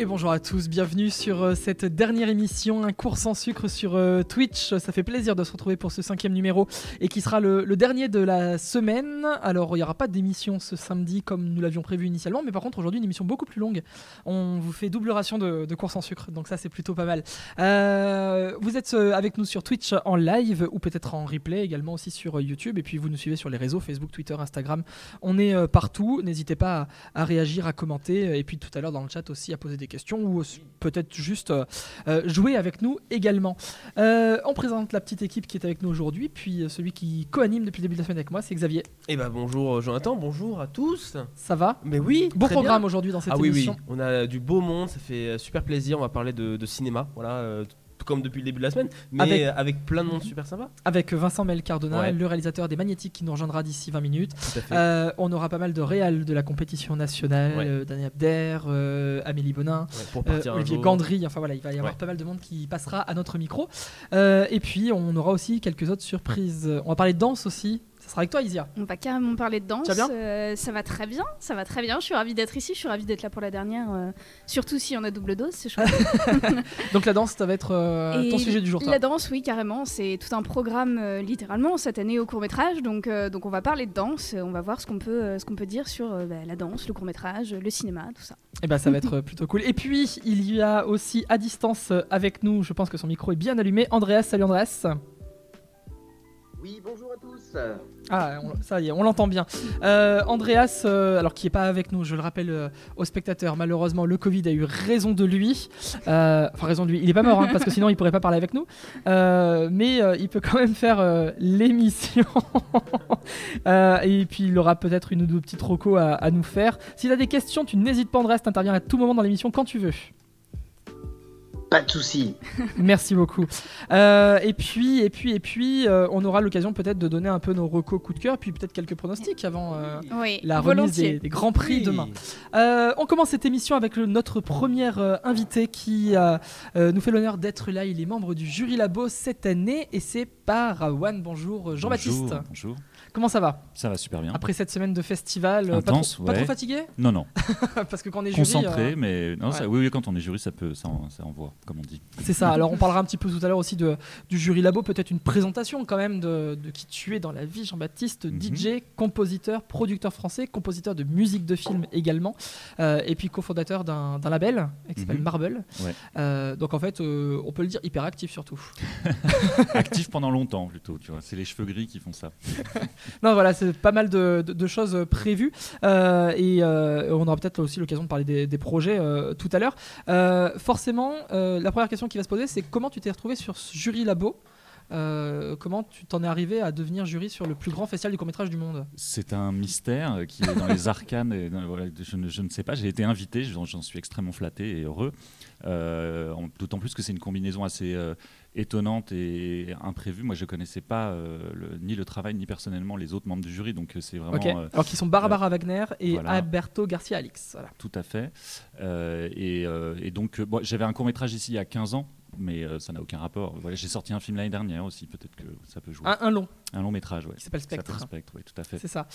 Et bonjour à tous, bienvenue sur euh, cette dernière émission, un cours sans sucre sur euh, Twitch. Ça fait plaisir de se retrouver pour ce cinquième numéro et qui sera le, dernier de la semaine. Alors il n'y aura pas d'émission ce samedi comme nous l'avions prévu initialement, mais par contre aujourd'hui une émission beaucoup plus longue. On vous fait double ration de, de cours sans sucre, donc ça c'est plutôt pas mal. Euh, vous êtes avec nous sur Twitch en live ou peut-être en replay également aussi sur YouTube et puis vous nous suivez sur les réseaux Facebook, Twitter, Instagram. On est partout, n'hésitez pas à, à réagir, à commenter et puis tout à l'heure dans le chat aussi à poser des questions ou peut-être juste euh, euh, jouer avec nous également. Euh, on présente la petite équipe qui est avec nous aujourd'hui, puis celui qui co-anime depuis le début de la semaine avec moi, c'est Xavier. Eh ben bonjour Jonathan, bonjour à tous. Ça va? Mais oui, Beau programme aujourd'hui dans cette Ah oui oui, émission. on a du beau monde, ça fait super plaisir. On va parler de, de cinéma, voilà, comme depuis le début de la semaine, mais Avec- plein de monde super sympa. Avec Vincent Melcardona, Ouais. le réalisateur des Magnétiques qui nous rejoindra d'ici 20 minutes. Euh, on aura pas mal de réals de la compétition nationale, Ouais. euh, Daniel Abder, euh, Amélie Bonin, Ouais, Olivier. Gandry, enfin voilà, il va y avoir pas mal de monde qui passera à notre micro. Et puis on aura aussi quelques autres surprises. On va parler de danse aussi. Ça sera avec toi, Isia. On va carrément parler de danse. Bien Euh, ça va très bien, ça va très bien. Je suis ravie d'être ici, je suis ravie d'être là pour la dernière. euh, surtout si on a double dose, c'est chouette. Donc la danse, ça va être euh, Et ton sujet du jour. toi. La danse, oui, carrément. C'est tout un programme, euh, littéralement, cette année au court métrage. Donc, donc on va parler de danse. On va voir ce qu'on peut, ce qu'on peut dire sur bah, la danse, le court métrage, le cinéma, tout ça. Eh ben, ça va être plutôt cool. Et puis, il y a aussi à distance avec nous, je pense que son micro est bien allumé, Andreas. Salut Andreas. Oui, bonjour à tous. Ah, ça y est, on l'entend bien. Euh, Andreas, euh, alors qui est pas avec nous, je le rappelle euh, aux spectateurs, malheureusement, le Covid a eu raison de lui. Enfin, raison de lui. Il est pas mort, hein, parce que sinon, il pourrait pas parler avec nous. Mais il peut quand même faire l'émission. Et puis, il aura peut-être une ou deux petites recos à, nous faire. Si tu as des questions, tu n'hésites pas, Andreas, t'interviens à tout moment dans l'émission quand tu veux. Pas de soucis. Merci beaucoup. Euh, et puis, et puis, et puis, euh, on aura l'occasion peut-être de donner un peu nos recos coup de cœur, puis peut-être quelques pronostics avant euh, Oui, la remise des, des grands prix Oui. demain. Euh, on commence cette émission avec le- notre premier euh, invité qui euh, euh, nous fait l'honneur d'être là. Il est membre du jury Labo cette année et c'est Parawan. Bonjour Jean-Baptiste. Bonjour, bonjour. Comment ça va Ça va super bien. après cette semaine de festival euh, pas, trop, pas ouais. trop fatigué Non, non, Parce que quand on est jury, concentré, euh, mais non, ça- oui, oui, quand on est jury, ça peut, ça, ça envoie, comme on dit. c'est ça. Alors on parlera un petit peu tout à l'heure aussi de, du jury Labo, peut-être une présentation quand même de, de qui tu es dans la vie, Jean-Baptiste, Mhm. DJ, compositeur, producteur français, compositeur de musique de film également, euh, et puis cofondateur d'un label qui s'appelle Mhm. Marble. Ouais. Euh, donc en fait, on peut le dire hyper actif surtout. Actif pendant longtemps plutôt, tu vois. C'est les cheveux gris qui font ça. Non, voilà, c'est pas mal de, choses euh, prévues. Euh, et euh, on aura peut-être aussi l'occasion de parler des, projets tout à l'heure. Forcément, la première question qui va se poser, c'est comment tu t'es retrouvé sur ce jury labo? Comment tu t'en es arrivé à devenir jury sur le plus grand festival du court-métrage du monde? C'est un mystère qui est dans les arcanes. Et dans- je, ne, je ne sais pas. J'ai été invité, j'en suis extrêmement flatté et heureux. D'autant plus que c'est une combinaison assez étonnante et imprévue. Moi, je connaissais pas euh, le- ni le travail ni personnellement les autres membres du jury, donc euh, c'est vraiment. Ok. euh, Alors qu'ils sont Barbara Wagner et voilà. Alberto Garcia Alix. Voilà. Tout à fait. Et, et donc, bon, j'avais un court métrage ici il y a 15 ans, mais ça n'a aucun rapport. Voilà, j'ai sorti un film l'année dernière aussi, peut-être que ça peut jouer. Un, un long Un long métrage, ouais. qui s'appelle Qui Spectre. Spectre, oui, tout à fait. C'est ça.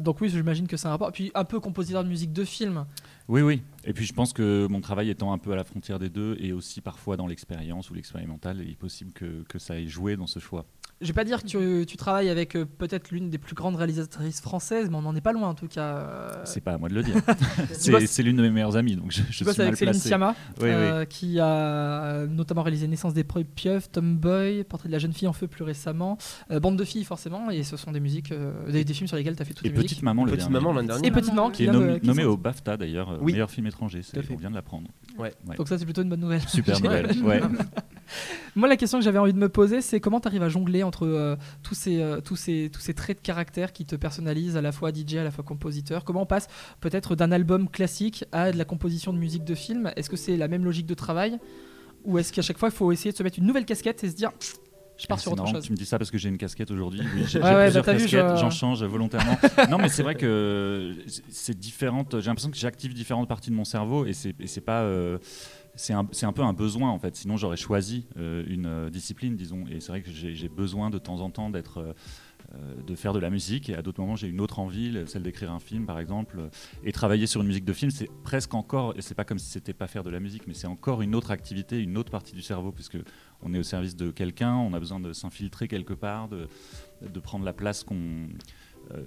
Donc oui, j'imagine que c'est un rapport. Puis un peu compositeur de musique de film. Oui, oui. Et puis je pense que mon travail étant un peu à la frontière des deux et aussi parfois dans l'expérience ou l'expérimental, il est possible que, que ça ait joué dans ce choix. Je vais pas dire que tu, tu travailles avec euh, peut-être l'une des plus grandes réalisatrices françaises, mais on n'en est pas loin en tout cas. Euh, C'est pas à moi de le dire. bosses- c'est l'une de mes meilleures amies, donc je, je suis avec mal Céline placé. Sciamma, Oui, euh, qui a notamment réalisé Naissance des pieuvres, Tomboy, Portrait de la jeune fille en feu plus récemment, euh, Bande de filles forcément, et ce sont des musiques, euh, des, des films sur lesquels tu as fait toutes Et les Petite musiques. Maman, le Petite dernier, maman l'année Et dernière. Petite Maman qui est nommé, au BAFTA d'ailleurs, euh, Oui. meilleur film étranger. On vient de l'apprendre. Ouais. Ouais. Donc ça c'est plutôt une bonne nouvelle. Super nouvelle. Ouais. Moi la question que j'avais envie de me poser c'est comment tu arrives à jongler entre euh, tous, ces, euh, tous, ces, tous ces traits de caractère qui te personnalisent à la fois DJ, à la fois compositeur? Comment on passe peut-être d'un album classique à de la composition de musique de film? Est-ce que c'est la même logique de travail? Ou est-ce qu'à chaque fois il faut essayer de se mettre une nouvelle casquette et se dire je pars Ah, sur autre chose Tu me dis ça parce que j'ai une casquette aujourd'hui. Oui, j'ai Ouais, plusieurs bah, vu, casquettes, je- j'en change volontairement. non, mais c'est vrai que c'est différente. J'ai l'impression que j'active différentes parties de mon cerveau et c'est et c'est pas. euh, c'est un, un peu un besoin en fait. Sinon, j'aurais choisi euh, une euh, discipline, disons. Et c'est vrai que j'ai besoin de temps en temps d'être. euh, de faire de la musique. Et à d'autres moments, j'ai une autre envie, celle d'écrire un film, par exemple. Et travailler sur une musique de film, c'est presque encore, et c'est pas comme si c'était pas faire de la musique, mais c'est encore une autre activité, une autre partie du cerveau, puisque on est au service de quelqu'un, on a besoin de s'infiltrer quelque part, de, de prendre la place qu'on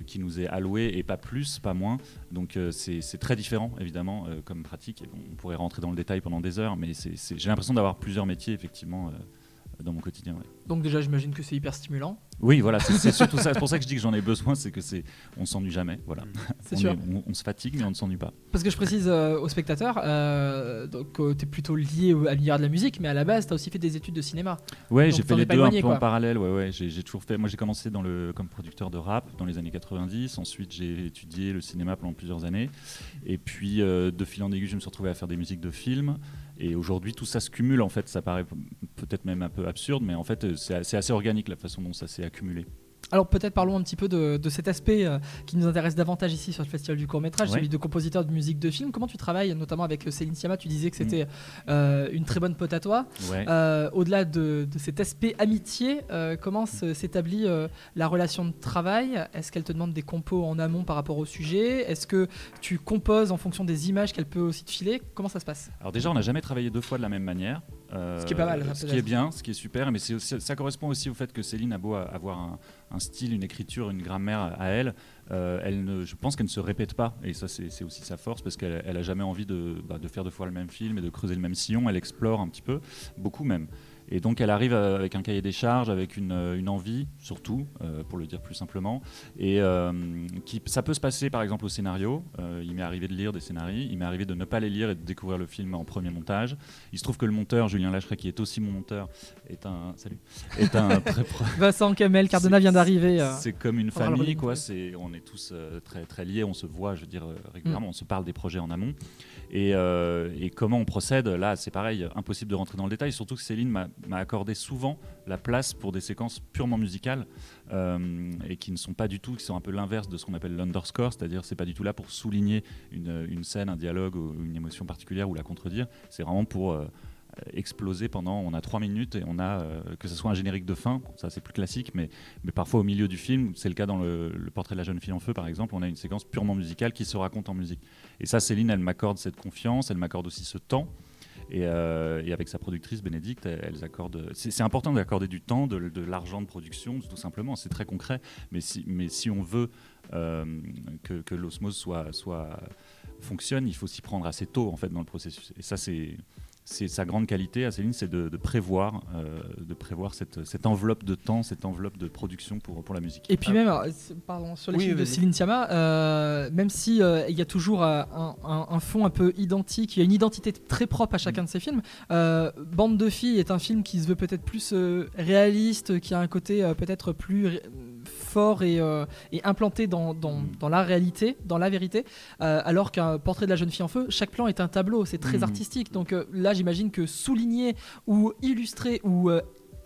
qui nous est allouée et pas plus, pas moins. Donc euh, c'est très différent évidemment euh, comme pratique. On pourrait rentrer dans le détail pendant des heures, mais j'ai l'impression d'avoir plusieurs métiers effectivement euh, dans mon quotidien. ouais. Donc déjà, j'imagine que c'est hyper stimulant. Oui, voilà, c'est surtout ça. C'est pour ça que je dis que j'en ai besoin, c'est que c'est, on s'ennuie jamais. Voilà. C'est On, sûr. est- on- on se fatigue, mais on ne s'ennuie pas. Parce que je précise euh, aux spectateurs, euh, donc tu es plutôt lié au- à l'univers de la musique, mais à la base, tu as aussi fait des études de cinéma. Ouais, j'ai fait es les deux un peu quoi. en parallèle. Ouais, ouais. J'ai, j'ai toujours fait. Moi, j'ai commencé dans le comme producteur de rap dans les années 90. Ensuite, j'ai étudié le cinéma pendant plusieurs années. Et puis, euh, de fil en aiguille, je me suis retrouvé à faire des musiques de films. Et aujourd'hui, tout ça se cumule. En fait, ça paraît peut-être même un peu absurde, mais en fait, euh, c'est assez organique la façon dont ça s'est accumulé. Alors peut-être parlons un petit peu de, de cet aspect euh, qui nous intéresse davantage ici sur le Festival du court métrage, Ouais. celui de compositeur de musique de film. Comment tu travailles, notamment avec euh, Céline Sciamma? Tu disais que Mm. c'était euh, une très bonne pote à toi. Ouais. Euh, Au-delà de, de cet aspect amitié, comment se- s'établit la relation de travail? Est-ce qu'elle te demande des compos en amont par rapport au sujet? Est-ce que tu composes en fonction des images qu'elle peut aussi te filer? Comment ça se passe? Alors déjà, on n'a jamais travaillé deux fois de la même manière. Ce qui est pas mal, Ce qui est bien, ce qui est super, mais aussi- ça correspond aussi au fait que Céline a beau avoir un, un style, une écriture, une grammaire à elle. euh, elle ne, je pense qu'elle ne se répète pas, et ça c'est aussi sa force parce qu'elle elle a jamais envie de, bah, de faire deux fois le même film et de creuser le même sillon. Elle explore un petit peu, beaucoup même. Et donc elle arrive avec un cahier des charges, avec une, euh, une envie, surtout, euh, pour le dire plus simplement. Et euh, qui, ça peut se passer par exemple au scénario. Euh, il m'est arrivé de lire des scénarios, il m'est arrivé de ne pas les lire et de découvrir le film en premier montage. Il se trouve que le monteur, Julien Lacheret, qui est aussi mon monteur, est un, salut, est un très Vincent Kamel, Cardona vient d'arriver. C'est comme une famille, quoi. C'est, on est tous très, très liés, on se voit, je veux dire, régulièrement, Mm. on se parle des projets en amont. Et, euh, et comment on procède, là, c'est pareil, impossible de rentrer dans le détail. Surtout que Céline m'a, accordé souvent la place pour des séquences purement musicales euh, et qui ne sont pas du tout, qui sont un peu l'inverse de ce qu'on appelle l'underscore, c'est-à-dire c'est pas du tout là pour souligner une, une scène, un dialogue ou une émotion particulière ou la contredire. C'est vraiment pour euh, exploser pendant. On a trois minutes et on a euh, que ce soit un générique de fin, ça c'est plus classique, mais, mais parfois au milieu du film, c'est le cas dans le, portrait de la jeune fille en feu par exemple, on a une séquence purement musicale qui se raconte en musique. Et ça, Céline, elle m'accorde cette confiance, elle m'accorde aussi ce temps. Et, euh, et avec sa productrice Bénédicte, elles accordent. C'est important d'accorder du temps, de, l'argent de production, tout simplement. C'est très concret. Mais si, mais si on veut euh, que, que l'osmose soit, soit fonctionne, il faut s'y prendre assez tôt en fait dans le processus. Et ça, c'est sa grande qualité à Céline, c'est de, de prévoir, euh, de prévoir cette, cette enveloppe de temps, cette enveloppe de production pour, pour la musique. Et puis même, alors, c'est- pardon, sur les Oui, films de. Céline Sciamma, euh, même si euh, il y a toujours euh, un, un- un fond un peu identique, il y a une identité très propre à chacun de ces films. euh, Bande de filles est un film qui se veut peut-être plus euh, réaliste, qui a un côté euh, peut-être plus ré- fort et, euh, et implanté dans, dans- Mm. dans la réalité, dans la vérité, euh, alors qu'un portrait de la jeune fille en feu, chaque plan est un tableau, c'est très Mm. artistique. Donc euh, là, j'imagine que souligner ou illustrer ou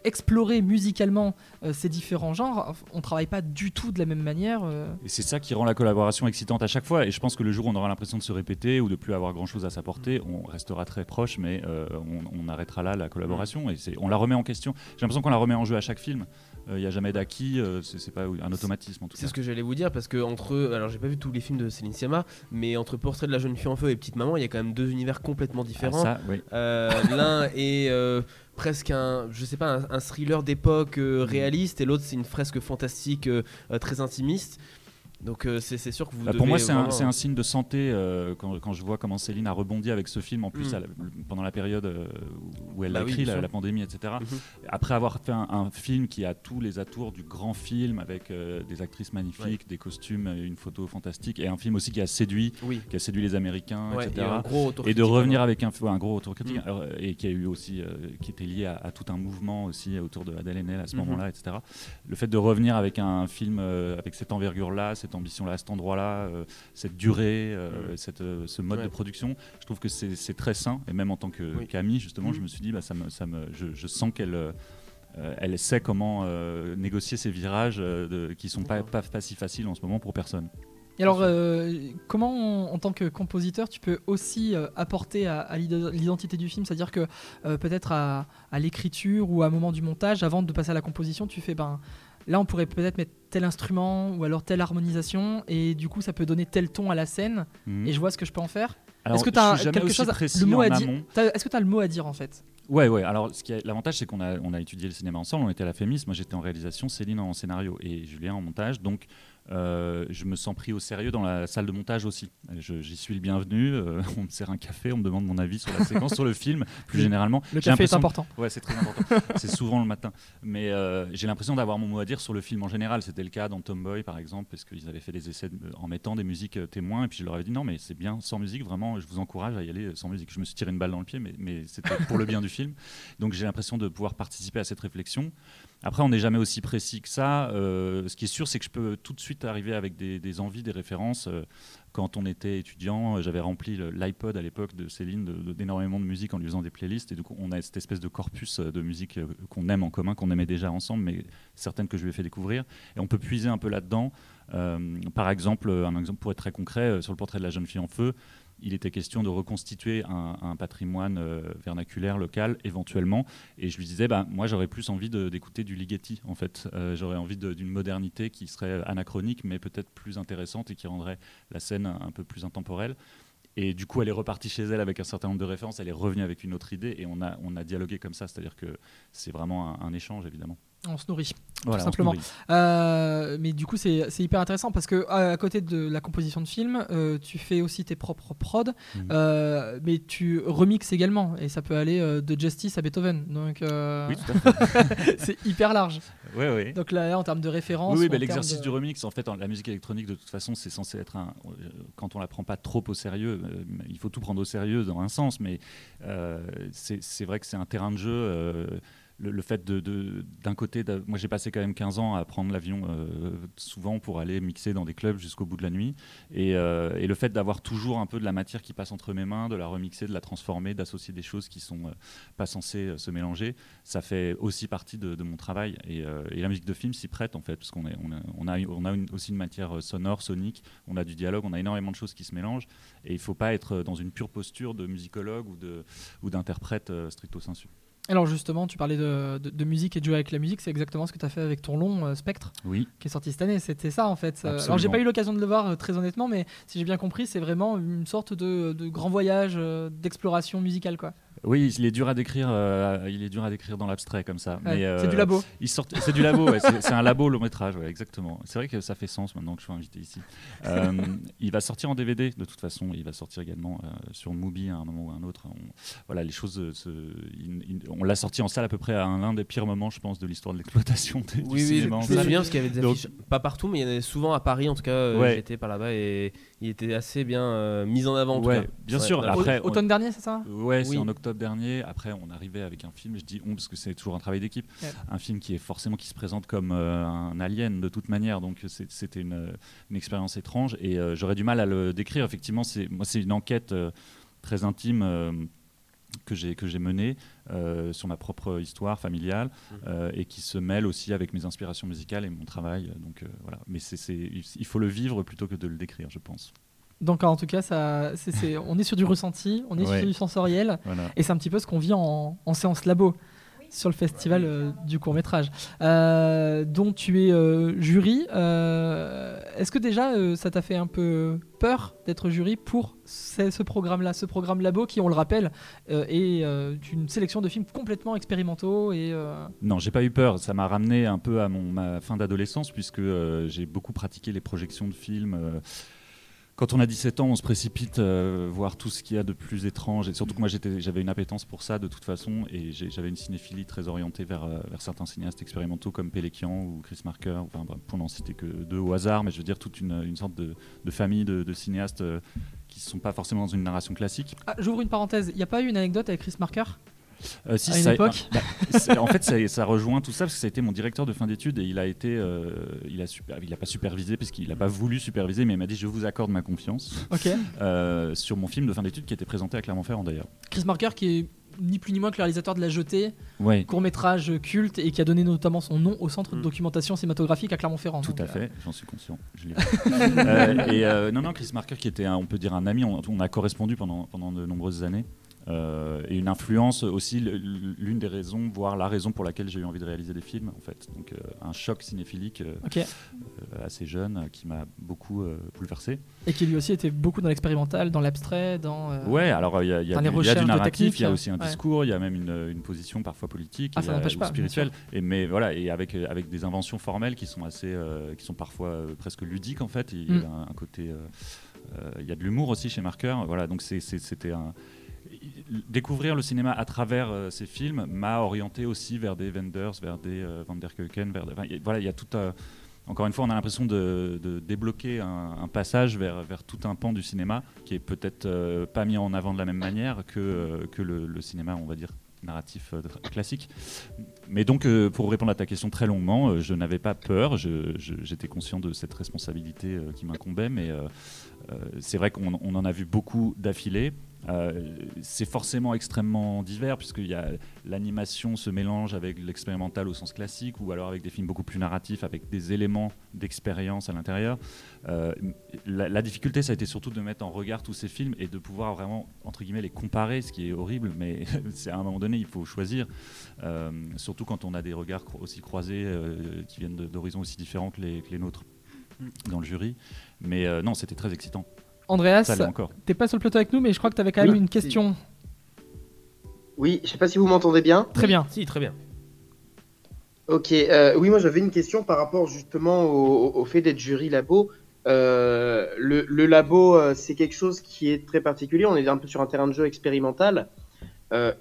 explorer musicalement euh, ces différents genres, on travaille pas du tout de la même manière. euh. Et c'est ça qui rend la collaboration excitante à chaque fois. Et je pense que le jour où on aura l'impression de se répéter ou de plus avoir grand chose à s'apporter, on restera très proche, mais euh, on, on arrêtera là la collaboration. Et on la remet en question. J'ai l'impression qu'on la remet en jeu à chaque film. Il n'y a jamais d'acquis, euh, c'est c'est pas un automatisme en tout C'est cas. ce que j'allais vous dire parce que entre alors j'ai pas vu tous les films de Céline Sciamma mais entre Portrait de la jeune fille en feu et Petite maman il y a quand même deux univers complètement Ah, différents. ça, oui. Euh, L'un est euh, presque un je sais pas un, un thriller d'époque euh, réaliste et l'autre c'est une fresque fantastique euh, euh, très intimiste. Donc euh, c'est sûr que vous Bah, pour moi, c'est un, un signe de santé euh, quand, quand je vois comment Céline a rebondi avec ce film, en plus Mm. pendant la période euh, où elle Bah l'a écrit, la, pandémie, etc. Mhm. Après avoir fait un, un film qui a tous les atours du grand film, avec euh, des actrices magnifiques, des costumes, euh, une photo fantastique, et un film aussi qui a séduit, Oui. qui a séduit les Américains, Ouais, etc. et de revenir avec un, ouais, un gros retour critique Mm. alors, et qui a eu aussi euh, qui était lié à, à tout un mouvement aussi autour de Adèle Haenel à ce Mhm. moment-là etc le fait de revenir avec un film euh, avec cette envergure là cette ambition là à cet endroit là cette durée euh, Mhm. cette, euh, ce mode Ouais. de production je trouve que c'est très sain et même en tant que Oui. qu'ami justement je me suis dit bah, ça me, ça me, je, je sens qu'elle euh, euh, elle sait comment euh, négocier ces virages euh, de- qui sont pas, pas, pas si faciles en ce moment pour personne. Et alors, euh, comment, en tant que compositeur, tu peux aussi euh, apporter à, à l'ide- l'identité du film? C'est-à-dire que euh, peut-être à, à l'écriture ou à un moment du montage, avant de passer à la composition, tu fais ben. Là, on pourrait peut-être mettre tel instrument ou alors telle harmonisation et du coup ça peut donner tel ton à la scène Mhm. et je vois ce que je peux en faire. Est-ce que tu as quelque chose, le mot à dire Est-ce que tu as le mot à dire en fait? Ouais, ouais. Alors, ce qui est- l'avantage, c'est qu'on a, on a étudié le cinéma ensemble. On était à la FEMIS. Moi, j'étais en réalisation, Céline en scénario et Julien en montage. Donc, euh, je me sens pris au sérieux dans la salle de montage aussi. J'y suis le bienvenu. euh, on me sert un café, on me demande mon avis sur la séquence, sur le film, plus Le- généralement. Le café est important. Ouais, c'est très important. c'est souvent le matin. Mais euh, j'ai l'impression d'avoir mon mot à dire sur le film en général. C'était le cas dans Tomboy, par exemple, parce qu'ils avaient fait des essais en mettant des musiques témoins. Et puis je leur avais dit non, mais c'est bien sans musique. Vraiment, je vous encourage à y aller sans musique. Je me suis tiré une balle dans le pied, mais, mais c'était pour le bien du film. Donc j'ai l'impression de pouvoir participer à cette réflexion. Après, on n'est jamais aussi précis que ça. Euh, ce qui est sûr, c'est que je peux tout de suite arriver avec des, envies, des références. Euh, quand on était étudiant, euh, j'avais rempli l'iPod à l'époque de Céline d'énormément de, musique en lui faisant des playlists. Et du coup, on a cette espèce de corpus de musique qu'on aime en commun, qu'on aimait déjà ensemble, mais certaines que je lui ai fait découvrir. Et on peut puiser un peu là-dedans. Par exemple, un exemple pour être très concret, sur le portrait de la jeune fille en feu, il était question de reconstituer un, patrimoine euh, vernaculaire local éventuellement. Et je lui disais, bah, moi j'aurais plus envie d'écouter du Ligeti en fait. Euh, j'aurais envie d'une modernité qui serait anachronique, mais peut-être plus intéressante et qui rendrait la scène un, peu plus intemporelle. Et du coup, elle est repartie chez elle avec un certain nombre de références. Elle est revenue avec une autre idée et on a, on a dialogué comme ça. C'est-à-dire que c'est vraiment un échange évidemment. On se nourrit. Voilà, se simplement. Euh, mais du coup, c'est hyper intéressant parce que à, côté de la composition de film, euh, tu fais aussi tes propres prods, Mhm. euh, mais tu remixes également et ça peut aller de Justice à Beethoven. Donc Oui, tout à fait. c'est hyper large. Ouais, ouais. Donc là, en termes de référence, Oui, oui, bah, l'exercice de- du remix, en fait, en- la musique électronique, de toute façon, c'est censé être un. Quand on la prend pas trop au sérieux, il faut tout prendre au sérieux dans un sens, mais c'est vrai que c'est un terrain de jeu. Le, fait de, d'un côté, moi j'ai passé quand même 15 ans à prendre l'avion euh, souvent pour aller mixer dans des clubs jusqu'au bout de la nuit. Et, euh, et le fait d'avoir toujours un peu de la matière qui passe entre mes mains, de la remixer, de la transformer, d'associer des choses qui sont euh, pas censées se mélanger, ça fait aussi partie de, mon travail. Et, la musique de film s'y prête en fait, parce qu'on a, aussi une matière sonore, sonique, on a du dialogue, on a énormément de choses qui se mélangent. Et il faut pas être dans une pure posture de musicologue ou d'interprète stricto sensu. Alors justement, tu parlais de, de- de musique et de jouer avec la musique, c'est exactement ce que tu as fait avec ton long euh, Spectre Oui. qui est sorti cette année. C'était ça en fait. Euh, Alors Absolument. j'ai pas eu l'occasion de le voir euh, très honnêtement, mais si j'ai bien compris, c'est vraiment une sorte de, de grand voyage euh, d'exploration musicale quoi. Oui, il est dur à décrire. euh, il est dur à décrire dans l'abstrait comme ça. Ouais, mais, c'est du euh, labo. Il sort- C'est du labo, ouais, c'est un labo long métrage, ouais, exactement. C'est vrai que ça fait sens maintenant que je suis invité ici. Euh, il va sortir en DVD de toute façon, il va sortir également euh, sur Mubi à un moment ou à un autre. On- voilà, les choses, euh, se- il- il- on l'a sorti en salle à peu près à un- l'un des pires moments, je pense, de l'histoire de l'exploitation des- du Oui, oui, cinéma. je me souviens parce qu'il y avait des Donc- affiches, pas partout, mais il y en avait souvent à Paris, en tout cas, euh, Ouais. j'étais par là-bas et il était assez bien euh, mis en avant. En Ouais, tout cas. bien sûr. Après, Au- Automne dernier, c'est ça? Ouais, c'est Oui. en octobre dernier. Après, on arrivait avec un film, je dis on parce que c'est toujours un travail d'équipe, Ouais. un film qui est forcément qui se présente comme euh, un alien de toute manière, donc c'est- c'était une, une expérience étrange et euh, j'aurais du mal à le décrire. Effectivement, c'est moi c'est une enquête euh, très intime. euh, que j'ai que j'ai menée euh, sur ma propre histoire familiale Mhm. euh, et qui se mêle aussi avec mes inspirations musicales et mon travail. Donc euh, voilà. Mais c'est c'est- il faut le vivre plutôt que de le décrire je pense. Donc en tout cas, ça, c'est- c'est- on est sur du ressenti, on est Ouais. sur du sensoriel, voilà. et c'est un petit peu ce qu'on vit en, en séance labo sur le festival euh, du court métrage, euh, dont tu es euh, jury. Est-ce que déjà ça t'a fait un peu peur d'être jury pour ce, ce programme-là, ce programme labo qui, on le rappelle, est une sélection de films complètement expérimentaux et Non, j'ai pas eu peur. Ça m'a ramené un peu à mon, ma fin d'adolescence, puisque j'ai beaucoup pratiqué les projections de films. Quand on a 17 ans, on se précipite euh, voir tout ce qu'il y a de plus étrange. Et surtout que moi, j'avais une appétence pour ça de toute façon. Et j'avais une cinéphilie très orientée vers, euh, certains cinéastes expérimentaux comme Pélékian ou Chris Marker, pour n'en citer que deux au hasard. Mais je veux dire, toute une, sorte de, famille de, de cinéastes euh, qui ne sont pas forcément dans une narration classique. ah, j'ouvre une parenthèse. Il n'y a pas eu une anecdote avec Chris Marker? Euh, si, à une ça- époque bah, c'est- en fait, ça, ça rejoint tout ça parce que ça a été mon directeur de fin d'études et il a été, euh, il a super, il a pas supervisé parce qu'il n'a pas voulu superviser, mais il m'a dit je vous accorde ma confiance Ok. euh, sur mon film de fin d'études qui était présenté à Clermont-Ferrand d'ailleurs. Chris Marker qui est ni plus ni moins que le réalisateur de La Jetée, Ouais, court métrage culte et qui a donné notamment son nom au centre de Mm. documentation cinématographique à Clermont-Ferrand. tout à euh, fait, j'en suis conscient. je. Euh, et euh, non, non, Chris Marker qui était, un- on peut dire un ami, on, on a correspondu pendant pendant de nombreuses années. Euh, et une influence aussi, l'une des raisons, voire la raison pour laquelle j'ai eu envie de réaliser des films, en fait. Donc euh, un choc cinéphilique euh, assez jeune qui m'a beaucoup bouleversé. Et qui lui aussi était beaucoup dans l'expérimental, dans l'abstrait, dans. Ouais, alors il y a, y a du, y a du narratif, il y a aussi un ouais. discours, il y a même une, une position parfois politique Ah, et, ça n'empêche ou pas, spirituelle. Et mais voilà, et avec avec des inventions formelles qui sont assez, qui sont parfois presque ludiques en fait. Il y a Mm. un, un côté, euh, il y a de l'humour aussi chez Marker. Voilà, donc c'était un découvrir le cinéma à travers euh, ces films m'a orienté aussi vers des Wenders, vers des euh, Van der Keuken, vers des- voilà, il y a tout euh, encore une fois, on a l'impression de, débloquer un, passage vers, tout un pan du cinéma qui est peut-être euh, pas mis en avant de la même manière que, que le, cinéma, on va dire, narratif classique. Mais donc, pour répondre à ta question très longuement, je n'avais pas peur, j'étais conscient de cette responsabilité qui m'incombait, mais c'est vrai qu'on on en a vu beaucoup d'affilée. Euh, c'est forcément extrêmement divers a l'animation se mélange avec l'expérimental au sens classique ou alors avec des films beaucoup plus narratifs avec des éléments d'expérience à l'intérieur. Euh, la, la difficulté ça a été surtout de mettre en regard tous ces films et de pouvoir vraiment entre guillemets les comparer, ce qui est horrible, mais c'est à un moment donné il faut choisir, Euh, surtout quand on a des regards aussi croisés qui viennent d'horizons aussi différents que les, que les nôtres dans le jury. Mais euh, non, c'était très excitant. Andreas, t'es pas sur le plateau avec nous, mais je crois que t'avais quand même Oui. une question. Oui, je sais pas si vous m'entendez bien. Très bien. Si, très bien. Ok, euh, oui, moi j'avais une question par rapport justement au, au fait d'être jury labo. Euh, le, le labo, euh, c'est quelque chose qui est très particulier. On est un peu sur un terrain de jeu expérimental. Euh,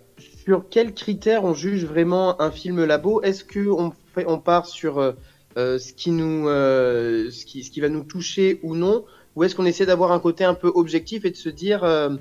sur quels critères on juge vraiment un film labo? Est-ce que on, fait, on part sur ce qui nous, euh, ce qui, ce qui va nous toucher ou non, ou est-ce qu'on essaie d'avoir un côté un peu objectif et de se dire, euh,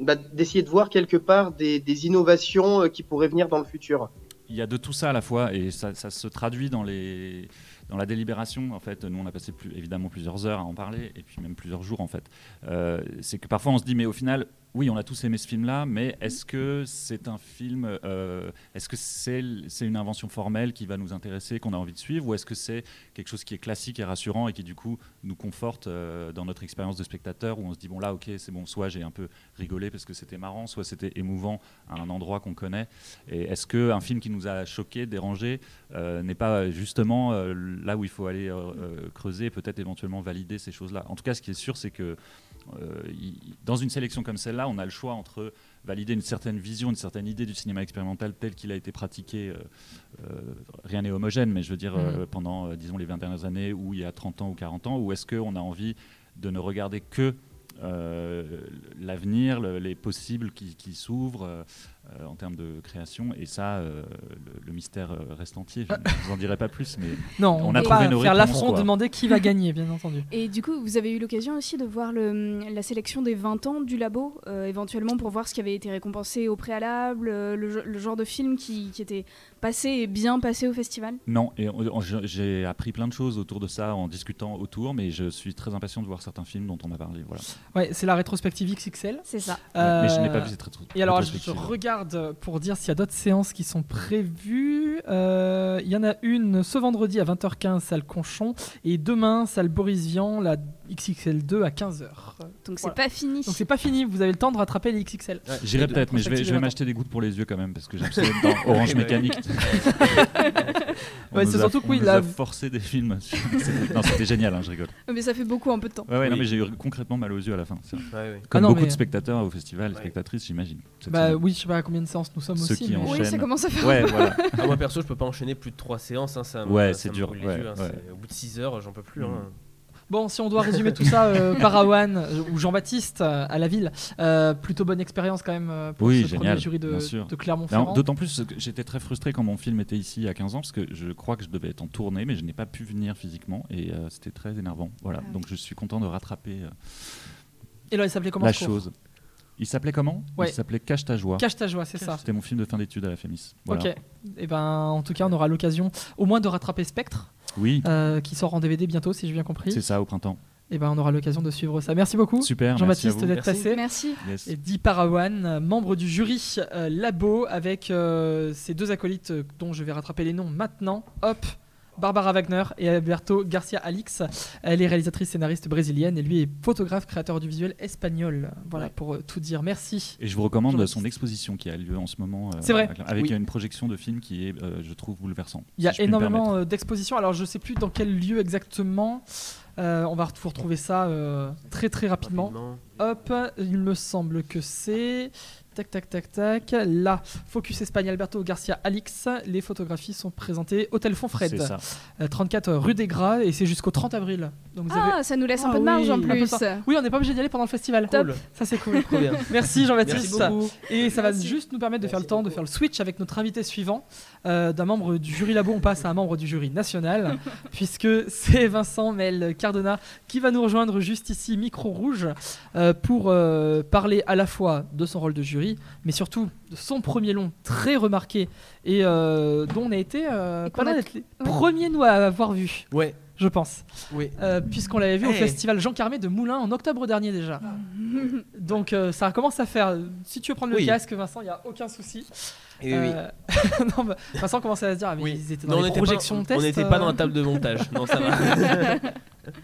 bah, d'essayer de voir quelque part des, innovations euh, qui pourraient venir dans le futur? Il y a de tout ça à la fois et ça, se traduit dans, les, dans la délibération. En fait, nous, on a passé évidemment plusieurs heures à en parler et puis même plusieurs jours en fait. Euh, c'est que parfois on se dit, mais au final, oui, on a tous aimé ce film-là, mais est-ce que c'est un film, euh, est-ce que c'est une invention formelle qui va nous intéresser, qu'on a envie de suivre, ou est-ce que c'est quelque chose qui est classique et rassurant et qui du coup nous conforte euh, dans notre expérience de spectateur, où on se dit, bon là, ok, c'est bon, soit j'ai un peu rigolé parce que c'était marrant, soit c'était émouvant à un endroit qu'on connaît. Et est-ce qu'un film qui nous a choqué, dérangé, euh, n'est pas justement là où il faut aller creuser peut-être éventuellement valider ces choses-là? En tout cas, ce qui est sûr, c'est que il- dans une sélection comme celle-là, on a le choix entre valider une certaine vision, une certaine idée du cinéma expérimental tel qu'il a été pratiqué. euh, euh, rien n'est homogène, mais je veux dire, euh, pendant, euh, disons, les 20 dernières années, ou il y a 30 ans ou 40 ans, ou est-ce qu'on a envie de ne regarder que euh, l'avenir, le- les possibles qui, qui s'ouvrent euh, en termes de création. Et ça, euh, le, le mystère euh, reste entier. Je ne vous en dirai pas plus, mais Non, On on a trouvé pas nos faire l'affront, quoi. demander qui va gagner, bien entendu. Et du coup, vous avez eu l'occasion aussi de voir le, la sélection des 20 ans du labo, euh, éventuellement pour voir ce qui avait été récompensé au préalable, euh, le, le genre de film qui, qui était passé et bien passé au festival? non. Et j'ai appris plein de choses autour de ça en discutant autour, mais je suis très impatient de voir certains films dont on a parlé. Voilà. Ouais, c'est la rétrospective XXL. C'est ça. Ouais, mais je n'ai pas vu cette rétro- Et alors, je rétrospective. Pour dire s'il y a d'autres séances qui sont prévues. Euh, Il y en a une ce vendredi à 20h15, salle Conchon. Et demain, salle Boris Vian, la XXL2 à 15h. Donc c'est Voilà. pas fini. Donc c'est pas fini, vous avez le temps de rattraper les XXL. J'irai peut-être, mais je vais, je vais Attends. m'acheter des gouttes pour les yeux quand même, parce que j'aime ça être dans Orange. Mécanique. On Ouais, nous c'est a- surtout que on oui, nous là- a forcé des films. C'était- non, c'était génial, hein, je rigole. Mais ça fait beaucoup un peu de temps. Ouais, ouais, non, Oui. mais j'ai eu concrètement mal aux yeux à la fin. c'est vrai. Ouais, ouais. Comme non, beaucoup mais- de spectateurs au festival, Ouais. spectatrices, j'imagine. cette Bah semaine. oui, je sais pas à combien de séances nous sommes Ceux aussi. qui mais- en- Oui, ça commence à faire. Ouais, voilà. Ah, moi perso, je peux pas enchaîner plus de 3 séances. hein, ça me- Ouais, ça c'est me dur, brûle les ouais, yeux, hein, ouais. c'est- Au bout de 6 heures, j'en peux plus. Mm. hein. Bon, si on doit résumer tout ça, euh, Parawan euh, ou Jean-Baptiste euh, à la ville, euh, plutôt bonne expérience quand même pour Oui, ce génial, premier jury de, Clermont-Ferrand. D'autant plus que j'étais très frustré quand mon film était ici il y a 15 ans, parce que je crois que je devais être en tournée, mais je n'ai pas pu venir physiquement, et euh, c'était très énervant. Voilà, Ah oui. donc je suis content de rattraper euh, Et là, il s'appelait comment la chose. Il s'appelait comment? Ouais. Il s'appelait Cache ta joie. Cache ta joie, c'est ça. C'était mon film de fin d'études à la FEMIS. Voilà. Ok. Et ben, en tout cas, on aura l'occasion au moins de rattraper Spectre, Oui, euh, qui sort en DVD bientôt, si j'ai bien compris. c'est ça, au printemps. Et ben, on aura l'occasion de suivre ça. Merci beaucoup, Super, merci à Jean-Baptiste, vous. d'être Merci. passé. Merci. Yes. Et Di Parawan, membre du jury euh, Labo, avec euh, ces deux acolytes dont je vais rattraper les noms maintenant. Hop, Barbara Wagner et Alberto Garcia Alix. Elle est réalisatrice scénariste brésilienne et lui est photographe créateur du visuel espagnol. Voilà Ouais. pour euh, tout dire. Merci. Et je vous recommande son exposition qui a lieu en ce moment. euh, C'est vrai. Avec Oui. une projection de film qui est, euh, je trouve, bouleversant. Il y a si énormément d'expositions. Alors je sais plus dans quel lieu exactement. Euh, on va vous retrouver ça euh, très très rapidement. Rapidement. Hop, il me semble que c'est. Tac, tac, tac, tac. Là, Focus Espagne, Alberto Garcia Alix. Les photographies sont présentées Hôtel Fonfred, C'est ça. euh, 34 rue des Gras, et c'est jusqu'au 30 avril. Donc vous avez- Ah, ça nous laisse un Ah peu de marge oui, en plus. Oui, on n'est pas obligé d'y aller pendant le festival. Cool. Ça, c'est cool. Trop bien. Merci Jean-Baptiste. Merci beaucoup. Et ça va Merci. juste nous permettre de faire le temps de faire le switch avec notre invité suivant. Euh, D'un membre du jury labo, on passe à un membre du jury national, puisque c'est Vincent Mel Cardona qui va nous rejoindre juste ici, micro rouge, euh, pour euh, parler à la fois de son rôle de jury, mais surtout son premier long très remarqué et euh, dont on a été euh, pas les premiers nous à avoir vu, Ouais, je pense, oui. Euh, puisqu'on l'avait vu au Hey. festival Jean Carmé de Moulins en octobre dernier déjà. Donc euh, ça commence à faire. Si tu veux prendre le Oui. casque, Vincent, il y a aucun souci. Oui, oui. Euh, non, bah, Vincent commence à se dire, ah, mais Oui. ils étaient Non, dans on les n'était projections pas, de test. on n'était euh, pas dans la table de montage. Non, ça va.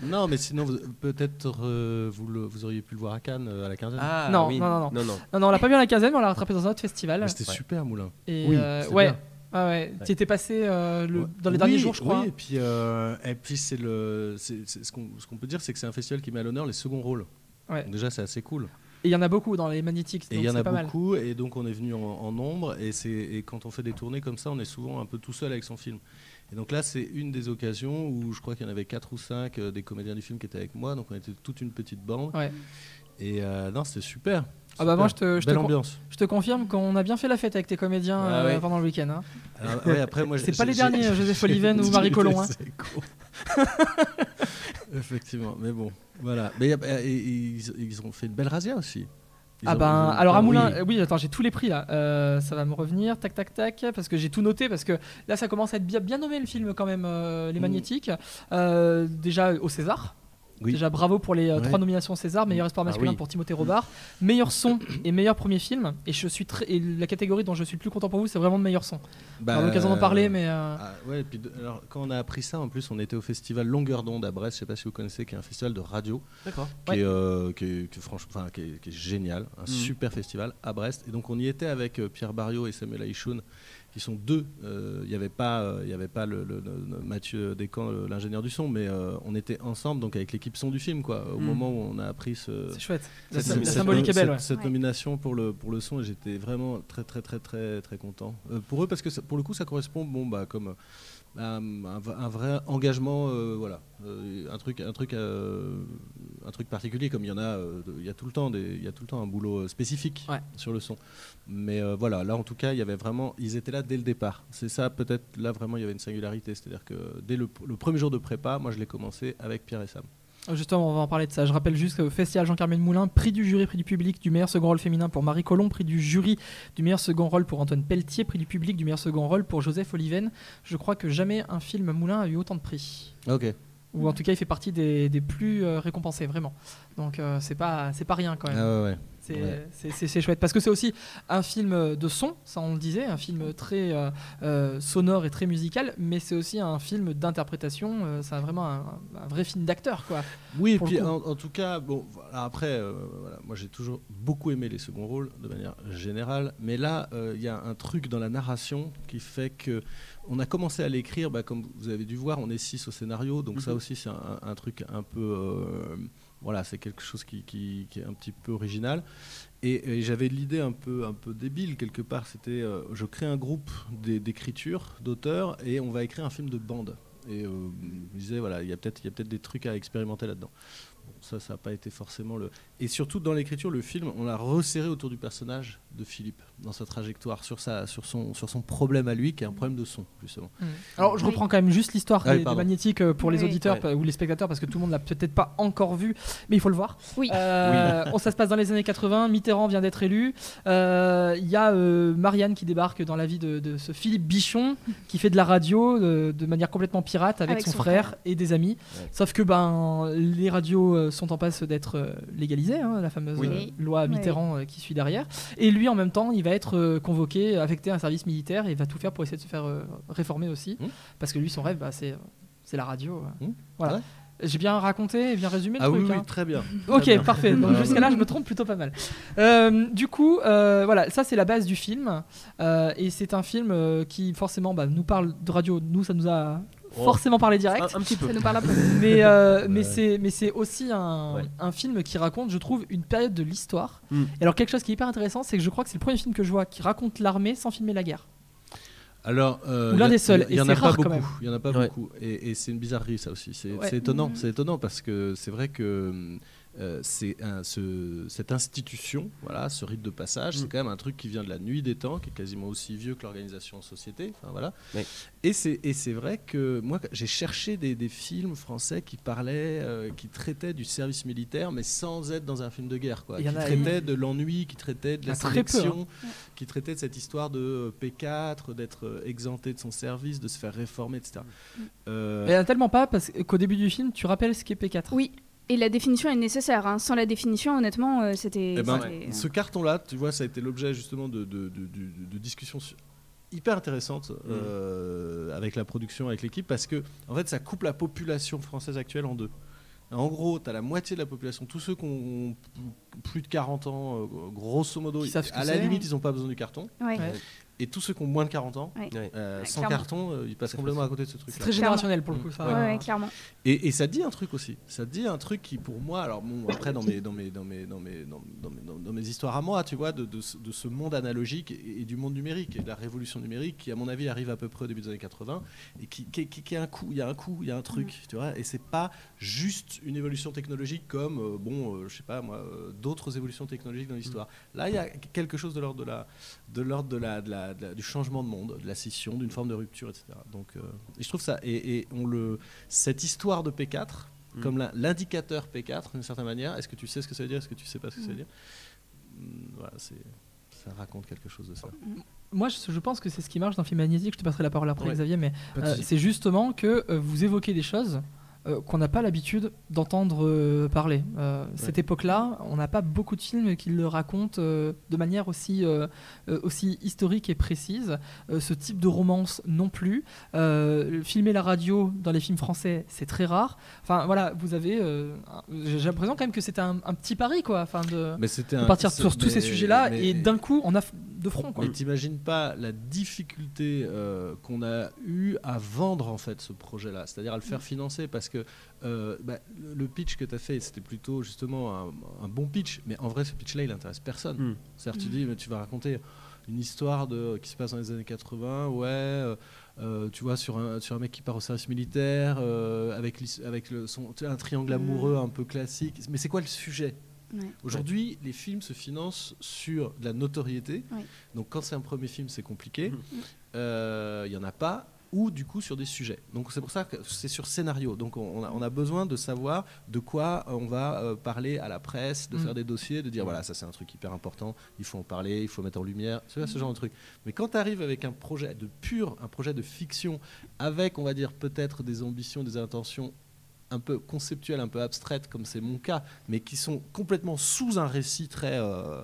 Non, mais sinon, peut-être euh, vous, le- vous auriez pu le voir à Cannes, euh, à la quinzaine. Ah, Non, oui. non, non, non. non, non. Non, non, on l'a pas vu à la quinzaine, mais on l'a rattrapé dans un autre festival. C'était Ouais. super, Moulin. Et Oui, euh, ouais. bien. Ah ouais, Ouais. tu étais passé euh, le- Ouais. dans les Oui, derniers jours, je crois. Oui, et puis, euh, et puis c'est le, c'est- c'est- ce qu'on ce qu'on peut dire, c'est que c'est un festival qui met à l'honneur les seconds rôles. Ouais. Donc déjà, c'est assez cool. Et il y en a beaucoup dans les Magnétiques, Et il y en a pas mal. beaucoup, et donc on est venu en, en nombre, et, et quand on fait des tournées comme ça, on est souvent un peu tout seul avec son film. Et donc là, c'est une des occasions où je crois qu'il y en avait quatre ou cinq euh, des comédiens du film qui étaient avec moi, donc on était toute une petite bande. Ouais. Et euh, non, c'était super. Ah bah moi, je te, je, te ambiance. je te confirme qu'on a bien fait la fête avec tes comédiens Ah euh, pendant le week-end. hein. Alors, ouais, après, moi, C'est pas les derniers, Joseph Oliven ou Marie été Collomb, hein. Effectivement, mais bon, voilà. Mais euh, et- et ils, ils ont fait une belle razzia aussi. Ils Ah ben, ont- alors à Moulin, oui. euh, oui, attends, j'ai tous les prix là. Euh, ça va me revenir, tac, tac, tac, parce que j'ai tout noté, parce que là, ça commence à être bien, bien nommé le film quand même, euh, Les Mm. Magnétiques. Euh, déjà au César. Oui. Déjà bravo pour les euh, Ouais. trois nominations au César, meilleur espoir Ah masculin oui. pour Timothée Robard, meilleur son et meilleur premier film. Et je suis très, et la catégorie dont je suis le plus content pour vous, c'est vraiment le meilleur son. Bah, On aura l'occasion d'en parler, mais euh, Ah, ouais, et puis de- alors, quand on a appris ça, en plus, on était au festival Longueur d'onde à Brest. Je sais pas si vous connaissez, qui est un festival de radio, D'accord. qui, Ouais. est, euh, qui, est, qui est franchement, enfin, qui, est, qui est génial, un Mhm. super festival à Brest. Et donc on y était avec euh, Pierre Barriot et Samuel Aïchoun, qui sont deux. euh, Il n'y avait pas, euh, il y avait pas le, le- le- Mathieu Descamps, l'ingénieur du son, mais euh, on était ensemble, donc avec l'équipe son du film, quoi. Au Mhm. moment où on a appris ce, c'est chouette. La, Cette la nomination. symbolique est belle. cette, ouais. cette Ouais. nomination pour le, pour le son et j'étais vraiment très très très très très content Euh, pour eux parce que ça- pour le coup ça correspond bon bah comme à un, un vrai engagement euh, voilà Euh, un truc un truc euh, un truc particulier comme il y en a euh, il y a tout le temps des- il y a tout le temps un boulot euh, spécifique Ouais. sur le son mais euh, voilà là en tout cas il y avait vraiment ils étaient là dès le départ c'est ça peut-être là vraiment il y avait une singularité c'est-à-dire que dès le, le premier jour de prépa moi je l'ai commencé avec Pierre et Sam Justement, on va en parler de ça. Je rappelle juste que Festival Jean-Carmel Moulin, prix du jury, prix du public du meilleur second rôle féminin pour Marie Colomb, prix du jury du meilleur second rôle pour Antoine Pelletier, prix du public du meilleur second rôle pour Joseph Oliven. Je crois que jamais un film Moulin a eu autant de prix. ok Ou en tout cas, il fait partie des, plus euh, récompensés, vraiment. Donc, euh, c'est pas, c'est pas rien quand même. ah. C'est Ouais. chouette parce que c'est aussi un film de son, ça on le disait, un film très euh, euh, sonore et très musical, mais c'est aussi un film d'interprétation. euh, c'est vraiment un, un vrai film d'acteur, quoi. Oui, et puis en, en tout cas, bon, voilà, après, euh, voilà, moi j'ai toujours beaucoup aimé les seconds rôles de manière générale, mais là, euh, il y a un truc dans la narration qui fait que on a commencé à l'écrire, bah, comme vous avez dû voir, on est six au scénario, donc ça Mhm. aussi c'est un, un truc un peu, voilà, c'est quelque chose qui, est un petit peu original. Et, j'avais l'idée un peu, un peu débile quelque part, c'était, euh, je crée un groupe d'é- d'écriture, d'auteurs, et on va écrire un film de bande. Et euh, je disais, voilà, il y a peut-être des trucs à expérimenter là-dedans. Bon, ça, ça n'a pas été forcément le. Et surtout dans l'écriture, le film, on l'a resserré autour du personnage de Philippe, dans sa trajectoire, sur, sa, sur, son, sur son problème à lui, qui est un problème de son, justement. Alors, je Oui. reprends quand même juste l'histoire Ah des, magnétiques euh, pour les Oui. auditeurs ou les spectateurs, parce que tout le monde l'a peut-être pas encore vu, mais il faut le voir. Oui. Euh, on- ça se passe dans les années 80. Mitterrand vient d'être élu. Euh, Il y a euh, Marianne qui débarque dans la vie de, de ce Philippe Bichon, qui fait de la radio euh, de manière complètement pirate avec, Avec son, son frère, frère. et des amis. Ouais. Sauf que ben les radios euh, sont en passe d'être euh, légalisées, hein, la fameuse Oui. euh, loi Oui. Mitterrand euh, qui suit derrière. Et lui, en même temps, il va être euh, convoqué, affecté à un service militaire et il va tout faire pour essayer de se faire euh, réformer aussi. Mmh. Parce que lui, son rêve, bah, c'est c'est la radio. euh. Mmh. Voilà. Ouais. J'ai bien raconté et bien résumé le Ah oui, truc. oui, hein. très bien. Ok, Très bien. parfait. Donc jusqu'à là, je me trompe plutôt pas mal. Euh, du coup, euh, voilà, ça c'est la base du film. Euh, et c'est un film euh, qui forcément bah, nous parle de radio. Nous, ça nous a Oh. forcément parlé Un, direct. un petit peu. Ça nous parle un peu. Mais, euh, mais Ouais. c'est mais c'est aussi un, Ouais. un film qui raconte, je trouve, une période de l'histoire. Mm. Et alors quelque chose qui est hyper intéressant, c'est que je crois que c'est le premier film que je vois qui raconte l'armée sans filmer la guerre. Alors, euh, Ou l'un des seuls, Il y en a pas beaucoup. Il y en a pas Ouais. beaucoup. Et, et c'est une bizarrerie ça aussi. C'est Ouais. étonnant. Mhm. C'est étonnant parce que c'est vrai que euh, c'est un- ce- cette institution, voilà, ce rite de passage, c'est Mm. quand même un truc qui vient de la nuit des temps, qui est quasiment aussi vieux que l'organisation en société. Enfin, voilà. Ouais. Et c'est et c'est vrai que moi j'ai cherché des, des films français qui parlaient, euh, qui traitaient du service militaire, mais sans être dans un film de guerre, quoi. Il y en qui a- traitaient de l'ennui, qui traitaient de la Ah, peu, hein. sélection, qui traitait de cette histoire de euh, P4, d'être exempté de son service, de se faire réformer, etc. Euh, Et tellement pas parce qu'au début du film, tu rappelles ce qu'est P4. Oui. Et la définition est nécessaire. hein. Sans la définition, honnêtement, euh, c'était. eh ben, c'était- ce carton-là, tu vois, ça a été l'objet justement de, de, de- de- de discussions hyper intéressantes euh, avec la production, avec l'équipe, parce que en fait, ça coupe la population française actuelle en deux. En gros, tu as la moitié de la population, tous ceux qui ont plus de 40 ans, euh, grosso modo, à la limite, ils n'ont pas besoin du carton. Ouais. Ouais. Et tous ceux qui ont moins de 40 ans, Ouais. Euh, Ouais, sans clairement. carton, euh, ils passent C'est complètement à côté de ce C'est truc-là. très générationnel pour le coup. Ça. Ouais, ouais, clairement. Et, et ça dit un truc aussi. Ça dit un truc qui, pour moi, alors bon, après dans mes, dans mes, dans mes, dans mes, dans, dans mes, dans- dans mes histoires à moi, tu vois, de, de ce- de ce monde analogique et, et du monde numérique et de la révolution numérique qui, à mon avis, arrive à peu près au début des années 80 et qui, qui, qui- qui a un coup, il y a un coup, il y a un truc, tu vois. Et c'est pas juste une évolution technologique comme, euh, bon, euh, je sais pas moi, euh, d'autres évolutions technologiques dans l'histoire. Là, il y a quelque chose de l'ordre de la, de l'ordre de la, de la- de la- du changement de monde, de la scission, d'une forme de rupture, etc. Donc, euh, et je trouve ça, et, et on le, cette histoire de P4, Mm. comme l'indicateur P4 d'une certaine manière. Est-ce que tu sais ce que ça veut dire Est-ce que tu sais pas ce que ça veut dire Mm, Voilà, c'est ça raconte quelque chose de ça. Moi, je, je pense que c'est ce qui marche dans Film Magnétique. Je te passerai la parole après, Ouais. Xavier, mais Euh, c'est justement que euh, vous évoquez des choses euh, qu'on n'a pas l'habitude d'entendre euh, parler. Euh, Cette époque-là, on n'a pas beaucoup de films qui le racontent de manière aussi, aussi historique et précise. Ce type de romance non plus. Filmer la radio dans les films français, c'est très rare. Enfin voilà, vous avez. J'ai l'impression quand même que c'était un, un petit pari, quoi. Enfin de, Mais c'était de un- partir sur tous ces sujets-là et d'un coup, on a de front, quoi. Mais t'imagines pas la difficulté qu'on a eu à vendre en fait ce projet-là, c'est-à-dire à le faire financer parce que euh, bah, le- pitch que tu as fait, c'était plutôt justement un, un bon pitch, mais en vrai ce pitch-là il intéresse personne. Mm. C'est-à-dire tu Mm. dis mais tu vas raconter une histoire de, qui se passe dans les années 80, ouais, euh, euh, tu vois sur un, sur un mec qui part au service militaire euh, avec, avec le, son, un triangle Mm. amoureux un peu classique, mais c'est quoi le sujet? Ouais. Aujourd'hui, les films se financent sur de la notoriété. Ouais. Donc, quand c'est un premier film, c'est compliqué. Euh, Il y en a pas. Ou du coup sur des sujets. Donc c'est pour ça que c'est sur scénario. Donc on a, on a besoin de savoir de quoi on va euh, parler à la presse, de Mhm. faire des dossiers, de dire voilà ça c'est un truc hyper important, il faut en parler, il faut mettre en lumière, ce, ce genre de truc. Mais quand tu arrives avec un projet de pur, un projet de fiction, avec on va dire peut-être des ambitions, des intentions un peu conceptuelles, un peu abstraites comme c'est mon cas, mais qui sont complètement sous un récit très euh,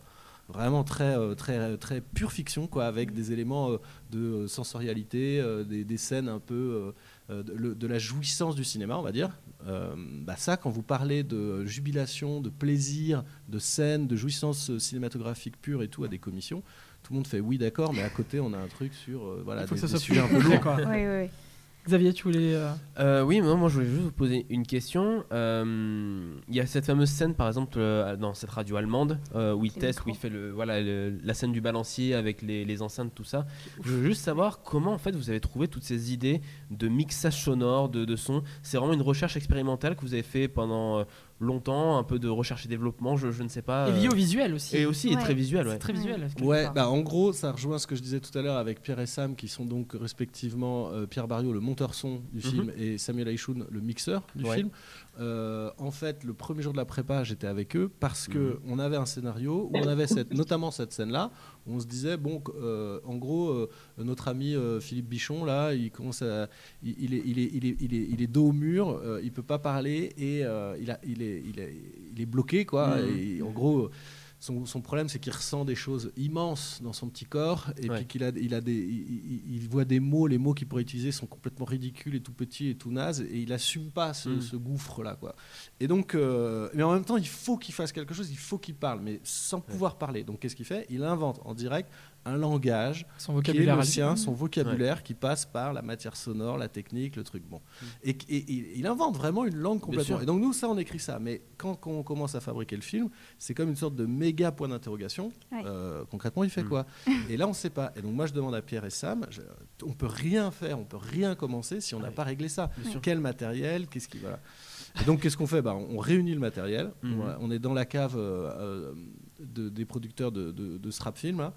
vraiment très euh, très très pure fiction quoi avec des éléments euh, de euh, sensorialité des, des scènes un peu de, la jouissance du cinéma on va dire Euh, bah ça quand vous parlez de jubilation de plaisir de scène de jouissance cinématographique pure et tout à des commissions tout le monde fait oui d'accord mais à côté on a un truc sur euh, voilà Il faut des, que ça des soit sujets un peu lourds quoi. Ouais, ouais, ouais. Xavier, tu voulais. euh, Euh, oui, mais moi je voulais juste vous poser une question. Euh, Il y a cette fameuse scène, par exemple, euh, dans cette radio allemande, euh, où il teste, où il fait le, voilà, le- la scène du balancier avec les, les enceintes, tout ça. Je veux juste savoir comment en fait vous avez trouvé toutes ces idées de mixage sonore, de, de son. C'est vraiment une recherche expérimentale que vous avez fait pendant euh, longtemps, un peu de recherche et développement, je, je ne sais pas. Et lié euh, au visuel aussi. et aussi est Ouais. très visuel, ouais. très visuel. Ouais, bah en gros, ça rejoint ce que je disais tout à l'heure avec Pierre et Sam, qui sont donc respectivement euh, Pierre Barriot, le monteur son du Mhm. film, et Samuel Aishoun, le mixeur du Ouais. film. Euh, en fait, le premier jour de la prépa, j'étais avec eux parce que Mhm. on avait un scénario où on avait cette, notamment cette scène-là, on se disait bon, euh, en gros, euh, notre ami euh, Philippe Bichon là, il commence à, il, il est, il est, il est, il est, il est dos au mur, il peut pas parler et il a, il est, il est, il est bloqué quoi. Et en gros son, son problème, c'est qu'il ressent des choses immenses dans son petit corps, et Ouais. puis qu'il a, il a des, il, voit des mots, les mots qu'il pourrait utiliser sont complètement ridicules et tout petits et tout nazes, et il assume pas ce, Mm. ce gouffre-là, quoi. Et donc, euh, mais en même temps, il faut qu'il fasse quelque chose, il faut qu'il parle, mais sans pouvoir parler. Donc, qu'est-ce qu'il fait? Il invente en direct un langage Son qui est vocabulaire. le sien, son vocabulaire qui passe par la matière sonore, la technique, le truc. Bon. Et, et- et il invente vraiment une langue complètement. Et donc nous, ça, on écrit ça. Mais quand, on commence à fabriquer le film, c'est comme une sorte de méga point d'interrogation. Ouais. Euh, concrètement, il fait Mm. quoi? Et là, on ne sait pas. Et donc moi, je demande à Pierre et Sam, je- on peut rien faire, on peut rien commencer si on n'a Ouais. pas réglé ça. Quel matériel? Qu'est-ce qui voilà. Et donc, qu'est-ce qu'on fait? Bah, On réunit le matériel. On est dans la cave euh, euh, de- des producteurs de, de, de ce rap film. là.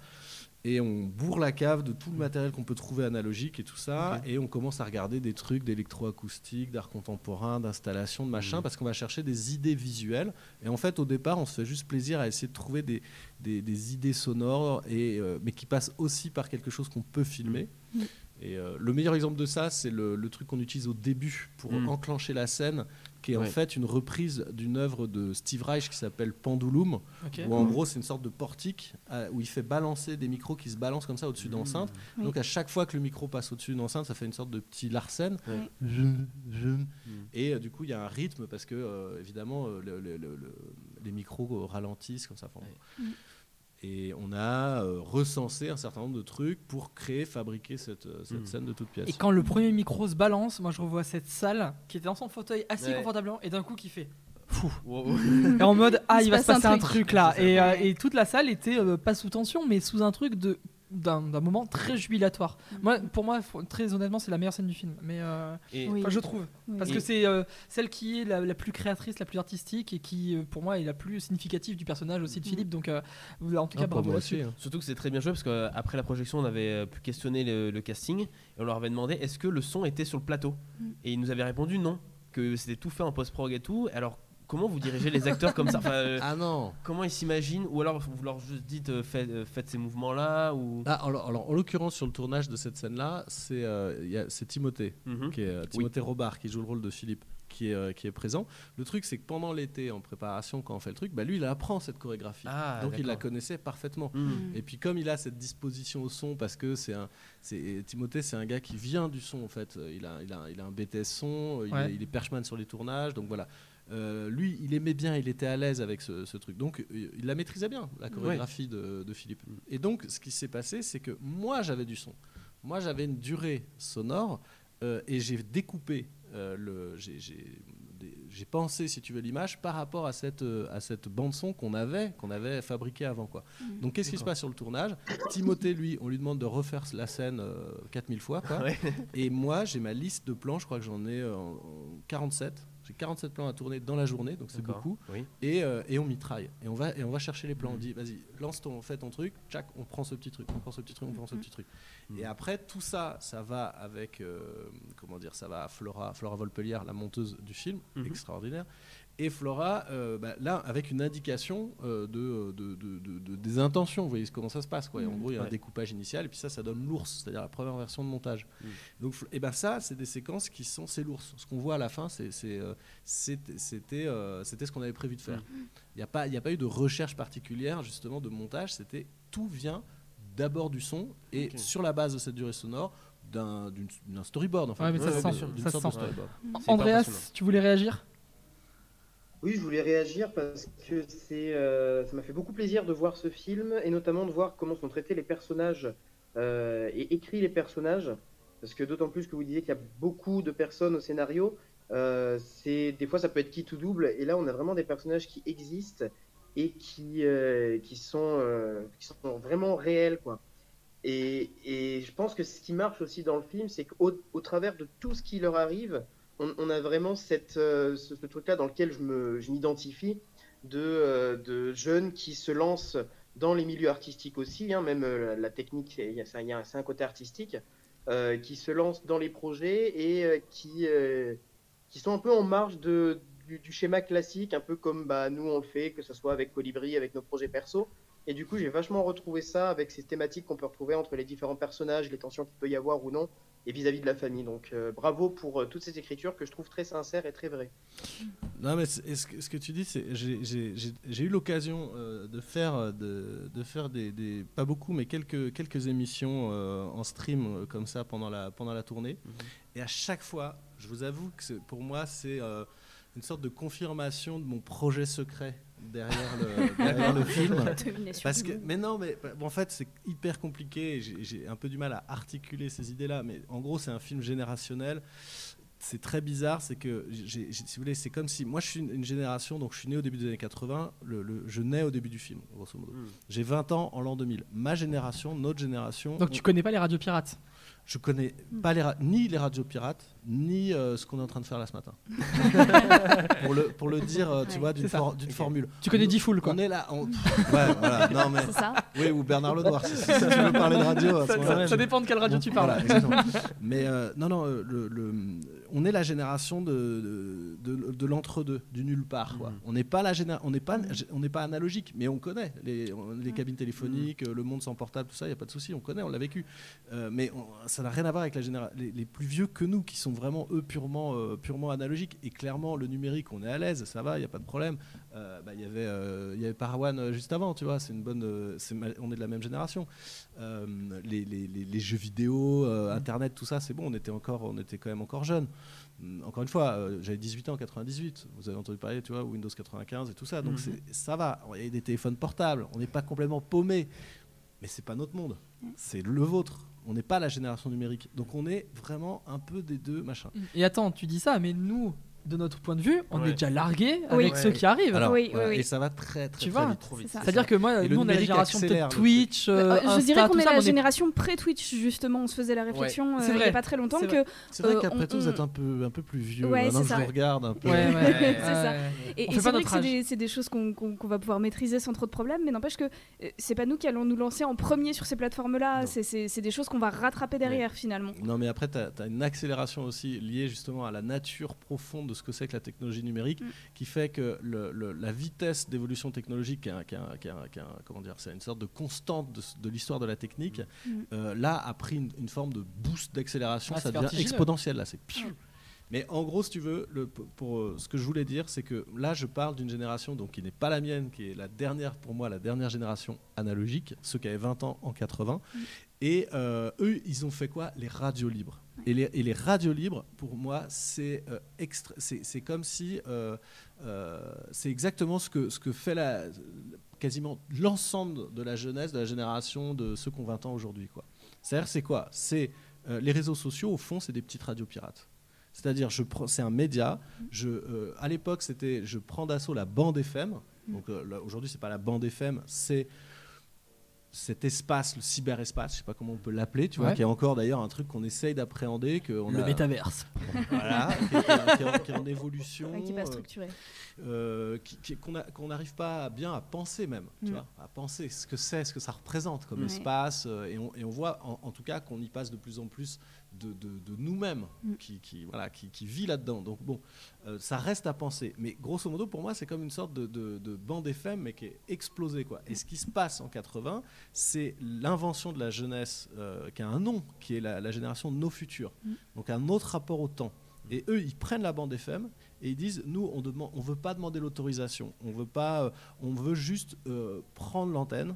Et on bourre la cave de tout le matériel qu'on peut trouver analogique et tout ça. Et on commence à regarder des trucs d'électroacoustique, d'art contemporain, d'installation, de machin, Mhm. parce qu'on va chercher des idées visuelles. Et en fait, au départ, on se fait juste plaisir à essayer de trouver des, des, des idées sonores, et, euh, mais qui passent aussi par quelque chose qu'on peut filmer. Mhm. Et euh, le meilleur exemple de ça, c'est le, le truc qu'on utilise au début pour enclencher la scène, qui est en fait une reprise d'une œuvre de Steve Reich qui s'appelle Pendulum, où en gros c'est une sorte de portique euh, où il fait balancer des micros qui se balancent comme ça au-dessus Mmh. d'enceintes. Oui. Donc à chaque fois que le micro passe au-dessus d'une enceinte, ça fait une sorte de petit Larsen. Ouais. Zoom, zoom. Mm. Et euh, du coup, il y a un rythme parce que euh, évidemment euh, le- le- le- le- les micros euh, ralentissent comme ça. Enfin, Ouais. Mm. Et on a euh, recensé un certain nombre de trucs pour créer, fabriquer cette, euh, cette Mm. scène de toute pièce. Et quand le premier micro se balance, moi je revois cette salle qui était dans son fauteuil assis Ouais. confortablement et d'un coup qui fait. Wow. Et en mode ah Il va se un passer un truc. truc, là et, euh, et toute la salle était euh, pas sous tension mais sous un truc de d'un moment très jubilatoire. Moi pour moi très honnêtement c'est la meilleure scène du film mais euh, Et, Oui. enfin, je trouve Oui. parce que c'est euh, celle qui est la, la plus créatrice, la plus artistique et qui euh, pour moi est la plus significative du personnage aussi de Mhm. Philippe donc euh, en tout cas Ah, pour bravo là-dessus. hein. Surtout que c'est très bien joué parce qu'après la projection, on avait pu questionner le, le casting et on leur avait demandé est-ce que le son était sur le plateau? Mm. Et ils nous avaient répondu non, que c'était tout fait en post-prog et tout. Alors, comment vous dirigez les acteurs comme ça Enfin, euh, Ah non Comment ils s'imaginent Ou alors vous leur juste dites euh, faites, euh, faites ces mouvements-là ou... Ah, alors, alors, en l'occurrence, sur le tournage de cette scène-là, c'est euh, Timothée, Mhm. qui est, Timothée Robard, qui joue le rôle de Philippe, qui est, euh, qui est présent. Le truc, c'est que pendant l'été, en préparation, quand on fait le truc, bah, lui, il apprend cette chorégraphie. Ah, Donc il la connaissait parfaitement. Mhm. Et puis comme il a cette disposition au son, parce que c'est un, Timothée, c'est un gars qui vient du son en fait. Il a, il a, il a un BTS son, il, Ouais. est, il est perchman sur les tournages, donc voilà. Euh, lui, il aimait bien, il était à l'aise avec ce, ce truc, donc euh, il la maîtrisait bien la chorégraphie de, de Philippe. Et donc ce qui s'est passé, c'est que moi j'avais du son, moi j'avais une durée sonore euh, et j'ai découpé euh, le, j'ai- pensé, si tu veux, l'image par rapport à cette, à cette bande-son qu'on avait, qu'on avait fabriquée avant. Quoi. Donc, qu'est-ce qui se passe sur le tournage? Timothée, lui, on lui demande de refaire la scène euh, 4000 fois. Quoi. Ouais. Et moi, j'ai ma liste de plans, je crois que j'en ai euh, en- en 47. J'ai 47 plans à tourner dans la journée, donc c'est beaucoup. Oui. Et, euh, et on mitraille. Et on va, et on va chercher les plans. On dit, vas-y, lance ton, fais ton truc, tchac, on prend ce petit truc, on prend ce petit truc, on prend ce Mhm. petit truc. Mhm. Et après, tout ça, ça va avec, euh, comment dire, ça va à Flora, Flora Volpellière, la monteuse du film, Mhm. extraordinaire. Et Flora, euh, bah, là, avec une indication euh, de, de- de- de- de- des intentions, vous voyez comment ça se passe. Quoi. Et en Mhm. gros, il y a un Ouais. découpage initial, et puis ça, ça donne l'ours, c'est-à-dire la première version de montage. Mhm. Donc, et ben ça, c'est des séquences qui sont, c'est l'ours. Ce qu'on voit à la fin, euh, c'était, c'était, euh, c'était ce qu'on avait prévu de faire. Il n'y a pas, il y a pas eu de recherche particulière justement de montage. C'était tout vient d'abord du son et sur la base de cette durée sonore d'un, storyboard. En fait, Ouais, mais ça se sent, se sent. pas Andreas, tu voulais réagir? Oui, je voulais réagir parce que euh, ça m'a fait beaucoup plaisir de voir ce film et notamment de voir comment sont traités les personnages euh, et écrits les personnages. Parce que d'autant plus que vous disiez qu'il y a beaucoup de personnes au scénario, euh, c'est des fois ça peut être qui tout double et là on a vraiment des personnages qui existent et qui qui sont vraiment réels quoi. Et, je pense que ce qui marche aussi dans le film, c'est qu'au au travers de tout ce qui leur arrive, on, a vraiment cette, euh, ce, truc-là dans lequel je m'identifie de, euh, de jeunes qui se lancent dans les milieux artistiques aussi, hein, même euh, la, technique, c'est- il y a, y a un, côté artistique, qui se lancent dans les projets et qui, qui sont un peu en marge de, du, du schéma classique, un peu comme bah, nous on le fait, que ce soit avec Colibri, avec nos projets perso. Et du coup, j'ai vachement retrouvé ça avec ces thématiques qu'on peut retrouver entre les différents personnages, les tensions qu'il peut y avoir ou non, et vis-à-vis de la famille. Donc euh, bravo pour euh, toutes ces écritures que je trouve très sincères et très vraies. Non, mais ce, que, ce que tu dis, c'est j'ai- eu l'occasion euh, de faire, de, de faire des, des- pas beaucoup, mais quelques, quelques émissions en stream comme ça pendant la, pendant la tournée. Et à chaque fois, je vous avoue que pour moi, c'est une sorte de confirmation de mon projet secret derrière le, derrière le film. Parce que, mais non, mais bon, en fait, c'est hyper compliqué. J'ai un peu du mal à articuler ces idées-là. Mais en gros, c'est un film générationnel. C'est très bizarre. C'est que, si vous voulez, c'est comme si. Moi, je suis une, une génération, donc je suis né au début des années 80. Le, le- je nais au début du film, grosso modo. Mm. J'ai 20 ans en l'an 2000. Ma génération, notre génération. Donc on- tu connais pas les radios pirates je connais pas les ra- ni les radios pirates, ni euh, ce qu'on est en train de faire là ce matin. pour, le, pour le dire, euh, tu Ouais. vois, d'une for- formule. Tu connais On- 10 foules quoi. On est là. on- Ouais, voilà. Non, mais. C'est ça Oui, ou Bernard Lenoir, si, si tu veux parler de radio. Ça, dépend de quelle radio Bon, tu parles. voilà. Mais euh, non, non, euh, le, le- on est la génération de, de, de- de l'entre-deux, du nulle part. quoi. Mhm. On n'est pas la géné- on n'est pas, on n'est pas analogique, mais on connaît les, on- les Ouais. cabines téléphoniques, euh, le monde sans portable, tout ça, il y a pas de souci, on connaît, on l'a vécu. Euh, mais on- ça n'a rien à voir avec la généra- les, les plus vieux que nous, qui sont vraiment eux purement, euh, purement analogiques. Et clairement, le numérique, on est à l'aise, ça va, il y a pas de problème. Euh, bah, Il y avait, euh, il y avait Parawan juste avant, tu vois. C'est une bonne, c'est on est de la même génération. Euh, les, les- les- les jeux vidéo, euh, Internet, tout ça, c'est bon. On était encore, on était quand même encore jeunes. Hum, Encore une fois, euh, j'avais 18 ans en 98. Vous avez entendu parler, tu vois, Windows 95 et tout ça. Donc c'est- ça va. Il y a des téléphones portables. On n'est pas complètement paumé. Mais c'est pas notre monde. C'est le vôtre. On n'est pas la génération numérique. Donc on est vraiment un peu des deux machins. Et attends, tu dis ça, mais nous, de notre point de vue, on Ouais. est déjà largués Oui. avec Ouais. ceux qui arrivent. Alors, Oui, oui, voilà, oui. Et ça va très très, Tu très vois, vite. Trop. C'est-à-dire que moi, nous, on est la génération Twitch, euh, Euh, je Insta, dirais qu'on est ça, la est- génération pré-Twitch, justement. On se faisait la réflexion euh, il n'y a pas très longtemps C'est que. vrai. C'est vrai Euh, qu'après on- tout, vous êtes un peu, un peu plus vieux. Ouais, Maintenant je vous regarde un peu. C'est ça. Et, c'est vrai que c'est des, choses qu'on va pouvoir maîtriser sans trop de problèmes, mais n'empêche que c'est pas nous qui allons nous lancer en premier sur ces plateformes-là. C'est des choses qu'on va rattraper derrière finalement. Non, mais après, tu as, une accélération aussi liée justement à la nature profonde de ce que c'est que la technologie numérique, Mm. qui fait que le- le- la vitesse d'évolution technologique, qui comment dire, c'est une sorte de constante de, de l'histoire de la technique, Mm. euh, là a pris une, une forme de boost d'accélération, Ah, ça devient exponentiel là, c'est piou. Mais en gros, si tu veux, le, pour, pour, euh, ce que je voulais dire, c'est que là, je parle d'une génération donc, qui n'est pas la mienne, qui est la dernière, pour moi, la dernière génération analogique, ceux qui avaient 20 ans en 80. Mm. Et euh, eux, ils ont fait quoi? Les radios libres. Et les, et les radios libres, pour moi, c'est euh, c'est comme si. euh, euh, c'est exactement ce que, ce que fait la, quasiment l'ensemble de la jeunesse, de la génération de ceux qui ont 20 ans aujourd'hui. C'est-à-dire, c'est quoi? C'est les réseaux sociaux, au fond, c'est des petites radios pirates. C'est-à-dire, c'est un média. Je, à l'époque, c'était, je prends d'assaut la bande FM. Donc euh, là, aujourd'hui, c'est pas la bande FM, c'est cet espace, le cyberespace, je sais pas comment on peut l'appeler, tu vois, Ouais. qui est encore d'ailleurs un truc qu'on essaye d'appréhender, que on Le a, métaverse. voilà, qui, est, qui en, qui est en évolution, Ouais, qui est pas euh, structuré. euh, qu'on n'arrive pas bien à penser même, tu Mm. vois, à penser ce que c'est, ce que ça représente comme Ouais. espace, euh, et, on, et on voit en, en tout cas qu'on y passe de plus en plus de, de- de nous-mêmes Mm. qui, qui, voilà, qui, qui vit là-dedans. Donc bon, euh, ça reste à penser, mais grosso modo pour moi c'est comme une sorte de, de, de bande FM mais qui est explosée quoi. Et ce qui se passe en 80, c'est l'invention de la jeunesse euh, qui a un nom, qui est la, la génération de nos futurs. Mm. Donc un autre rapport au temps. Et eux, ils prennent la bande FM et ils disent nous, on ne on veut pas demander l'autorisation. On veut pas, euh, on veut juste euh, prendre l'antenne,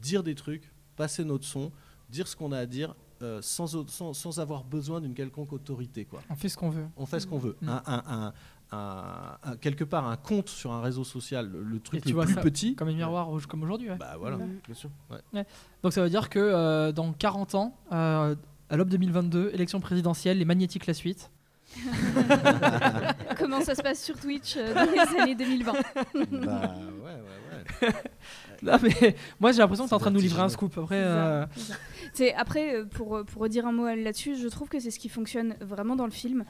dire des trucs, passer notre son, dire ce qu'on a à dire euh, sans, au- sans, sans avoir besoin d'une quelconque autorité. Quoi. On fait ce qu'on veut. On fait ce qu'on veut. Mm. Un, un- un- un- un- quelque part, un compte sur un réseau social, le, le Et truc tu le vois plus ça petit. Comme un miroir comme aujourd'hui. ouais. Bah voilà. Mm. Bien sûr. Donc ça veut dire que euh, dans 40 ans, euh, à l'aube 2022, élection présidentielle, les magnétiques la suite. Comment ça se passe sur Twitch euh, dans les années 2020 bah ouais, ouais, ouais. Non, mais moi j'ai l'impression que tu es en train de nous livrer un scoop. Après, C'est ça, euh, après, euh, pour, pour redire un mot là-dessus, je trouve que c'est ce qui fonctionne vraiment dans le film,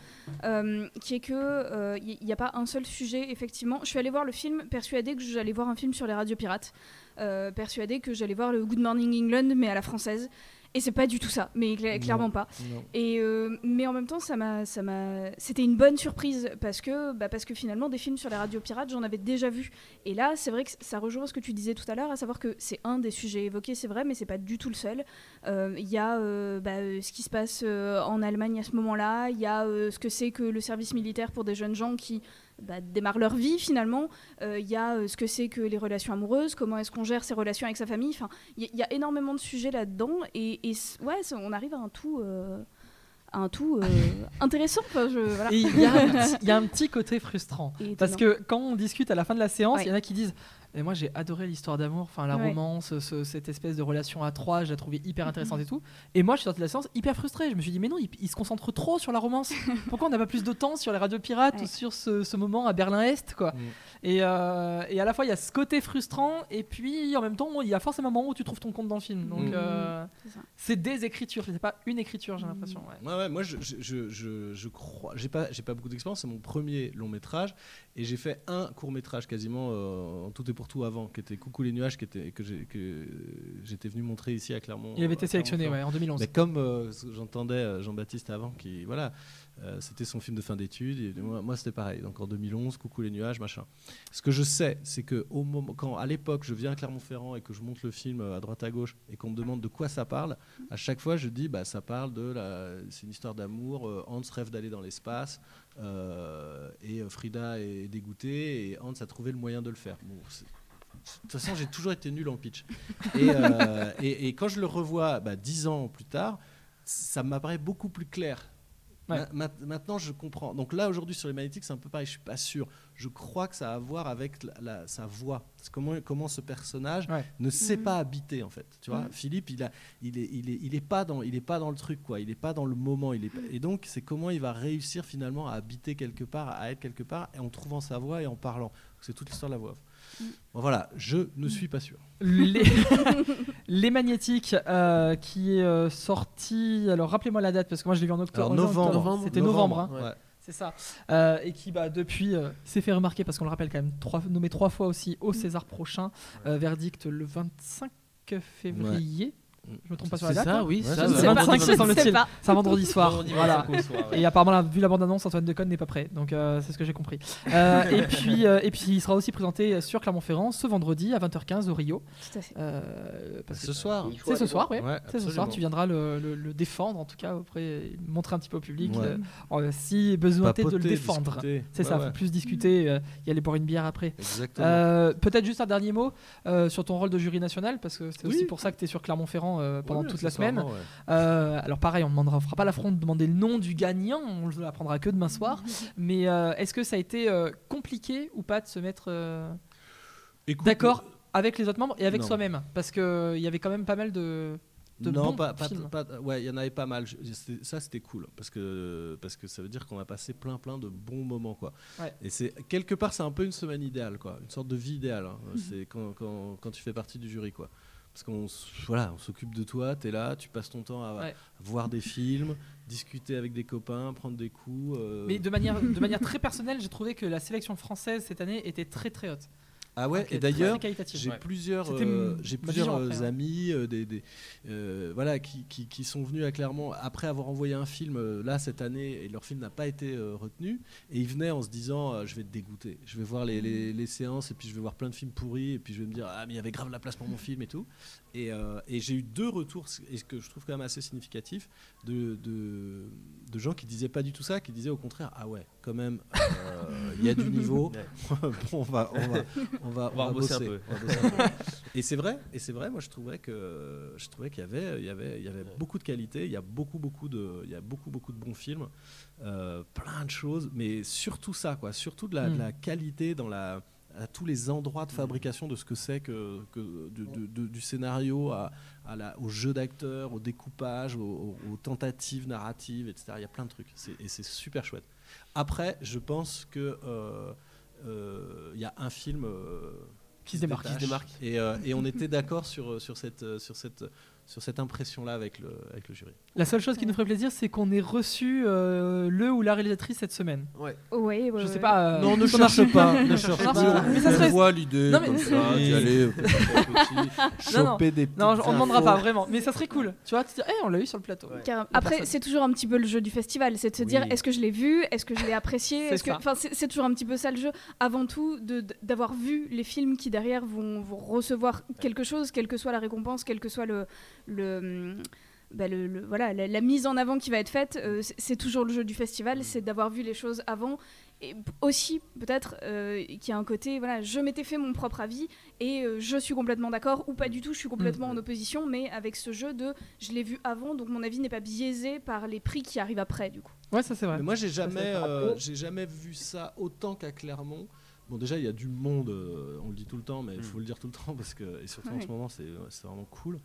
euh, qui est que il n'y a pas un seul sujet. Effectivement, je suis allée voir le film persuadée que j'allais voir un film sur les radios pirates, persuadée que j'allais voir le Good Morning England mais à la française. Et c'est pas du tout ça, mais Non. clairement pas. Non. Et euh, mais en même temps, ça m'a, ça m'a, c'était une bonne surprise parce que, bah, parce que finalement, des films sur les radios pirates, j'en avais déjà vu. Et là, c'est vrai que ça rejoint ce que tu disais tout à l'heure, à savoir que c'est un des sujets évoqués, c'est vrai, mais c'est pas du tout le seul. Euh, Il y a euh, bah, euh, ce qui se passe euh, en Allemagne à ce moment-là. Il y a euh, ce que c'est que le service militaire pour des jeunes gens qui bah, démarrent leur vie finalement. Euh, Il y a euh, ce que c'est que les relations amoureuses, comment est-ce qu'on gère ses relations avec sa famille. Enfin, il y, a énormément de sujets là-dedans et, ouais, on arrive à un tout, euh, à un tout euh, intéressant. Enfin, je, voilà. Et il y, a un petit- il y a un petit côté frustrant. Parce que quand on discute à la fin de la séance, il Ouais. y en a qui disent Et moi j'ai adoré l'histoire d'amour, enfin la Ouais. romance, ce- cette espèce de relation à trois, je la trouvais hyper intéressante et tout. Et moi je suis sorti de la séance hyper frustré. Je me suis dit Mais non, il, il se concentre trop sur la romance. Pourquoi on n'a pas plus de temps sur les radios pirates Ouais. ou sur ce, ce moment à Berlin-Est quoi Mm. et, euh, et à la fois il y a ce côté frustrant et puis en même temps il y a forcément un moment où tu trouves ton compte dans le film. Donc Mm. euh, C'est des écritures, c'est pas une écriture j'ai l'impression. ouais. Ouais, ouais, moi je, je, je, je, crois, j'ai pas, j'ai pas beaucoup d'expérience, c'est mon premier long métrage et j'ai fait un court métrage quasiment euh, en tout et pour tout avant, qui était Coucou les nuages, qui était, que, j'étais venu montrer ici à Clermont. Il avait été à sélectionné ouais, en 2011. Mais comme euh, j'entendais euh, Jean-Baptiste avant, qui voilà, euh, c'était son film de fin d'études. Moi, moi, c'était pareil. Donc en 2011, Coucou les nuages, machin. Ce que je sais, c'est que au moment, quand à l'époque je viens à Clermont-Ferrand et que je monte le film euh, à droite à gauche et qu'on me demande de quoi ça parle, à chaque fois je dis bah ça parle de la, c'est une histoire d'amour. euh, Hans rêve d'aller dans l'espace euh, et euh, Frida est dégoûtée et Hans a trouvé le moyen de le faire. Bon, toute façon, j'ai toujours été nul en pitch. Et, euh, et- et quand je le revois bah, dix ans plus tard, ça m'apparaît beaucoup plus clair. Ouais. Ma- ma- maintenant, je comprends. Donc là, aujourd'hui, sur les magnétiques, c'est un peu pareil. Je suis pas sûr. Je crois que ça a à voir avec la- la- sa voix. Comment, comment ce personnage Ouais. ne sait Mhm. pas habiter, en fait. Tu vois, Mhm. Philippe, il, a, il, est, il, est, il est pas dans, il est pas dans le truc, quoi. Il est pas dans le moment. Il est, pas- et donc, c'est comment il va réussir finalement à habiter quelque part, à être quelque part, et en trouvant sa voix et en parlant. C'est toute l'histoire de la voix. Bon, voilà, je ne suis pas sûr. Les, les magnétiques euh, qui est euh, sorti. Alors rappelez-moi la date parce que moi je l'ai vu en octobre. Alors, novembre. C'était novembre. hein. Ouais. Ouais. C'est ça. Euh, et qui bah, depuis euh, s'est fait remarquer parce qu'on le rappelle quand même trois, nommé trois fois aussi au César prochain. Euh, verdict le 25 février. Je me trompe pas sur la C'est date. ça, oui, ça. c'est Le ça. 25 Je me ne semble-t-il. sais pas. C'est un vendredi soir. Vendredi voilà. 25 au soir, ouais. Et apparemment, là, vu la bande-annonce, Antoine Deconne n'est pas prêt. Donc, euh, c'est ce que j'ai compris. Euh, et, puis, euh, et puis, il sera aussi présenté sur Clermont-Ferrand ce vendredi à 20h15 au Rio. Tout à fait. Euh, parce que- Ce soir. C'est ce soir. Ouais, C'est ce soir, tu viendras le, le- le défendre, en tout cas, auprès, montrer un petit peu au public Ouais. si besoin était de le défendre. C'est Ouais, ça, ouais. faut plus discuter, euh, y aller boire une bière après. Exactement. Peut-être juste un dernier mot sur ton rôle de jury national, parce que c'est Oui. aussi pour ça que tu es sur Clermont-Ferrand euh, pendant Ouais, toute la semaine. ouais. Euh, alors pareil, on ne fera pas l'affront de demander le nom du gagnant, on ne l'apprendra que demain soir. Mais euh, est-ce que ça a été euh, compliqué ou pas de se mettre euh, d'accord avec les autres membres et avec soi-même? Parce qu'il y avait quand même pas mal de... de non, bons pas, pas- films. pas- ouais, il y en avait pas mal. Je- ça, c'était cool parce que parce que ça veut dire qu'on a passé plein plein de bons moments quoi. Ouais. Et c'est quelque part, c'est un peu une semaine idéale quoi, une sorte de vie idéale. hein. Mhm. C'est quand, quand, quand tu fais partie du jury quoi. Parce qu'on voilà, on s'occupe de toi, tu es là, tu passes ton temps à, Ouais. voir des films, discuter avec des copains, prendre des coups. euh. Mais de manière, de manière très personnelle, j'ai trouvé que la sélection française cette année était très très haute. Ah ouais, et d'ailleurs. J'ai Ouais. plusieurs, euh, j'ai plusieurs euh, après, amis, euh, des, des, euh, voilà, qui, qui, qui sont venus à Clermont après avoir envoyé un film là cette année et leur film n'a pas été euh, retenu. Et ils venaient en se disant je vais te dégoûter, je vais voir les, les, les séances et puis je vais voir plein de films pourris et puis je vais me dire ah mais il y avait grave la place pour mon film et tout. Et, et j'ai eu deux retours et ce que je trouve quand même assez significatif de, de, de gens qui disaient pas du tout ça, qui disaient au contraire ah ouais quand même il y a du niveau, bon, on va on va on va, On va bosser un peu. on bosser un peu. Et c'est vrai, et c'est vrai. Moi, je trouvais que je trouvais qu'il y avait, il y avait, il y avait beaucoup de qualité. Il y a beaucoup, beaucoup de, il y a beaucoup, beaucoup de bons films, euh, plein de choses, mais surtout ça, quoi. Surtout de la, de Mm. la qualité dans la à tous les endroits de fabrication de ce que c'est que, que du scénario à, à la, au jeu d'acteurs, au découpage, aux, tentatives narratives, etc. Il y a plein de trucs, et c'est super chouette. Après, je pense que euh, il y a un film euh, Qui se démarque. détache. Qui se démarque. Et, euh, et on était d'accord sur, sur cette, euh, sur cette, sur cette impression-là avec le, avec le jury. La seule chose qui nous ferait plaisir, c'est qu'on ait reçu euh, le ou la réalisatrice cette semaine. Ouais. Ouais, ouais, Je ouais. sais pas. euh, non, ne cherche pas, ne cherche pas. mais ça on serait- voit l'idée Non, mais- comme ça, d'y aller petit, Non, non. choper des Non, on demandera infos. pas vraiment, mais ça serait cool. Tu vois, tu te dis, Eh, on l'a eu sur le plateau. Ouais. Car- La Après, c'est toujours un petit peu le jeu du festival, c'est de se dire Oui. est-ce que je l'ai vu, est-ce que je l'ai apprécié, est-ce que, enfin, c'est toujours un petit peu ça le jeu. Avant tout, de- d'avoir vu les films qui derrière vont, vont recevoir quelque chose, quelle que soit la récompense, quel que soit le, le, bah, le- le- voilà, la, la mise en avant qui va être faite. euh, c'est- toujours le jeu du festival, c'est d'avoir vu les choses avant. Et aussi, peut-être, euh, qu'il y a un côté, voilà, je m'étais fait mon propre avis et euh, je suis complètement d'accord, ou pas du tout, je suis complètement en opposition, mais avec ce jeu de je l'ai vu avant, donc mon avis n'est pas biaisé par les prix qui arrivent après, du coup. Ouais, ça c'est vrai. Mais moi, j'ai jamais, euh, trop. j'ai jamais vu ça autant qu'à Clermont. Bon, déjà, il y a du monde, euh, on le dit tout le temps, mais il faut le dire tout le temps parce que, et surtout en ce moment, c'est c'est vraiment cool.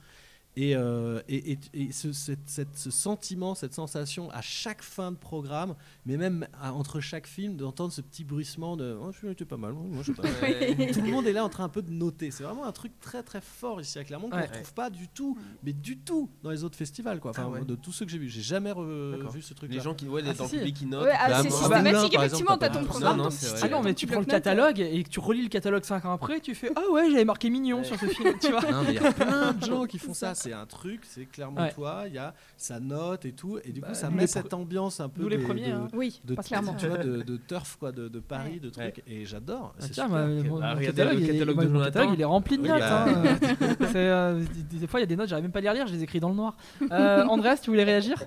Et, euh, et, et- et ce, cette- cette- ce sentiment, cette sensation à chaque fin de programme, mais même à- entre chaque film, d'entendre ce petit bruissement de oh, je suis pas mal, moi, je sais pas. Ouais. Tout le monde est là en train un peu de noter. C'est vraiment un truc très très fort ici à Clermont qu'on ne Ouais. retrouve pas du tout, mais du tout dans les autres festivals. Quoi. Enfin, Ah ouais. de tous ceux que j'ai vus, j'ai jamais vu ce truc. Les gens qui ouais, Ah, dans si, le si. public qui notent. Ouais, ah, Bah, c'est systématique, effectivement, exemple, t'as ton programme. Non, non. Ah non, mais tu prends le catalogue et que tu relis le catalogue 5 ans après, tu fais Ah ouais, j'avais marqué mignon sur ce film, tu vois. Il y a plein de gens qui font ça. C'est un truc, c'est clairement Ouais. toi, il y a sa note et tout. Et du Bah, coup, ça nous met cette ambiance un peu nous les de, premiers, de, hein. Oui, de- pas clairement. tu vois, de, de turf, quoi, de, de Paris, de trucs. Et j'adore. Ah, C'est tiens, mon, bah, mon catalogue, le il est- catalogue de mon catalogue, il est rempli de Oui, notes. bah. hein, euh, des, fois, il y a des notes, j'arrive même pas à les relire, je les écris dans le noir. Euh, Andreas, tu voulais réagir?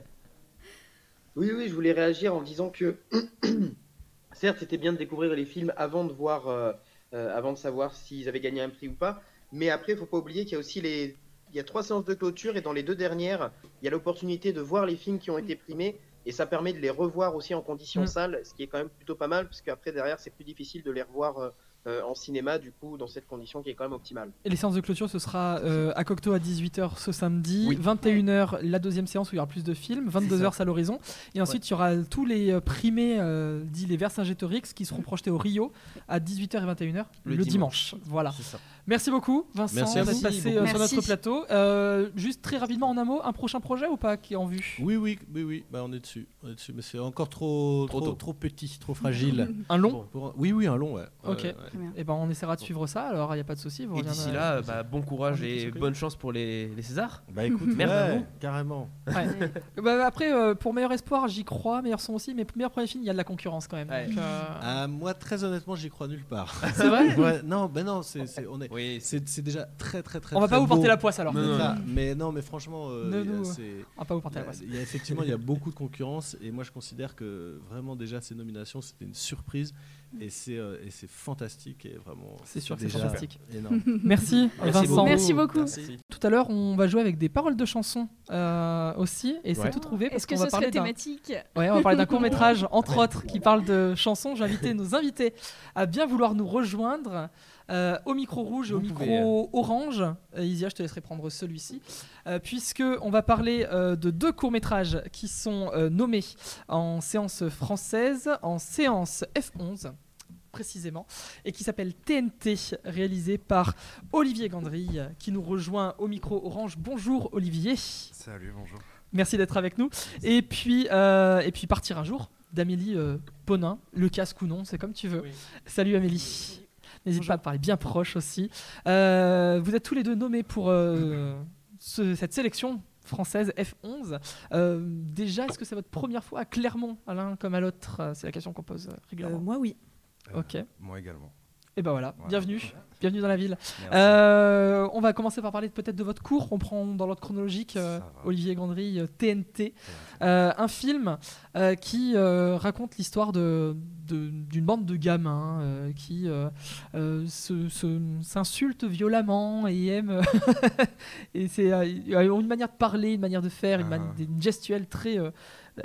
Oui, oui, je voulais réagir en disant que, certes, c'était bien de découvrir les films avant de voir, euh, euh, avant de savoir s'ils avaient gagné un prix ou pas, mais après, il faut pas oublier qu'il y a aussi les, il y a trois séances de clôture et dans les deux dernières, il y a l'opportunité de voir les films qui ont été primés et ça permet de les revoir aussi en conditions Mm. sales, ce qui est quand même plutôt pas mal, parce qu'après derrière, c'est plus difficile de les revoir euh, euh, en cinéma, du coup, dans cette condition qui est quand même optimale. Et les séances de clôture, ce sera euh, à Cocteau à 18h ce samedi, Oui. 21h la deuxième séance où il y aura plus de films, 22h à l'horizon, et ensuite il y aura tous les primés, euh, dit les Vercingétorix, qui seront projetés au Rio à 18h et 21h le, Le dimanche. dimanche. Voilà. C'est ça. Merci beaucoup, Vincent, Merci à d'être vous. passé euh, sur notre plateau. Euh, juste très rapidement en un mot, un prochain projet ou pas qui est en vue? Oui, oui, oui, oui. Bah, on est dessus. On est dessus. Mais c'est encore trop, Trop trop, tôt. trop petit, trop fragile. Un long? Pour Oui, oui, un long, ouais. Ok. Ouais, ouais. Très bien. Et ben on essaiera de suivre ça, alors il n'y a pas de souci. Et d'ici là, bah, bon courage et bonne chance pour les, les Césars. Bah écoute, Merci à ouais, carrément. Ouais. Bah, après, euh, pour meilleur espoir, j'y crois, meilleur son aussi, mais meilleur premier film, il y a de la concurrence quand même. Ouais. Donc, euh, Ah, moi, très honnêtement, j'y crois nulle part. C'est vrai Ouais, non, ben non, c'est, c'est- on est, Oui, c'est, déjà très, très, très. On va très pas vous beau. porter la poisse alors. Non, mais non, mais franchement, euh, nous- On va pas vous porter la poisse. il y a effectivement, il y a beaucoup de concurrence et moi je considère que vraiment déjà ces nominations c'était une surprise et c'est euh, et c'est fantastique et vraiment. C'est sûr que c'est fantastique. Énorme. Merci, Merci Vincent. beaucoup. Merci beaucoup. Merci. Tout à l'heure, on va jouer avec des paroles de chansons euh, aussi, et c'est tout trouvé parce Est-ce que qu'on ce va parler thématique Ouais, on va parler d'un court métrage, entre autres, qui parle de chansons. J'ai invité nos invités à bien vouloir nous rejoindre euh, au micro rouge et au micro pouvez, orange. Euh, Isia, je te laisserai prendre celui-ci, euh, puisque on va parler euh, de deux courts métrages qui sont euh, nommés en séance française, en séance F11 précisément, et qui s'appelle TNT, réalisé par Olivier Gandry, euh, qui nous rejoint au micro orange. Bonjour Olivier. Salut, bonjour. Merci d'être avec nous. Et puis, euh, et puis partir un jour d'Amélie euh, Ponin, le casque ou non, c'est comme tu veux. Oui. Salut Amélie. N'hésite pas à parler bien proche aussi. Euh, vous êtes tous les deux nommés pour euh, ce- cette sélection française F11. Euh, déjà, est-ce que c'est votre première fois à Clermont, à l'un comme à l'autre? C'est la question qu'on pose euh, régulièrement. moi oui. Euh, Ok. Moi également. Et ben voilà, Voilà. bienvenue. Bienvenue dans la ville. Euh, on va commencer par parler peut-être de votre cours. On prend dans l'ordre chronologique euh. Olivier Gandry, euh, TNT, Euh, un film qui raconte l'histoire de, d'une bande de gamins euh, qui euh, euh, se- se- s'insultent violemment et aiment. et c'est une manière de parler, une manière de faire, une, Ah. une gestuelle très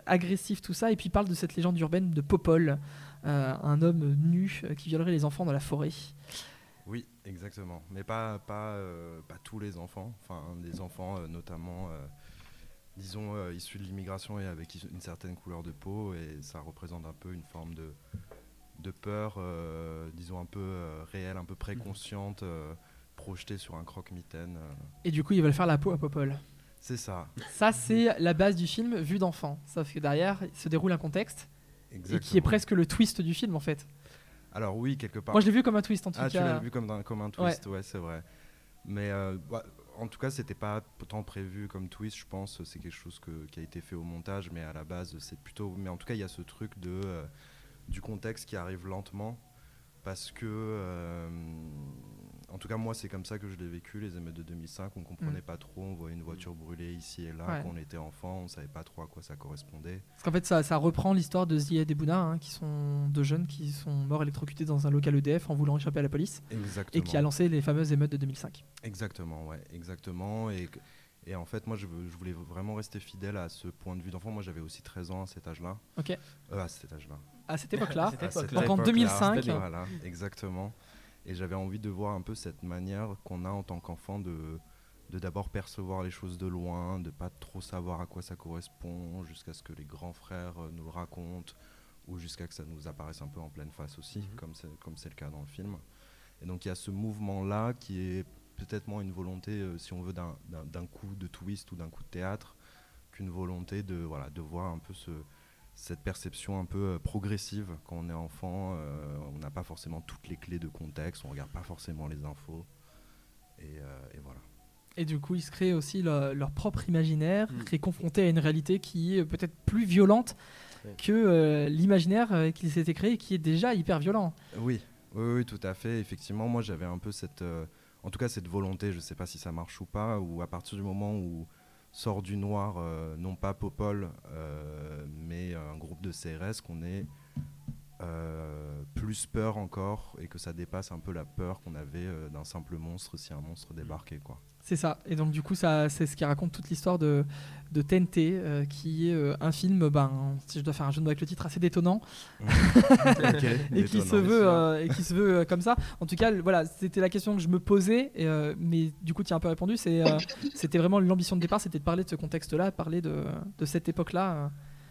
agressive, tout ça. Et puis il parle de cette légende urbaine de Popol, un homme nu euh, qui violerait les enfants dans la forêt. Oui, exactement. Mais pas, pas, euh, pas tous les enfants. Enfin, des enfants euh, notamment, euh, disons, euh, issus de l'immigration et avec une certaine couleur de peau. Et ça représente un peu une forme de, de peur, euh, disons un peu euh, réelle, un peu préconsciente, euh, projetée sur un croque-mitaine. euh. Et du coup, ils veulent faire la peau à Popol. C'est ça, Ça, c'est la base du film vu d'enfant. Sauf que derrière, il se déroule un contexte exactement. et qui est presque le twist du film en fait. Alors oui, quelque part. Moi, je l'ai vu comme un twist en tout Ah, tu cas. l'as vu comme un, comme un twist, ouais, c'est vrai. Mais euh, bah, en tout cas, c'était pas tant prévu comme twist, je pense. C'est quelque chose que- qui a été fait au montage, mais à la base, c'est plutôt. Mais en tout cas, il y a ce truc de euh, du contexte qui arrive lentement, parce que, euh, en tout cas, moi, c'est comme ça que je l'ai vécu les émeutes de 2005. On comprenait pas trop, on voyait une voiture brûler ici et là. Ouais. Quand on était enfant, on savait pas trop à quoi ça correspondait. Parce qu'en fait, ça, ça reprend l'histoire de Ziad et Bouna, hein, qui sont deux jeunes qui sont morts électrocutés dans un local EDF en voulant échapper à la police Exactement. et qui a lancé les fameuses émeutes de 2005. Exactement, ouais, exactement. Et, en fait, moi, je, voulais vraiment rester fidèle à ce point de vue d'enfant. Moi, j'avais aussi 13 ans à cet âge-là. Ok. Euh, à cet âge-là. À cette époque-là, Donc en époque-là, 2005. Voilà, exactement. Et j'avais envie de voir un peu cette manière qu'on a en tant qu'enfant de de d'abord percevoir les choses de loin, de pas trop savoir à quoi ça correspond, jusqu'à ce que les grands frères euh, nous le racontent, ou jusqu'à que ça nous apparaisse un peu en pleine face aussi, Mhm. comme c'est comme c'est le cas dans le film. Et donc il y a ce mouvement-là qui est peut-être moins une volonté, euh, si on veut, d'un coup de twist ou d'un coup de théâtre, qu'une volonté de, voilà, de voir un peu ce, cette perception un peu euh, progressive quand on est enfant. euh, on n'a pas forcément toutes les clés de contexte, on regarde pas forcément les infos. Et, euh, et voilà. Et du coup, ils se créent aussi le- leur propre imaginaire, Mm. qui est confronté à une réalité qui est peut-être plus violente Ouais. que euh, l'imaginaire qu'ils s'étaient créé, qui est déjà hyper violent. Oui, oui, oui, tout à fait. Effectivement, moi j'avais un peu cette, euh, en tout cas cette volonté, je ne sais pas si ça marche ou pas, ou à partir du moment où sort du noir, euh, non pas Popol, euh, mais un groupe de CRS, qu'on ait euh, plus peur encore et que ça dépasse un peu la peur qu'on avait d'un simple monstre si un monstre débarquait, quoi. C'est ça. Et donc, du coup, ça, c'est ce qui raconte toute l'histoire de, de TNT, euh, qui est euh, un film, ben, si je dois faire un jeu de mots avec le titre, assez détonnant, Ok, et qui se veut, euh, et qui se veut euh, comme ça. En tout cas, voilà, c'était la question que je me posais, et, euh, mais du coup, tu as un peu répondu. C'est, euh, c'était vraiment l'ambition de départ, c'était de parler de ce contexte-là, parler de, de cette époque-là. euh.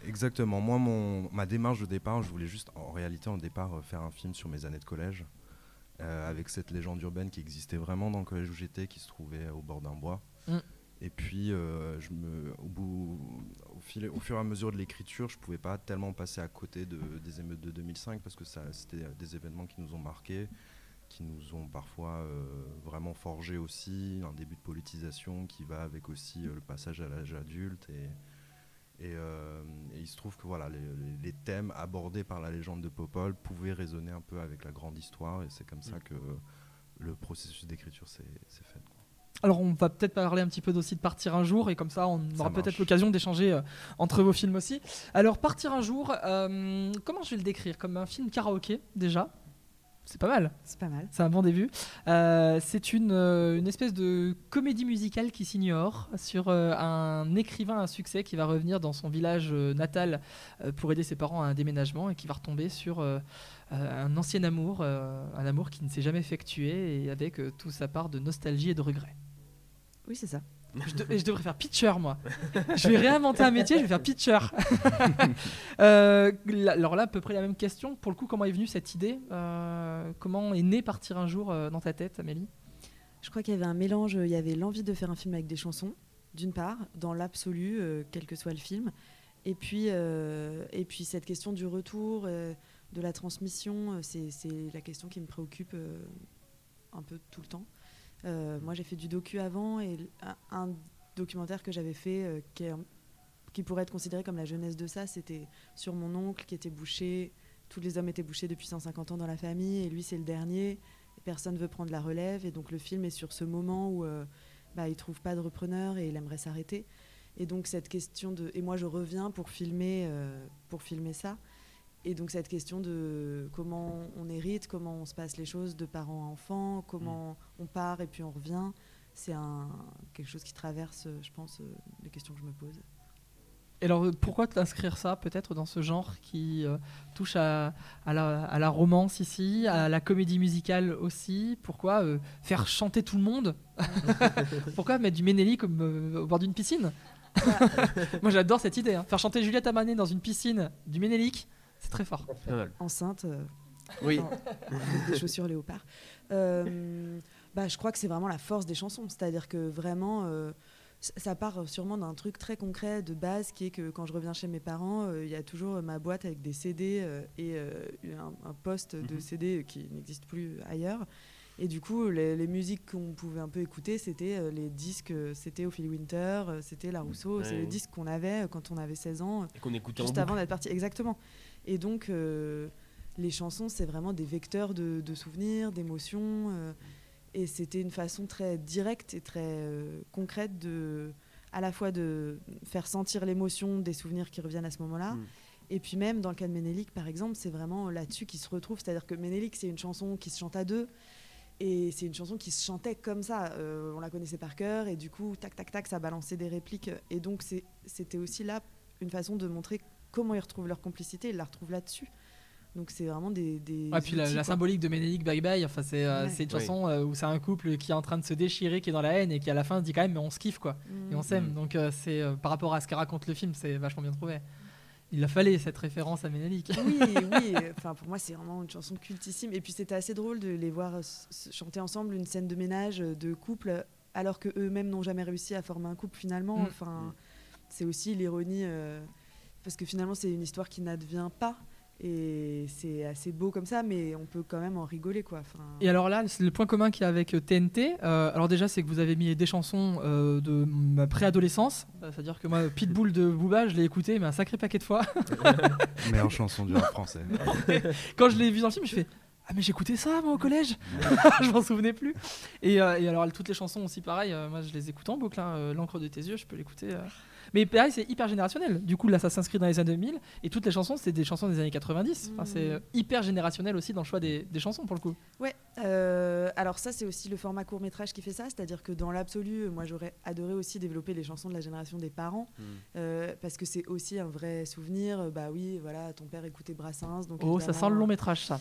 Exactement. Moi, mon, ma démarche de départ, je voulais juste, en réalité, en départ, euh, faire un film sur mes années de collège, euh, avec cette légende urbaine qui existait vraiment dans le collège où j'étais, qui se trouvait au bord d'un bois. Mm. Et puis, euh, je me, au, bout, au, fil, au fur et à mesure de l'écriture, je pouvais pas tellement passer à côté de, des émeutes de 2005 parce que c'était des événements qui nous ont marqués, qui nous ont parfois euh, vraiment forgé aussi, un début de politisation qui va avec aussi euh, le passage à l'âge adulte et et, euh, et il se trouve que voilà, les, thèmes abordés par la légende de Popol pouvaient résonner un peu avec la grande histoire, et c'est comme ça que le processus d'écriture s'est fait. quoi. Alors, on va peut-être parler un petit peu aussi de Partir un jour, et comme ça, on Ça aura peut-être l'occasion d'échanger euh, entre vos films aussi. Alors, Partir un jour, euh, comment je vais le décrire? Comme un film karaoké, déjà? C'est pas mal. C'est pas mal. C'est un bon début. Euh, c'est une, euh, une espèce de comédie musicale qui s'ignore sur euh, un écrivain à succès qui va revenir dans son village natal pour aider ses parents à un déménagement et qui va retomber sur un ancien amour, un amour qui ne s'est jamais effectué et avec euh, tout sa part de nostalgie et de regret. Oui, c'est ça. Je, de- je devrais faire pitcher, moi. je vais réinventer un métier, je vais faire pitcher. Euh, alors là, à peu près la même question. Pour le coup, comment est venue cette idée Euh, Comment est né Partir un jour euh, dans ta tête, Amélie? Je crois qu'il y avait un mélange. Il y avait l'envie de faire un film avec des chansons, d'une part, dans l'absolu, quel que soit le film. Et puis, et puis cette question du retour, de la transmission, c'est la question qui me préoccupe un peu tout le temps. Euh, moi, j'ai fait du docu avant et un, documentaire que j'avais fait euh, qui, pourrait être considéré comme la jeunesse de ça, c'était sur mon oncle qui était bouché. Tous les hommes étaient bouchés depuis 150 ans dans la famille et lui, c'est le dernier. Personne veut prendre la relève. Et donc, le film est sur ce moment où euh, bah, il trouve pas de repreneur et il aimerait s'arrêter. Et donc, cette question de. Et moi, je reviens pour filmer, pour filmer ça. Et donc, cette question de comment on hérite, comment on se passe les choses de parents à enfants, comment on part et puis on revient, c'est un, quelque chose qui traverse, euh, je pense, euh, les questions que je me pose. Et alors, euh, pourquoi t'inscrire ça peut-être dans ce genre qui euh, touche à, à la, à la romance ici, à la comédie musicale aussi? Pourquoi euh, faire chanter tout le monde? Pourquoi mettre du Ménéli comme euh, au bord d'une piscine? Moi j'adore cette idée. hein. Faire chanter Juliette Armanet dans une piscine du Ménélique, c'est très fort. Enceinte, euh, Oui. Des chaussures léopard. Euh, bah, je crois que c'est vraiment la force des chansons. C'est-à-dire que vraiment, euh, ça part sûrement d'un truc très concret de base qui est que quand je reviens chez mes parents, euh, il y a toujours ma boîte avec des CD euh, et euh, un, un poste de Mhm. CD qui n'existe plus ailleurs. Et du coup, les, les musiques qu'on pouvait un peu écouter, c'était euh, les disques, c'était Ophélie Winter, c'était La Rousseau, c'est Ouais. les disques qu'on avait quand on avait 16 ans Et qu'on écoutait en juste boucle. avant d'être parti. Exactement. Et donc, euh, les chansons, c'est vraiment des vecteurs de, de souvenirs, d'émotions. euh, et c'était une façon très directe et très euh, concrète de, à la fois de faire sentir l'émotion des souvenirs qui reviennent à ce moment-là. Mm. Et puis même dans le cas de Ménélique, par exemple, c'est vraiment là-dessus qu'ils se retrouvent. C'est-à-dire que Ménélique, c'est une chanson qui se chante à deux. Et c'est une chanson qui se chantait comme ça. Euh, on la connaissait par cœur. Et du coup, tac, tac, tac, ça balançait des répliques. Et donc, c'était aussi là une façon de montrer comment ils retrouvent leur complicité. Ils la retrouvent là-dessus. Donc, c'est vraiment des. des Ouais, puis la, outils, la quoi. symbolique de Ménélique Bye Bye, enfin, c'est euh, Ouais. une Oui. chanson euh, où c'est un couple qui est en train de se déchirer, qui est dans la haine et qui à la fin se dit quand même, mais on se kiffe quoi. Et on Mm. s'aime. Donc euh, c'est par rapport à ce que raconte le film, c'est vachement bien trouvé. Il a fallu cette référence à Ménélique. Oui, oui. Enfin, pour moi, c'est vraiment une chanson cultissime. Et puis, c'était assez drôle de les voir chanter ensemble une scène de ménage de couple, alors que eux-mêmes n'ont jamais réussi à former un couple finalement. Mm. Enfin, c'est aussi l'ironie, euh, parce que finalement, c'est une histoire qui n'advient pas. Et c'est assez beau comme ça, mais on peut quand même en rigoler, quoi. Enfin, Et alors là, c'est le point commun qu'il y a avec euh, TNT. euh, alors déjà, c'est que vous avez mis des chansons euh, de ma préadolescence. Euh, C'est-à-dire que moi, Pitbull de Booba, je l'ai écouté mais un sacré paquet de fois. Meilleure chanson du rap français. Quand je l'ai vu dans le film, je fais ah mais j'écoutais ça moi au collège. je m'en souvenais plus. Et, euh, et alors toutes les chansons aussi pareil. euh, moi je les écoute en boucle. hein, euh, L'encre de tes yeux, je peux l'écouter. Mais pareil, c'est hyper générationnel. Du coup là, ça s'inscrit dans les années 2000 et toutes les chansons, c'est des chansons des années 90. Enfin, c'est euh, hyper générationnel aussi dans le choix des, des chansons pour le coup. Ouais, euh, alors ça c'est aussi le format court métrage qui fait ça, c'est-à-dire que dans l'absolu, moi j'aurais adoré aussi développer les chansons de la génération des parents, Mm. euh, parce que c'est aussi un vrai souvenir. Bah oui, voilà, ton père écoutait Brassens, donc. Oh, ça sent le long métrage ça.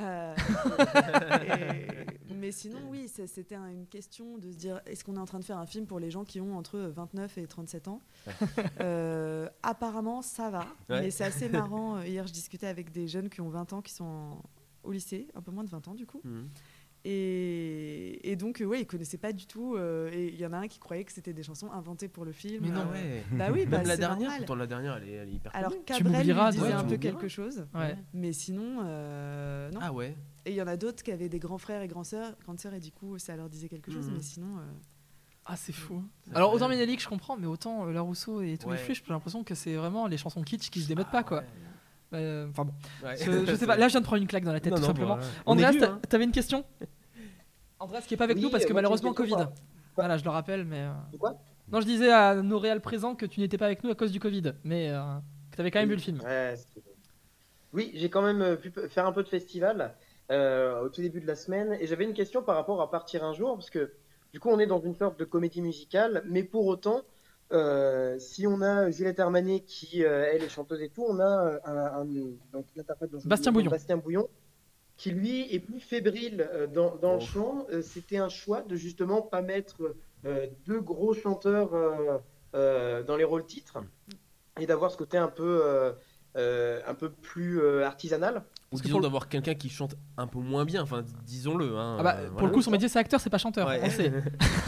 Euh, et- mais sinon, oui, c'était un- une question de se dire est-ce qu'on est en train de faire un film pour les gens qui ont entre 29 et 37 ans? Euh, Apparemment, ça va, Ouais. mais c'est assez marrant. Hier, je discutais avec des jeunes qui ont 20 ans, qui sont en- au lycée, un peu moins de 20 ans du coup. Mm. Et, et donc, euh, ouais, ils connaissaient pas du tout. euh, et il y en a un qui croyait que c'était des chansons inventées pour le film. Mais non, euh, ouais. Bah oui, bah, Même la dernière, normal. pourtant la dernière, elle est, elle est hyper Alors, Cabrel lui disait ouais, un peu quelque chose. Ouais. Mais sinon, euh, non. Ah ouais. Et il y en a d'autres qui avaient des grands frères et grandes sœurs, grandes sœurs et du coup ça leur disait quelque chose, Mhm. mais sinon. euh, Ah c'est fou. Alors autant Ménélique je comprends, mais autant euh, La Rousseau et tous les j'ai l'impression que c'est vraiment les chansons kitsch qui se démodent pas quoi. Euh, Enfin bon, Ouais. je, je sais pas. Là je viens de prendre une claque dans la tête Non, tout non, simplement. bah, on est Andreas, t'a- hein. t'avais une question? Andreas qui est pas avec Oui, nous parce que moi, j'ai une malheureusement question Covid. Voilà, je le rappelle, mais. euh, quoi? Non, je disais à nos réels présents que tu n'étais pas avec nous à cause du Covid, mais euh, que t'avais quand même vu le film. Ouais, c'est- oui, j'ai quand même euh, pu p- faire un peu de festival euh, au tout début de la semaine et j'avais une question par rapport à Partir un jour parce que du coup on est dans une sorte de comédie musicale, mais pour autant, euh, si on a Juliette Armanet qui euh, elle est chanteuse et tout, on a euh, un, un- donc l'interprète dont je Bastien Bouillon. Bastien Bouillon qui lui est plus fébrile euh, dans, dans Oh. le chant. Euh, C'était un choix de justement pas mettre euh, deux gros chanteurs euh, euh, dans les rôles titres et d'avoir ce côté un peu euh, euh, un peu plus euh, artisanal. Ou disons le- d'avoir quelqu'un qui chante un peu moins bien, enfin disons-le. Hein, Ah bah, euh, pour voilà. le coup, son métier c'est acteur, c'est pas chanteur. Ouais. On sait.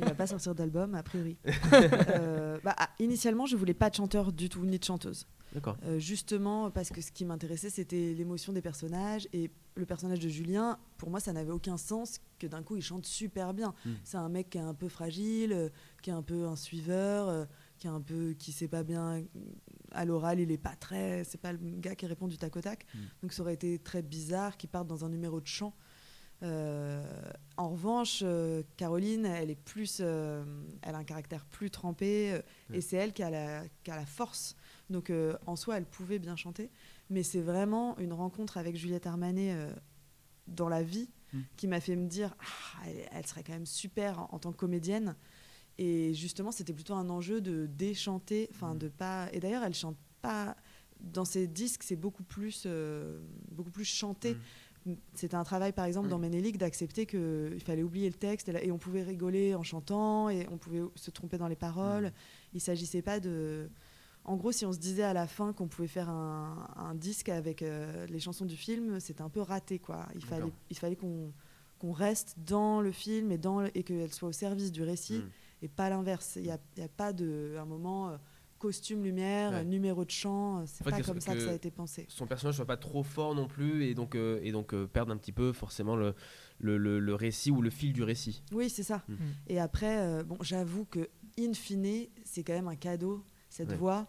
il va pas sortir d'album a priori. Euh, bah, ah, initialement, je voulais pas de chanteur du tout ni de chanteuse. D'accord. Euh, justement parce que ce qui m'intéressait c'était l'émotion des personnages et le personnage de Julien pour moi ça n'avait aucun sens que d'un coup il chante super bien Mm. c'est un mec qui est un peu fragile qui est un peu un suiveur euh, qui est un peu qui sait pas bien à l'oral il est pas très c'est pas le gars qui répond du tac au tac Mm. donc ça aurait été très bizarre qu'il parte dans un numéro de chant Euh, en revanche, euh, Caroline, elle est plus, euh, elle a un caractère plus trempé, Mm. et c'est elle qui a la, qui a la force. Donc en soi, elle pouvait bien chanter, mais c'est vraiment une rencontre avec Juliette Armanet dans la vie Mm. qui m'a fait me dire, ah, elle, elle serait quand même super en, en tant que comédienne. Et justement, c'était plutôt un enjeu de déchanter, enfin Mm. de pas. Et d'ailleurs, elle chante pas. Dans ses disques, c'est beaucoup plus, euh, beaucoup plus chanté. C'était un travail, par exemple, Mm. dans Ménélique, d'accepter qu'il fallait oublier le texte et, on pouvait rigoler en chantant et on pouvait se tromper dans les paroles. Mm. Il s'agissait pas de. en gros, si on se disait à la fin qu'on pouvait faire un, un disque avec euh, les chansons du film, c'était un peu raté. Quoi. Il, fallait, il fallait qu'on qu'on reste dans le film et, dans le- et qu'elle soit au service du récit Mm. Et pas l'inverse. Il n'y a, pas de un moment euh, costume, lumière, Ouais. numéro de chant. euh, C'est pas comme ça que que- ça a été pensé. son personnage soit pas trop fort non plus et donc euh, et donc euh, perdre un petit peu forcément le, le, le- le récit ou le fil du récit. Oui, c'est ça. Mm. Et après, euh, bon, j'avoue que in fine, c'est quand même un cadeau cette Ouais. voix.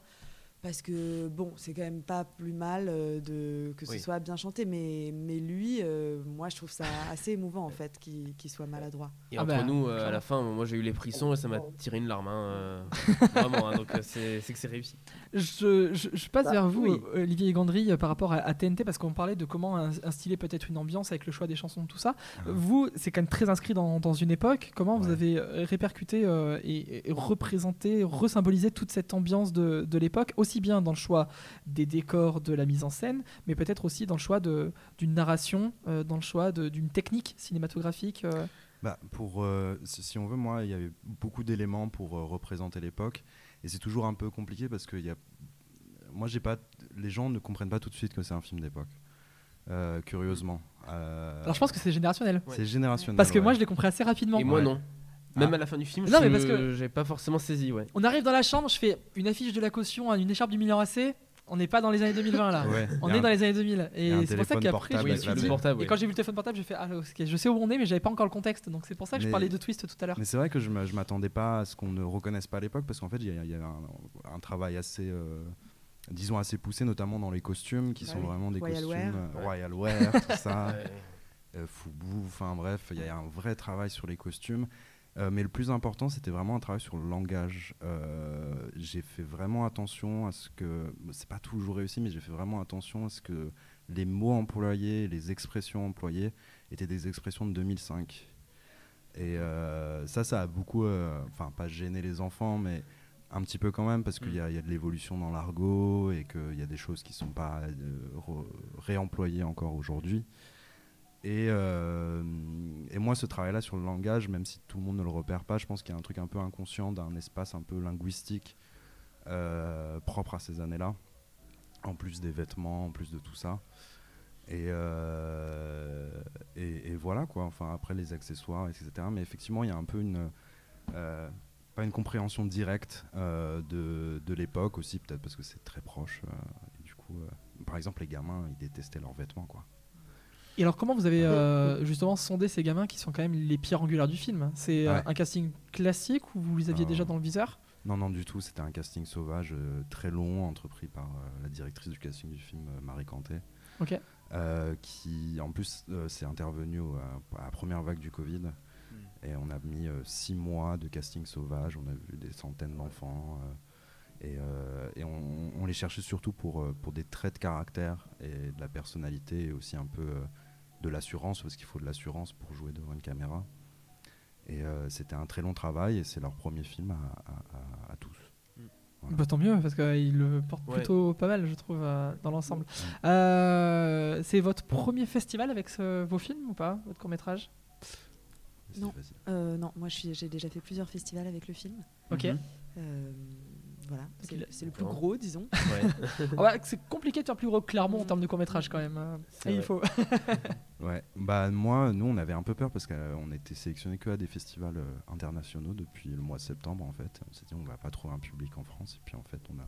Parce que bon, c'est quand même pas plus mal euh, de, que ce Oui. soit bien chanté, mais, mais lui, euh, moi je trouve ça assez émouvant en fait qu'il soit maladroit. Et Ah entre bah, nous, euh, à la fin, moi j'ai eu les frissons et ça m'a tiré une larme. hein, euh, vraiment, hein, donc c'est que c'est réussi. Je, je- je passe Bah, vers vous, oui. Olivier Gandry, par rapport à, à TNT, parce qu'on parlait de comment in- instiller peut-être une ambiance avec le choix des chansons, tout ça. Ah. Vous, c'est quand même très inscrit dans, dans une époque. Comment vous avez répercuté euh, et, et représenté, resymbolisé toute cette ambiance de, de l'époque, aussi bien dans le choix des décors, de la mise en scène, mais peut-être aussi dans le choix de- d'une narration, euh, dans le choix de- d'une technique cinématographique euh. Bah, pour, euh, si on veut, moi, il y avait beaucoup d'éléments pour euh, représenter l'époque. Et c'est toujours un peu compliqué parce que il y a... moi, j'ai pas... les gens ne comprennent pas tout de suite que c'est un film d'époque. Euh, curieusement. Euh, Alors je pense que c'est générationnel. c'est générationnel. Parce que ouais. moi, je l'ai compris assez rapidement. Et moi Ouais. non. Même Ah. à la fin du film, Non, mais je parce que- j'ai pas forcément saisi. Ouais. On arrive dans la chambre, je fais une affiche de la caution, une écharpe du Milan AC. On n'est pas dans les années 2020 là. Ouais, On est un- dans les années 2000. il y a Et c'est pour ça qu'après, je portable me Oui, portable. Et oui. quand j'ai vu le téléphone portable, j'ai fait Ah, ok, je sais où on est, mais j'avais pas encore le contexte. Donc c'est pour ça que je Mais- parlais de twist tout à l'heure. Mais c'est vrai que je ne m'attendais pas à ce qu'on ne reconnaisse pas à l'époque, parce qu'en fait, il y y a un, un travail assez, euh, disons, assez poussé, notamment dans les costumes, qui Bah sont oui. vraiment des Royal costumes Wear. euh. Royal Wear, tout ça, Ouais. euh, Fubu, enfin bref, il y a un vrai travail sur les costumes. Euh, mais le plus important, c'était vraiment un travail sur le langage. Euh, j'ai fait vraiment attention à ce que. C'est pas toujours réussi, mais j'ai fait vraiment attention à ce que les mots employés, les expressions employées étaient des expressions de 2005. Et euh, ça, ça a beaucoup. Enfin, pas gêné les enfants, mais un petit peu quand même, parce qu'il y, y a de l'évolution dans l'argot et qu'il y a des choses qui sont pas réemployées encore aujourd'hui. Et, euh, et moi, ce travail-là sur le langage, même si tout le monde ne le repère pas, je pense qu'il y a un truc un peu inconscient d'un espace un peu linguistique euh, propre à ces années-là, en plus des vêtements, en plus de tout ça. Et, euh, voilà quoi, enfin après les accessoires, etc. Mais effectivement, il y a un peu une. pas une compréhension directe de, de l'époque aussi, peut-être parce que c'est très proche. du coup, par exemple, les gamins, ils détestaient leurs vêtements quoi. Et alors, comment vous avez euh, justement sondé ces gamins qui sont quand même les pierres angulaires du film? C'est euh, Ouais. un casting classique ou vous les aviez Euh, déjà dans le viseur? Non, non, du tout. C'était un casting sauvage euh, très long, entrepris par euh, la directrice du casting du film, euh, Marie Cantet. Ok. Euh, qui, en plus, euh, s'est intervenue au- à la première vague du Covid. Et on a mis euh, six mois de casting sauvage. On a vu des centaines d'enfants. euh, et euh, et on, on les cherchait surtout pour, euh, pour des traits de caractère et de la personnalité et aussi un peu euh, de l'assurance, parce qu'il faut de l'assurance pour jouer devant une caméra. Et euh, c'était un très long travail et c'est leur premier film à, à- à- à tous. Voilà. Bah, tant mieux, parce qu'il le porte Ouais. plutôt pas mal, je trouve, euh, dans l'ensemble. Mm. Euh, c'est votre premier festival avec ce- vos films ou pas Votre court-métrage? Non. Euh, non, moi j'ai déjà fait plusieurs festivals avec le film. Ok. Mhm. Euh, voilà, c'est il le plus gros, disons. Ouais. Ah ouais, c'est compliqué de faire plus gros que Clermont en termes de court-métrage quand même. euh, C'est et il vrai. faut. Ouais, bah moi, nous, on avait un peu peur parce qu'on était sélectionné que à des festivals euh, internationaux depuis le mois de septembre en fait. On s'est dit on va pas trouver un public en France et puis en fait on a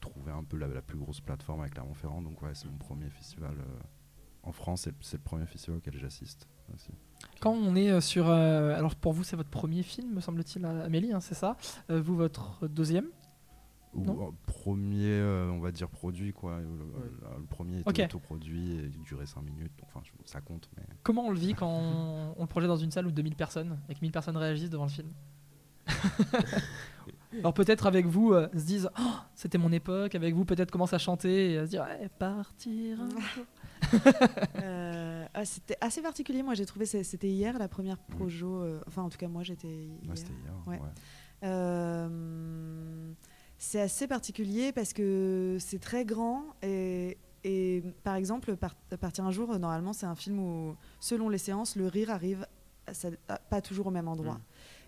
trouvé un peu la, la plus grosse plateforme avec Clermont-Ferrand. Donc ouais, c'est mon premier festival euh, en France. C'est le- C'est le premier festival auquel j'assiste aussi. Quand on est euh, sur. euh, alors pour vous, c'est votre premier film, me semble-t-il, euh, Amélie, hein, c'est ça? Euh, Vous, votre deuxième? Ou Non. premier, euh, on va dire produit quoi. Le, le- le premier était Ok. autoproduit et il durait 5 minutes. donc, Enfin, je- ça compte. Mais Comment on le vit quand on, on le projette dans une salle où 2000 personnes et que 1000 personnes réagissent devant le film Alors peut-être avec vous, euh, se disent Oh, c'était mon époque, avec vous peut-être commence à chanter et à se dire Ouais, partir. Euh, ah, c'était assez particulier. Moi, j'ai trouvé c'était hier la première projo. euh, enfin, en tout cas, moi, j'étais hier. ouais, c'était hier. Ouais. ouais. C'est assez particulier parce que c'est très grand et, et, par exemple, Par- Partir un jour, normalement, c'est un film où, selon les séances, le rire arrive pas toujours au même endroit.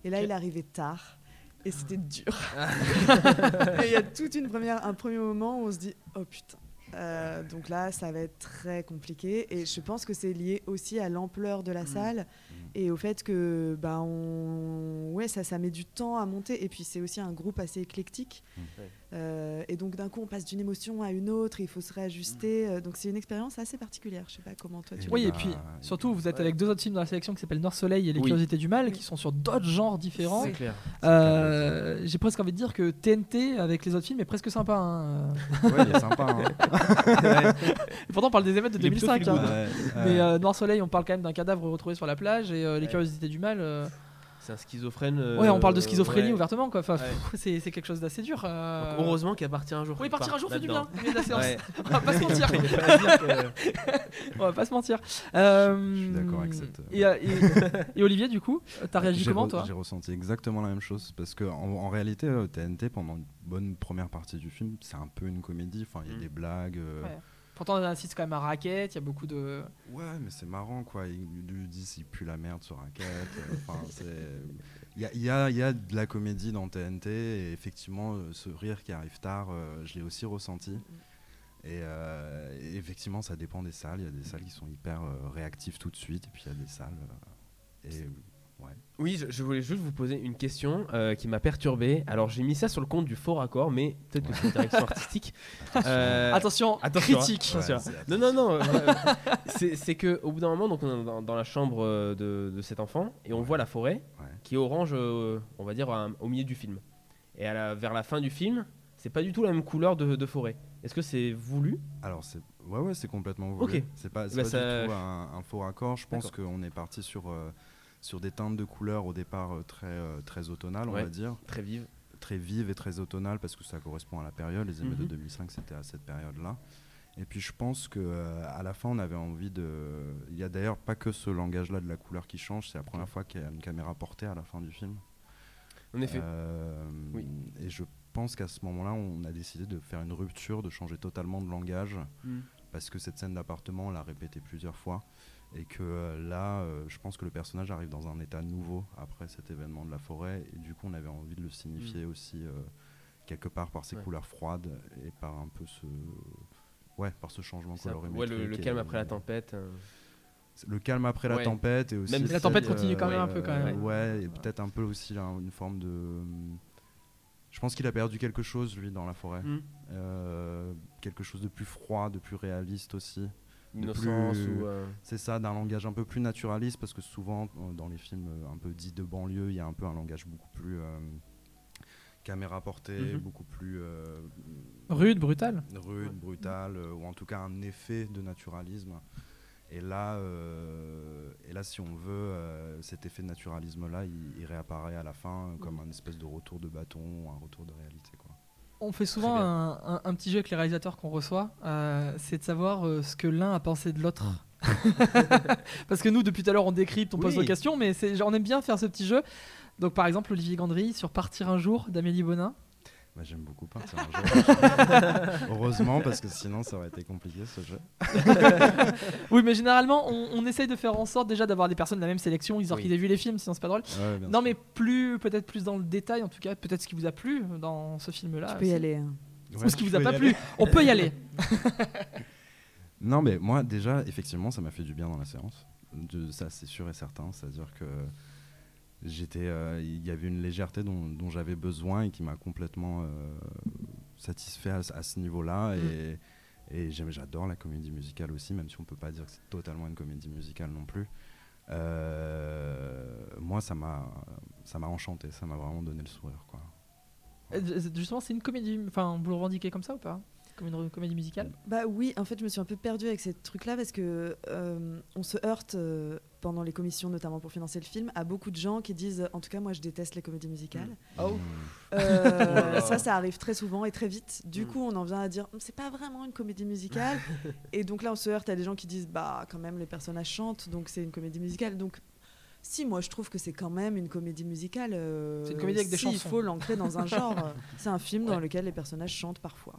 Et là, il arrivait tard. Et c'était dur. Et il y a toute une première, un premier moment où on se dit oh putain. Euh, donc là, ça va être très compliqué. Et je pense que c'est lié aussi à l'ampleur de la salle et au fait que bah, on... ouais, ça, ça met du temps à monter. Et puis c'est aussi un groupe assez éclectique. Ouais. Euh, et donc d'un coup, on passe d'une émotion à une autre, il faut se réajuster. Euh, donc c'est une expérience assez particulière. Je sais pas comment toi tu Et Oui, et bah, puis surtout, vous êtes ouais. avec deux autres films dans la sélection qui s'appellent Nord Soleil et Les Oui. Curiosités du Mal, Oui. qui sont sur d'autres genres différents. C'est clair. Euh, J'ai presque envie de dire que TNT avec les autres films est presque sympa. hein. Ouais, il est sympa. hein. Et pourtant, on parle des émeutes de Il est plutôt 2005. feel good. hein. Ouais, Mais ouais. euh, Noir Soleil, on parle quand même d'un cadavre retrouvé sur la plage et euh, Les Ouais. Curiosités du Mal. C'est un schizophrène. euh, ouais, on parle de schizophrénie ouais. ouvertement, quoi. Enfin, Ouais. c'est c'est quelque chose d'assez dur. euh. Donc, heureusement qu'il a parti un jour. Oui, partir un jour fait du bien. mais la séance. Ouais. On va pas se mentir. On va pas se mentir. Euh, Je suis d'accord avec cette, euh, Et, euh, et- et Olivier, du coup, t'as réagi J'ai comment, re- toi J'ai ressenti exactement la même chose parce que en, en réalité, TNT pendant une bonne première partie du film, c'est un peu une comédie. Enfin, il y a Mm. des blagues. Pourtant, on assiste quand même à Racket, il y a beaucoup de. Ouais, mais c'est marrant quoi. Ils lui disent il pue la merde sur raquette. euh, Enfin. Il y a, il y, a, il y a de la comédie dans TNT et effectivement, euh, ce rire qui arrive tard, euh, je l'ai aussi ressenti. Et, euh, et effectivement, ça dépend des salles. Il y a des salles qui sont hyper réactives tout de suite, et puis il y a des salles. et ouais. Oui, je, je voulais juste vous poser une question euh, qui m'a perturbé. Alors, j'ai mis ça sur le compte du faux raccord, mais peut-être que c'est une direction artistique. Euh, Attention, attention, hein. critique. Attention. Ouais, c'est- Non, non, non. euh, c'est que au bout d'un moment, donc on est dans, dans la chambre de, de cet enfant et on Ouais. voit la forêt Ouais. qui est orange, euh, on va dire à- au milieu du film. Et à la- vers la fin du film, c'est pas du tout la même couleur de, de forêt. Est-ce que c'est voulu? Alors, c'est ouais, ouais, c'est complètement voulu. Ok. C'est pas, c'est Bah, pas ça- du tout un, un faux raccord. Je pense qu'on est parti sur, euh, sur des teintes de couleurs au départ euh, très, euh, très automnales, Ouais. on va dire. Très vive. très vive et très automnale parce que ça correspond à la période. Les Mhm. de 2005, c'était à cette période-là. Et puis je pense que euh, à la fin, on avait envie de. Il y a d'ailleurs pas que ce langage-là de la couleur qui change. C'est la première fois qu'il y a une caméra portée à la fin du film. En effet. Euh, Oui. Et je pense qu'à ce moment-là, on a décidé de faire une rupture, de changer totalement de langage Mm. parce que cette scène d'appartement, on l'a répétée plusieurs fois. Et que euh, là, euh, je pense que le personnage arrive dans un état nouveau après cet événement de la forêt. Et du coup, on avait envie de le signifier aussi euh, quelque part par ses Ouais. couleurs froides et par un peu ce. Ouais, par ce changement colorimétrique. ouais, le, calme après la tempête. euh. Le calme après la tempête et aussi. Même la cette, tempête continue quand même un peu, quand même. Ouais, et peut-être un peu aussi là, une forme de. Je pense qu'il a perdu quelque chose, lui, dans la forêt. Mm. Euh, quelque chose de plus froid, de plus réaliste aussi. De Innocence plus- ou. euh, C'est ça, d'un langage un peu plus naturaliste, parce que souvent, euh, dans les films euh, un peu dits de banlieue, il y a un peu un langage beaucoup plus euh, caméra portée, Mhm. beaucoup plus euh, Rude, brutal. rude, brutal, euh, ou en tout cas un effet de naturalisme. Et là, euh, et là si on veut, euh, cet effet de naturalisme-là, il, il réapparaît à la fin euh, comme un espèce de retour de bâton, un retour de réalité. On fait souvent un, un- un petit jeu avec les réalisateurs qu'on reçoit, euh, c'est de savoir euh, ce que l'un a pensé de l'autre. Parce que nous, depuis tout à l'heure, on décrypte, on pose nos questions, mais on aime bien faire ce petit jeu. Donc, par exemple, Olivier Gandry sur Partir un jour d'Amélie Bonin. Bah, J'aime beaucoup partir un jour. Heureusement, parce que sinon ça aurait été compliqué ce jeu. Oui, mais généralement, on, on essaye de faire en sorte déjà d'avoir des personnes de la même sélection, histoire Oui. qu'ils aient vu les films, sinon c'est pas drôle. Ouais, Non, sûr. mais plus, peut-être plus dans le détail, en tout cas, peut-être ce qui vous a plu dans ce film-là. Tu peux y aller. hein. Ou Ouais, ce qui vous a pas plu. On peut y aller. Non, mais moi, déjà, effectivement, ça m'a fait du bien dans la séance. De, ça, c'est sûr et certain. C'est-à-dire que j'étais, euh, il y avait une légèreté dont, dont j'avais besoin et qui m'a complètement euh, satisfait à, ce- à ce niveau-là. Et, et j'aime- j'adore la comédie musicale aussi, même si on peut pas dire que c'est totalement une comédie musicale non plus. Euh, moi, ça m'a, ça m'a enchanté. Ça m'a vraiment donné le sourire, quoi. Justement, c'est une comédie. Enfin, vous le revendiquez comme ça ou pas? Comme une comédie musicale Bah oui, en fait, je me suis un peu perdue avec ces trucs-là parce que euh, on se heurte euh, pendant les commissions, notamment pour financer le film, à beaucoup de gens qui disent, en tout cas, moi, je déteste les comédies musicales. Oh. Mm. Euh, là. ça, ça arrive très souvent et très vite. Du Mm. coup, on en vient à dire, Hum, c'est pas vraiment une comédie musicale. et donc là, on se heurte à des gens qui disent, bah, quand même, les personnages chantent, donc c'est une comédie musicale. Donc, si, moi, je trouve que c'est quand même une comédie musicale. euh, C'est une comédie avec des si, Il chansons. faut l'ancrer dans un genre. C'est un film dans lequel les personnages chantent parfois.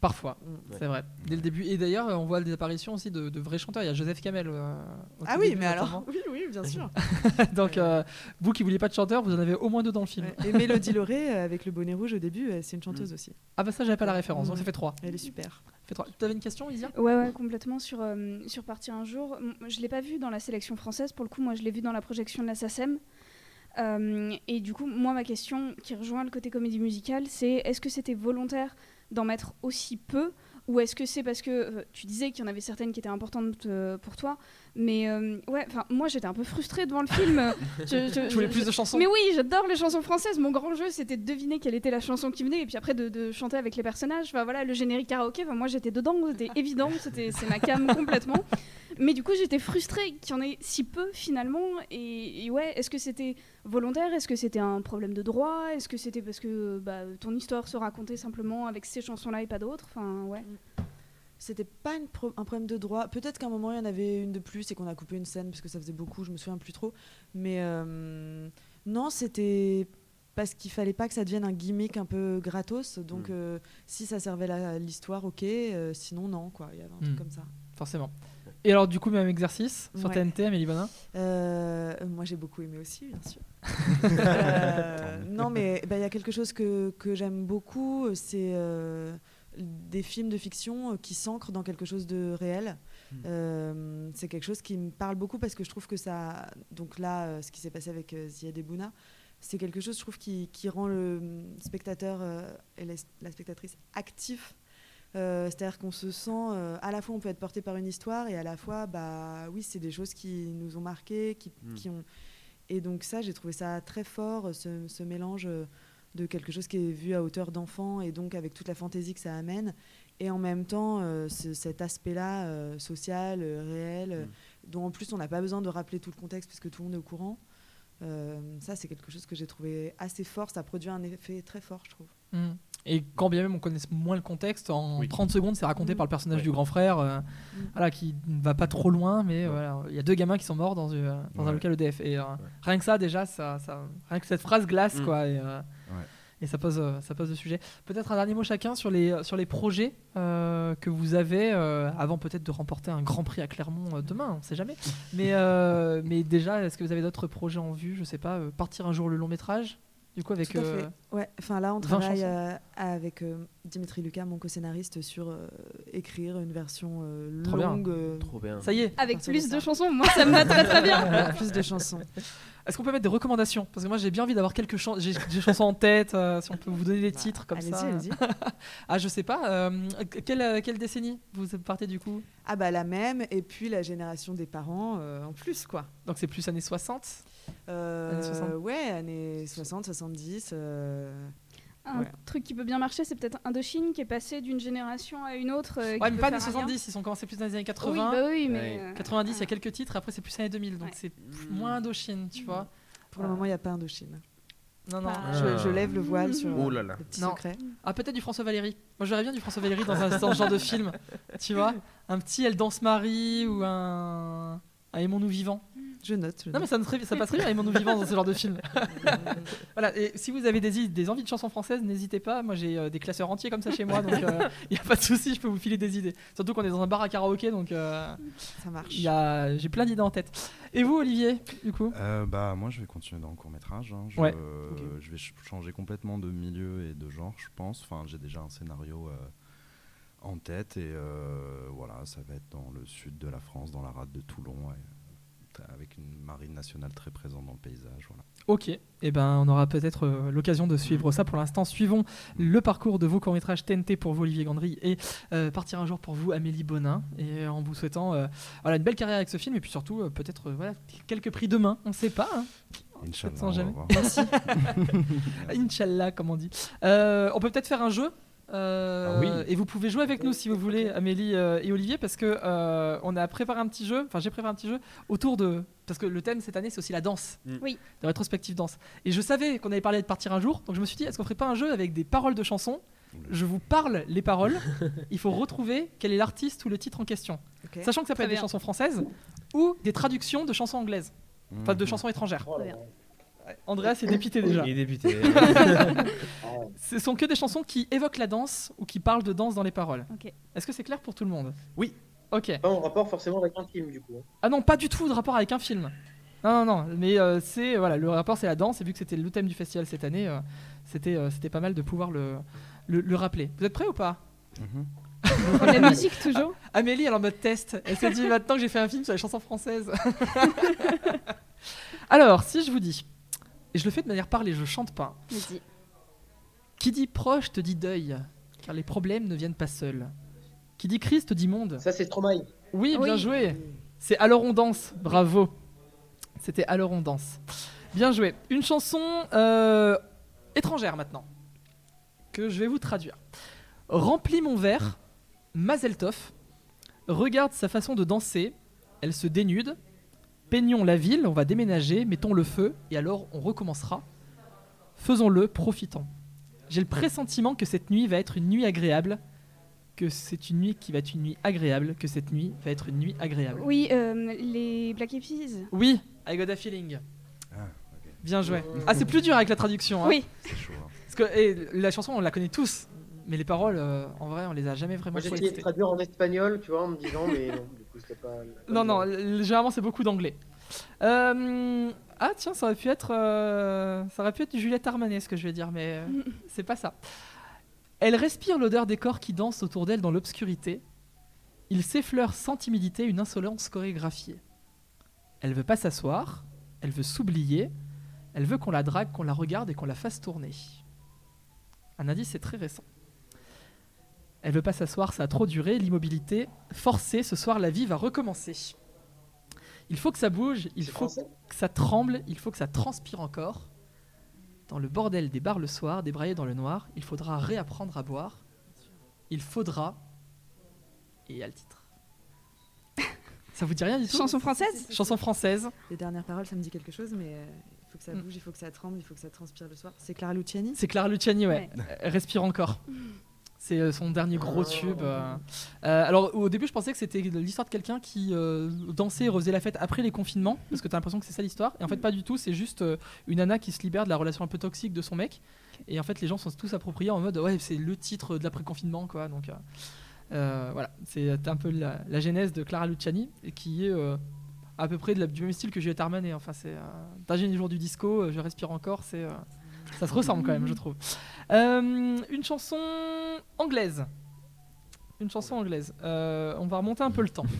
Parfois, Mm. c'est vrai. Dès le début. Et d'ailleurs, on voit des apparitions aussi de, de vrais chanteurs. Il y a Joseph Kamel. euh, Ah oui, début, mais alors. Oui, oui, bien sûr. Donc, euh, vous qui vouliez pas de chanteur, vous en avez au moins deux dans le film. Ouais. Et Mélodie Lauré, euh, avec le bonnet rouge au début, c'est une chanteuse aussi. Ah bah ça, j'avais pas la référence. Donc Mm. ça fait trois. Elle est super. Ça fait trois. Tu avais une question, Isia? Ouais, ouais, complètement sur, euh, sur Partir un jour. Je l'ai pas vu dans la sélection française, pour le coup, moi je l'ai vu dans la projection de la SACEM. Euh, et du coup, moi, ma question qui rejoint le côté comédie musicale, c'est est-ce que c'était volontaire d'en mettre aussi peu ou est-ce que c'est parce que euh, tu disais qu'il y en avait certaines qui étaient importantes euh, pour toi Mais euh, ouais, enfin, moi j'étais un peu frustrée devant le film. Je- je- Tu voulais je- plus de chansons mais oui, j'adore les chansons françaises. Mon grand jeu, c'était de deviner quelle était la chanson qui venait et puis après de, de chanter avec les personnages. Enfin voilà, le générique karaoké, enfin, moi j'étais dedans, c'était évident, c'était c'est ma cam complètement. Mais du coup, j'étais frustrée qu'il y en ait si peu finalement. Et, et ouais, est-ce que c'était volontaire? Est-ce que c'était un problème de droit? Est-ce que c'était parce que bah, ton histoire se racontait simplement avec ces chansons-là et pas d'autres? Enfin ouais. C'était pas une pro- un problème de droit. Peut-être qu'à un moment il y en avait une de plus et qu'on a coupé une scène parce que ça faisait beaucoup, je me souviens plus trop. Mais euh, non, c'était parce qu'il fallait pas que ça devienne un gimmick un peu gratos. Donc Mm. euh, si ça servait la- l'histoire, ok. euh, sinon, non, quoi. Il y avait un truc Mm. comme ça. Forcément. Et alors, du coup, même exercice sur Ouais. TNT, Amélie Bonin? Moi, j'ai beaucoup aimé aussi, bien sûr. Non, mais bah, il y a quelque chose que, que j'aime beaucoup, c'est des films de fiction euh, qui s'ancrent dans quelque chose de réel. Euh, c'est quelque chose qui me parle beaucoup parce que je trouve que ça. Donc là, euh, ce qui s'est passé avec Ziad et Bouna, c'est quelque chose, je trouve, qui, qui rend le spectateur euh, et la, la spectatrice actif. Euh, C'est-à-dire qu'on se sent, euh, à la fois on peut être porté par une histoire et à la fois, bah oui, c'est des choses qui nous ont marqués, qui, Mm. qui ont. Et donc ça, j'ai trouvé ça très fort, ce, ce mélange de quelque chose qui est vu à hauteur d'enfant et donc avec toute la fantaisie que ça amène, et en même temps euh, ce- cet aspect-là euh, social, euh, réel, euh, dont en plus on n'a pas besoin de rappeler tout le contexte puisque tout le monde est au courant. Euh, ça, c'est quelque chose que j'ai trouvé assez fort. Ça produit un effet très fort, je trouve. Mm. Et quand bien même on connaisse moins le contexte, en Oui. 30 secondes, c'est raconté Mm. par le personnage Ouais. du grand frère, euh, Mm. voilà, qui ne va pas trop loin, mais Ouais. voilà, il y a deux gamins qui sont morts dans, un local EDF. Et euh, rien que ça, déjà, ça, ça- rien que cette phrase glace, Mm. quoi. Et, euh. Et ça pose, euh, ça pose le sujet. Peut-être un dernier mot chacun sur les, sur les projets euh, que vous avez, euh, avant peut-être de remporter un grand prix à Clermont euh, demain, on sait jamais. Mais, euh, mais déjà, est-ce que vous avez d'autres projets en vue Je sais pas, euh, partir un jour le long métrage? Du coup, avec. Tout à euh, fait. Ouais, enfin là, on 20 travaille euh, avec euh, Dimitri Lucas, mon co-scénariste, sur euh, écrire une version euh, Trop bien. longue. euh, Trop bien. Ça y est, Avec plus de chansons, moi ça me va très très bien. avec plus de chansons. Est-ce qu'on peut mettre des recommandations? Parce que moi j'ai bien envie d'avoir quelques chansons. J'ai des chansons en tête. euh, si on peut vous donner des titres comme allez-y, ça. allez-y. Ah, je sais pas. euh, quelle, quelle décennie vous partez du coup? Ah bah la même, et puis la génération des parents euh, en plus, quoi. Donc c'est plus années 60. Euh, Années 60. Ouais, années 60, 70. euh, Un Ouais. truc qui peut bien marcher, c'est peut-être Indochine qui est passé d'une génération à une autre. euh, Ouais, mais pas lien. 70. Ils sont commencés plus dans les années Oui, 80. bah oui, mais. Ouais. euh, 90, il y a ah. quelques titres. Après, c'est plus années 2000. Donc Ouais. c'est moins Indochine, tu vois. Pour le moment, il n'y a pas Indochine. Non, non. Ah. Je, je lève le voile sur Oh euh, là là. le petit Non. secret. Ah, peut-être du François Valéry. Moi, je verrais bien du François Valéry dans un dans ce genre de film. Tu vois Un petit Elle danse Marie ou un. un Aimons-nous vivants. Je note. je Non, mais ça, ça passerait bien Aimons-nous vivants dans ce genre de film. Voilà, et si vous avez des, des envies de chansons françaises, n'hésitez pas. Moi, j'ai euh, des classeurs entiers comme ça chez moi, donc il n'y a pas de souci, je peux vous filer des idées. Surtout qu'on est dans un bar à karaoké, donc euh, Ça marche. j'ai plein d'idées en tête. Et vous, Olivier, du coup? Euh, bah moi je vais continuer dans le court métrage. Je, Ouais. euh, je vais ch- changer complètement de milieu et de genre, je pense. Enfin j'ai déjà un scénario euh, en tête et euh, voilà ça va être dans le sud de la France, dans la rade de Toulon, et, euh, avec une marine nationale très présente dans le paysage. Voilà. Ok, et ben on aura peut-être euh, l'occasion de suivre ça. Pour l'instant, suivons le parcours de vos courts-métrages TNT pour vous, Olivier Gandry, et euh, Partir un jour pour vous, Amélie Bonin. Et en vous souhaitant euh, voilà, une belle carrière avec ce film, et puis surtout, euh, peut-être euh, voilà, quelques prix demain, on ne sait pas. hein. Inch'Allah, voir. Inch'Allah, comme on dit. Euh, on peut peut-être faire un jeu. Euh, Ah oui. Et vous pouvez jouer avec nous si vous voulez, Amélie euh, et Olivier, parce que euh, on a préparé un petit jeu. Enfin, j'ai préparé un petit jeu autour de parce que le thème cette année c'est aussi la danse, Mm. Oui. la rétrospective danse. Et je savais qu'on allait parler de partir un jour, donc je me suis dit est-ce qu'on ferait pas un jeu avec des paroles de chansons? Je vous parle les paroles. Il faut retrouver quel est l'artiste ou le titre en question, sachant que ça peut Très être des chansons françaises ou des traductions de chansons anglaises, enfin de Mhm. chansons étrangères. Bien. Andreas est dépité déjà. Il est député. Ce sont que des chansons qui évoquent la danse ou qui parlent de danse dans les paroles. Ok. Est-ce que c'est clair pour tout le monde? Oui. Ok. Pas en rapport forcément avec un film du coup. hein. Ah non, pas du tout de rapport avec un film. Non, non, non. Mais euh, c'est voilà, le rapport c'est la danse. Et vu que c'était le thème du festival cette année, euh, c'était euh, c'était pas mal de pouvoir le, le, le rappeler. Vous êtes prêts ou pas? La musique toujours? Amélie, elle est en mode test. Elle s'est dit maintenant que j'ai fait un film sur les chansons françaises. Alors, si je vous dis, et je le fais de manière parlée, je chante pas. Vas-y. Qui dit proche te dit deuil, car les problèmes ne viennent pas seuls. Qui dit Christ te dit monde. Ça c'est Stromae. Oui, bien Oui. joué. C'est Alors on danse. Bravo. C'était Alors on danse. Bien joué. Une chanson euh, étrangère maintenant que je vais vous traduire. Remplis mon verre, Mazel Tov. Regarde sa façon de danser. Elle se dénude. Peignons la ville, on va déménager, mettons le feu et alors on recommencera. Faisons-le, profitons. J'ai le pressentiment que cette nuit va être une nuit agréable, que c'est une nuit qui va être une nuit agréable, que cette nuit va être une nuit agréable. Oui, euh, les Black Eyed Peas. Oui, I got a feeling. Ah. Bien joué. Ah, c'est plus dur avec la traduction. hein. Oui. C'est chaud. hein. Parce que et la chanson, on la connaît tous, mais les paroles, euh, en vrai, on les a jamais vraiment Moi j'ai essayé de traduire en espagnol, tu vois, en me disant, mais coup c'était pas. pas Non, non, généralement c'est beaucoup d'anglais. Euh, Ah tiens, ça aurait pu être, euh, ça aurait pu être Juliette Armanet ce que je vais dire, mais euh, c'est pas ça. Elle respire l'odeur des corps qui dansent autour d'elle dans l'obscurité. Il s'effleure sans timidité une insolence chorégraphiée. Elle veut pas s'asseoir, elle veut s'oublier, elle veut qu'on la drague, qu'on la regarde et qu'on la fasse tourner. Un indice, c'est très récent. Elle veut pas s'asseoir, ça a trop duré, l'immobilité forcée, ce soir la vie va recommencer. Il faut que ça bouge, il faut français? que ça tremble, il faut que ça transpire encore. Dans le bordel des bars le soir, débraillé dans le noir, il faudra réapprendre à boire. Il faudra. Et il y a le titre. Ça vous dit rien du tout? Chanson française? Chanson française. Les dernières paroles, ça me dit quelque chose, mais euh, il faut que ça Mm. bouge, il faut que ça tremble, il faut que ça transpire le soir. C'est Clara Luciani? C'est Clara Luciani, ouais. Respire encore. C'est euh, son dernier gros tube. euh. Euh, alors au début, je pensais que c'était l'histoire de quelqu'un qui euh, dansait et refaisait la fête après les confinements, parce que t'as l'impression que c'est ça l'histoire. Et en fait, pas du tout. C'est juste euh, une nana qui se libère de la relation un peu toxique de son mec. Et en fait, les gens sont tous appropriés en mode ouais, c'est le titre de l'après-confinement, quoi. Donc voilà, c'est un peu la, la genèse de Clara Luciani, qui est à peu près de la- du même style que Juliette Armanet. Enfin, c'est Dernier jour du disco, je respire encore. C'est ça se ressemble quand même, je trouve. Euh, une chanson anglaise. Une chanson anglaise. Euh, on va remonter un peu le temps.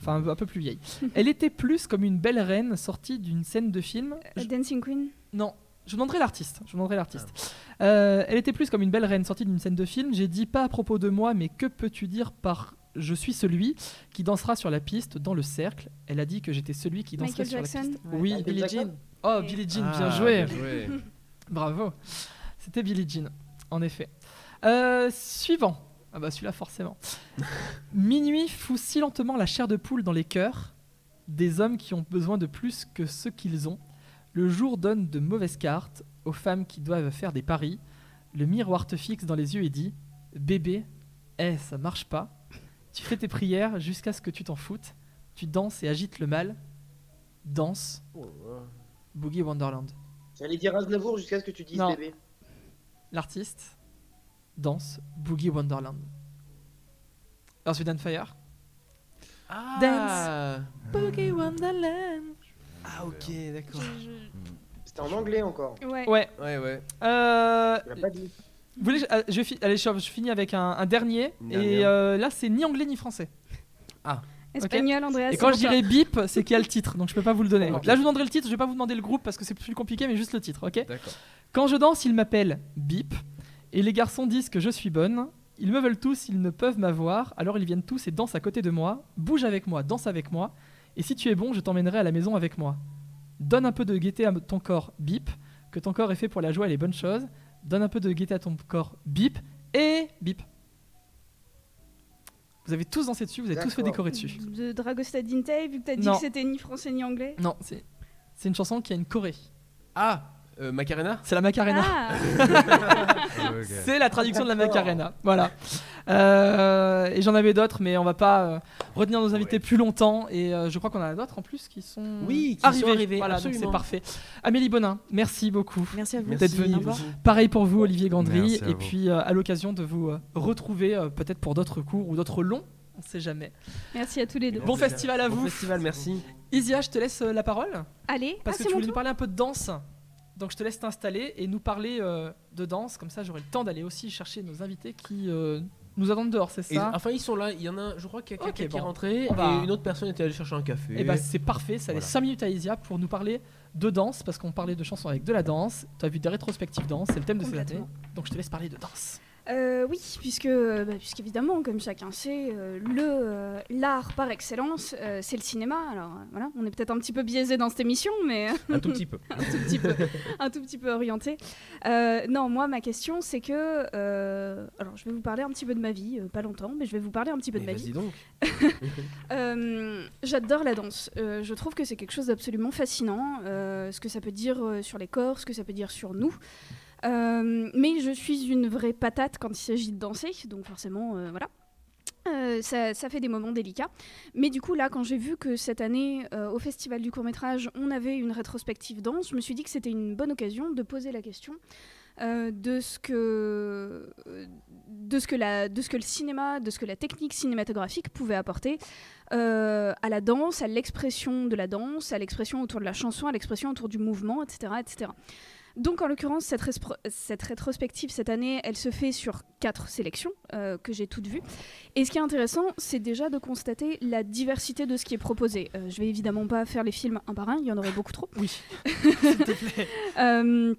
Enfin, un peu- plus vieille. Elle était plus comme une belle reine sortie d'une scène de film. Euh, Dancing Queen Non, je vous demanderai l'artiste. Je demanderai l'artiste. Euh, elle était plus comme une belle reine sortie d'une scène de film. J'ai dit pas à propos de moi, mais que peux-tu dire par je suis celui qui dansera sur la piste dans le cercle? Elle a dit que j'étais celui qui danserait Michael sur Jackson la piste. Ouais. Oui, Billie Jean. Oh, Billie Jean, Ah, bien joué. bien joué. Bravo. C'était Billie Jean, en effet. Euh, suivant. Ah bah celui-là forcément. Minuit fout si lentement la chair de poule dans les cœurs des hommes qui ont besoin de plus que ce qu'ils ont. Le jour donne de mauvaises cartes aux femmes qui doivent faire des paris. Le miroir te fixe dans les yeux et dit Bébé, eh, ça marche pas. Tu fais tes prières jusqu'à ce que tu t'en foutes. Tu danses et agites le mal. Danse. Boogie Wonderland. J'allais dire Aznavour jusqu'à ce que tu dises Non. bébé. L'artiste danse Boogie Wonderland. Earth, Wind and Fire. Ah, Boogie Wonderland. ah ok, d'accord. C'était en anglais encore. Ouais. Ouais. Ouais, ouais. Euh, pas dit. vous voulez, euh, je, fi- allez, je, je finis avec un, un dernier. Et euh, là, c'est ni anglais ni français. Espagnol, Andreas. Et quand je dirais bip, c'est qu'il y a le titre. Donc je peux pas vous le donner. Là, je vous demanderai le titre. Je vais pas vous demander le groupe parce que c'est plus compliqué, mais juste le titre, ok D'accord. Quand je danse, ils m'appellent Bip. Et les garçons disent que je suis bonne. Ils me veulent tous, ils ne peuvent m'avoir. Alors ils viennent tous et dansent à côté de moi. Bouge avec moi, danse avec moi. Et si tu es bon, je t'emmènerai à la maison avec moi. Donne un peu de gaieté à ton corps, Bip. Que ton corps est fait pour la joie et les bonnes choses. Donne un peu de gaieté à ton corps, Bip. Et Bip. Vous avez tous dansé dessus, vous avez tous fait décorer dessus. De Dragostea Dintei, vu que t'as dit Non. que c'était ni français ni anglais? Non, c'est c'est une chanson qui a une choré. Ah, Euh, Macarena C'est la Macarena. Ah. C'est la traduction de la Macarena. Voilà. Euh, et j'en avais d'autres, mais on va pas euh, retenir nos invités plus longtemps. Et euh, je croch qu'on en a d'autres en plus qui sont Oui, qui sont arrivés. arrivés, Voilà, donc c'est parfait. Amélie Bonin, merci beaucoup. Merci à vous. D'être venue. Pareil pour vous, Olivier Gandry. Et vous. puis euh, à l'occasion de vous euh, retrouver euh, peut-être pour d'autres cours ou d'autres longs. On sait jamais. merci à tous les deux. Bon festival à Bon vous. festival, merci. Isia, je te laisse euh, la parole. Allez, Parce ah, que c'est tu voulais nous parler un peu de danse. Donc je te laisse t'installer et nous parler euh, de danse. Comme ça, j'aurai le temps d'aller aussi chercher nos invités qui euh, nous attendent dehors, c'est Et, ça? enfin, ils sont là. Il y en a, je crois qu'il y a quelqu'un qui est rentré va- et une autre personne était allée chercher un café. Et bah c'est parfait, ça laisse Voilà. 5 minutes à Isia pour nous parler de danse, parce qu'on parlait de chansons avec de la danse. Tu as vu des rétrospectives danse, c'est le thème de cette année. Donc je te laisse parler de danse. Euh, oui, puisque, euh, bah, puisqu'évidemment, comme chacun sait, euh, le euh, l'art par excellence, c'est le cinéma. Alors voilà, on est peut-être un petit peu biaisé dans cette émission, mais un tout petit peu. un tout petit peu, un tout petit peu orienté. Non, moi, ma question, c'est que, alors, je vais vous parler un petit peu de ma vie, pas longtemps, mais je vais vous parler un petit peu de ma vie. Vas-y donc. J'adore la danse. Je trouve que c'est quelque chose d'absolument fascinant. ce que ça peut dire sur les corps, ce que ça peut dire sur nous. Euh, mais je suis une vraie patate quand il s'agit de danser, donc forcément, euh, voilà. Euh, ça, fait des moments délicats. Mais du coup, là, quand j'ai vu que cette année, au Festival du court métrage, on avait une rétrospective danse, je me suis dit que c'était une bonne occasion de poser la question de, ce que, de, ce que le cinéma, de ce que la technique cinématographique pouvait apporter à la danse, à l'expression de la danse, à l'expression autour de la chanson, à l'expression autour du mouvement, etc. etc. Donc en l'occurrence, cette, rétrospective cette année, elle se fait sur quatre sélections euh, que j'ai toutes vues. Et ce qui est intéressant, c'est déjà de constater la diversité de ce qui est proposé. Euh, je vais évidemment pas faire les films un par un, il y en aurait beaucoup trop. Oui, s'il te plaît. Euh,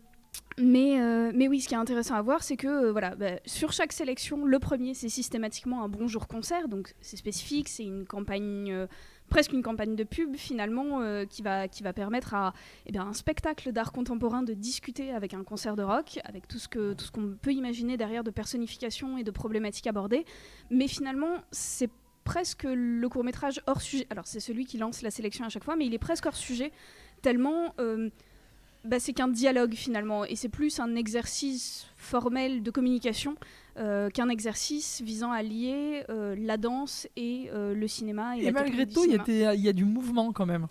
mais, euh, mais oui, ce qui est intéressant à voir, c'est que euh, voilà, bah, sur chaque sélection, le premier, c'est systématiquement un bonjour concert, donc c'est spécifique, c'est une campagne, euh, presque une campagne de pub finalement, euh, qui, va, qui va permettre à eh bien, un spectacle d'art contemporain de discuter avec un concert de rock, avec tout ce qu'on peut imaginer derrière de personnification et de problématiques abordées. Mais finalement, c'est presque le court métrage hors sujet. Alors c'est celui qui lance la sélection à chaque fois, mais il est presque hors sujet, tellement euh, bah, c'est qu'un dialogue finalement, et c'est plus un exercice formel de communication euh, qu'un exercice visant à lier euh, la danse et euh, le cinéma. Et, malgré tout, il y, a y du mouvement quand même.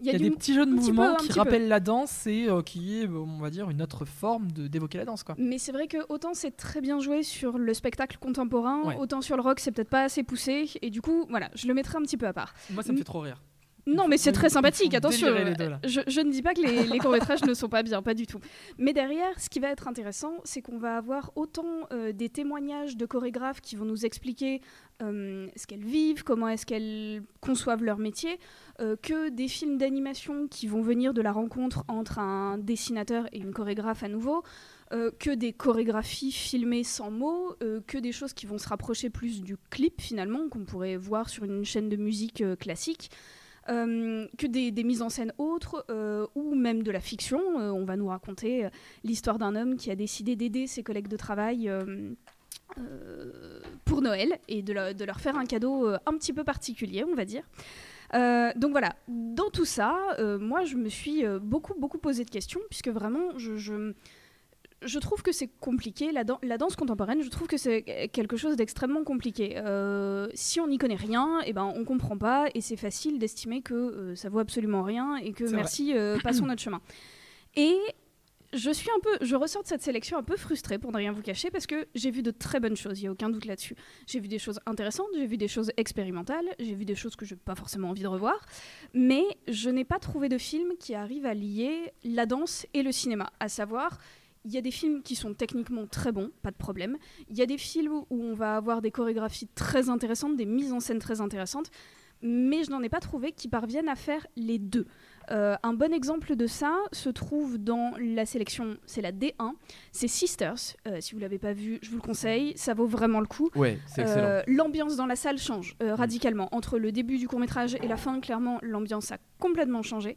Il y a, des petits jeux de peu, mouvement qui peu. rappellent la danse et qui est, on va dire, une autre forme d'évoquer la danse. Quoi. Mais c'est vrai que autant c'est très bien joué sur le spectacle contemporain, Ouais. autant sur le rock c'est peut-être pas assez poussé. Et du coup, voilà, je le mettrai un petit peu à part. Moi, ça me fait trop rire. Non, mais c'est très sympathique, attention. Je, je ne dis pas que les, les courts-métrages ne sont pas bien, pas du tout. Mais derrière, ce qui va être intéressant, c'est qu'on va avoir autant euh, des témoignages de chorégraphes qui vont nous expliquer euh, ce qu'elles vivent, comment est-ce qu'elles conçoivent leur métier, euh, que des films d'animation qui vont venir de la rencontre entre un dessinateur et une chorégraphe à nouveau, que des chorégraphies filmées sans mots, que des choses qui vont se rapprocher plus du clip finalement, qu'on pourrait voir sur une chaîne de musique classique. Euh, que des, mises en scène autres euh, ou même de la fiction. Euh, on va nous raconter l'histoire d'un homme qui a décidé d'aider ses collègues de travail pour Noël et de, leur- faire un cadeau un petit peu particulier, on va dire. Donc voilà, dans tout ça, moi je me suis beaucoup beaucoup posé de questions puisque vraiment je, je trouve que c'est compliqué. La, dan- la danse contemporaine, je trouve que c'est quelque chose d'extrêmement compliqué. Euh, si on n'y connaît rien, et ben, on comprend pas et c'est facile d'estimer que euh, ça vaut absolument rien et que merci, euh, passons notre chemin. Et je suis un peu, je ressors de cette sélection un peu frustrée pour ne rien vous cacher parce que j'ai vu de très bonnes choses, il y a aucun doute là-dessus. J'ai vu des choses intéressantes, j'ai vu des choses expérimentales, j'ai vu des choses que je n'ai pas forcément envie de revoir, mais je n'ai pas trouvé de film qui arrive à lier la danse et le cinéma, à savoir il y a des films qui sont techniquement très bons, pas de problème. Il y a des films où on va avoir des chorégraphies très intéressantes, des mises en scène très intéressantes, mais je n'en ai pas trouvé qui parviennent à faire les deux. Euh, un bon exemple de ça se trouve dans la sélection, c'est la D1, c'est Sisters. Euh, si vous l'avez pas vu, je vous le conseille, ça vaut vraiment le coup. Ouais. Euh, l'ambiance dans la salle change euh, radicalement. Entre le début du court métrage et la fin, clairement, l'ambiance a complètement changé.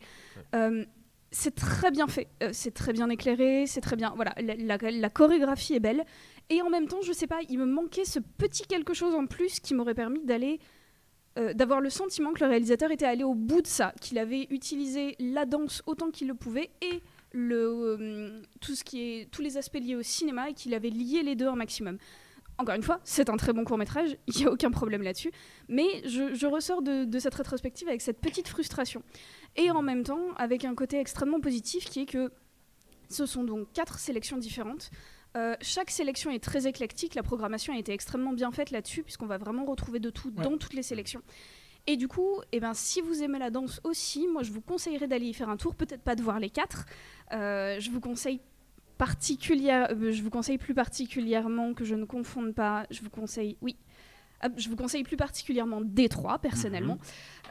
C'est très bien fait, euh, c'est très bien éclairé, c'est très bien. Voilà, la, chorégraphie est belle. Et en même temps, je sais pas, il me manquait ce petit quelque chose en plus qui m'aurait permis d'aller. euh, d'avoir le sentiment que le réalisateur était allé au bout de ça, qu'il avait utilisé la danse autant qu'il le pouvait et euh, tout ce qui est, tous les aspects liés au cinéma et qu'il avait lié les deux un maximum. Encore une fois, c'est un très bon court métrage, il n'y a aucun problème là-dessus, mais je, ressors de cette rétrospective avec cette petite frustration. Et en même temps, avec un côté extrêmement positif qui est que ce sont donc quatre sélections différentes. Euh, chaque sélection est très éclectique, la programmation a été extrêmement bien faite là-dessus, puisqu'on va vraiment retrouver de tout Ouais. dans toutes les sélections. Et du coup, eh ben, si vous aimez la danse aussi, moi je vous conseillerais d'aller y faire un tour, peut-être pas de voir les quatre. Euh, je vous conseille particulière, euh, je vous conseille plus particulièrement que je ne confonde pas. Je vous conseille, oui, je vous conseille plus particulièrement Détroit personnellement.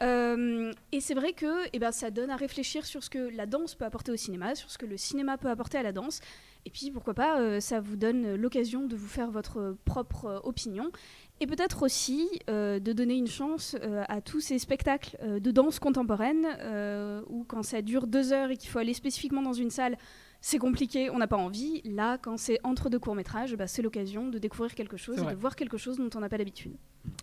Euh, et c'est vrai que eh ben, ça donne à réfléchir sur ce que la danse peut apporter au cinéma, sur ce que le cinéma peut apporter à la danse. Et puis pourquoi pas, euh, ça vous donne l'occasion de vous faire votre propre euh, opinion. Et peut-être aussi euh, de donner une chance à tous ces spectacles de danse contemporaine où quand ça dure deux heures et qu'il faut aller spécifiquement dans une salle, c'est compliqué, on n'a pas envie. Là, quand c'est entre deux courts-métrages, bah, c'est l'occasion de découvrir quelque chose et de voir quelque chose dont on n'a pas l'habitude.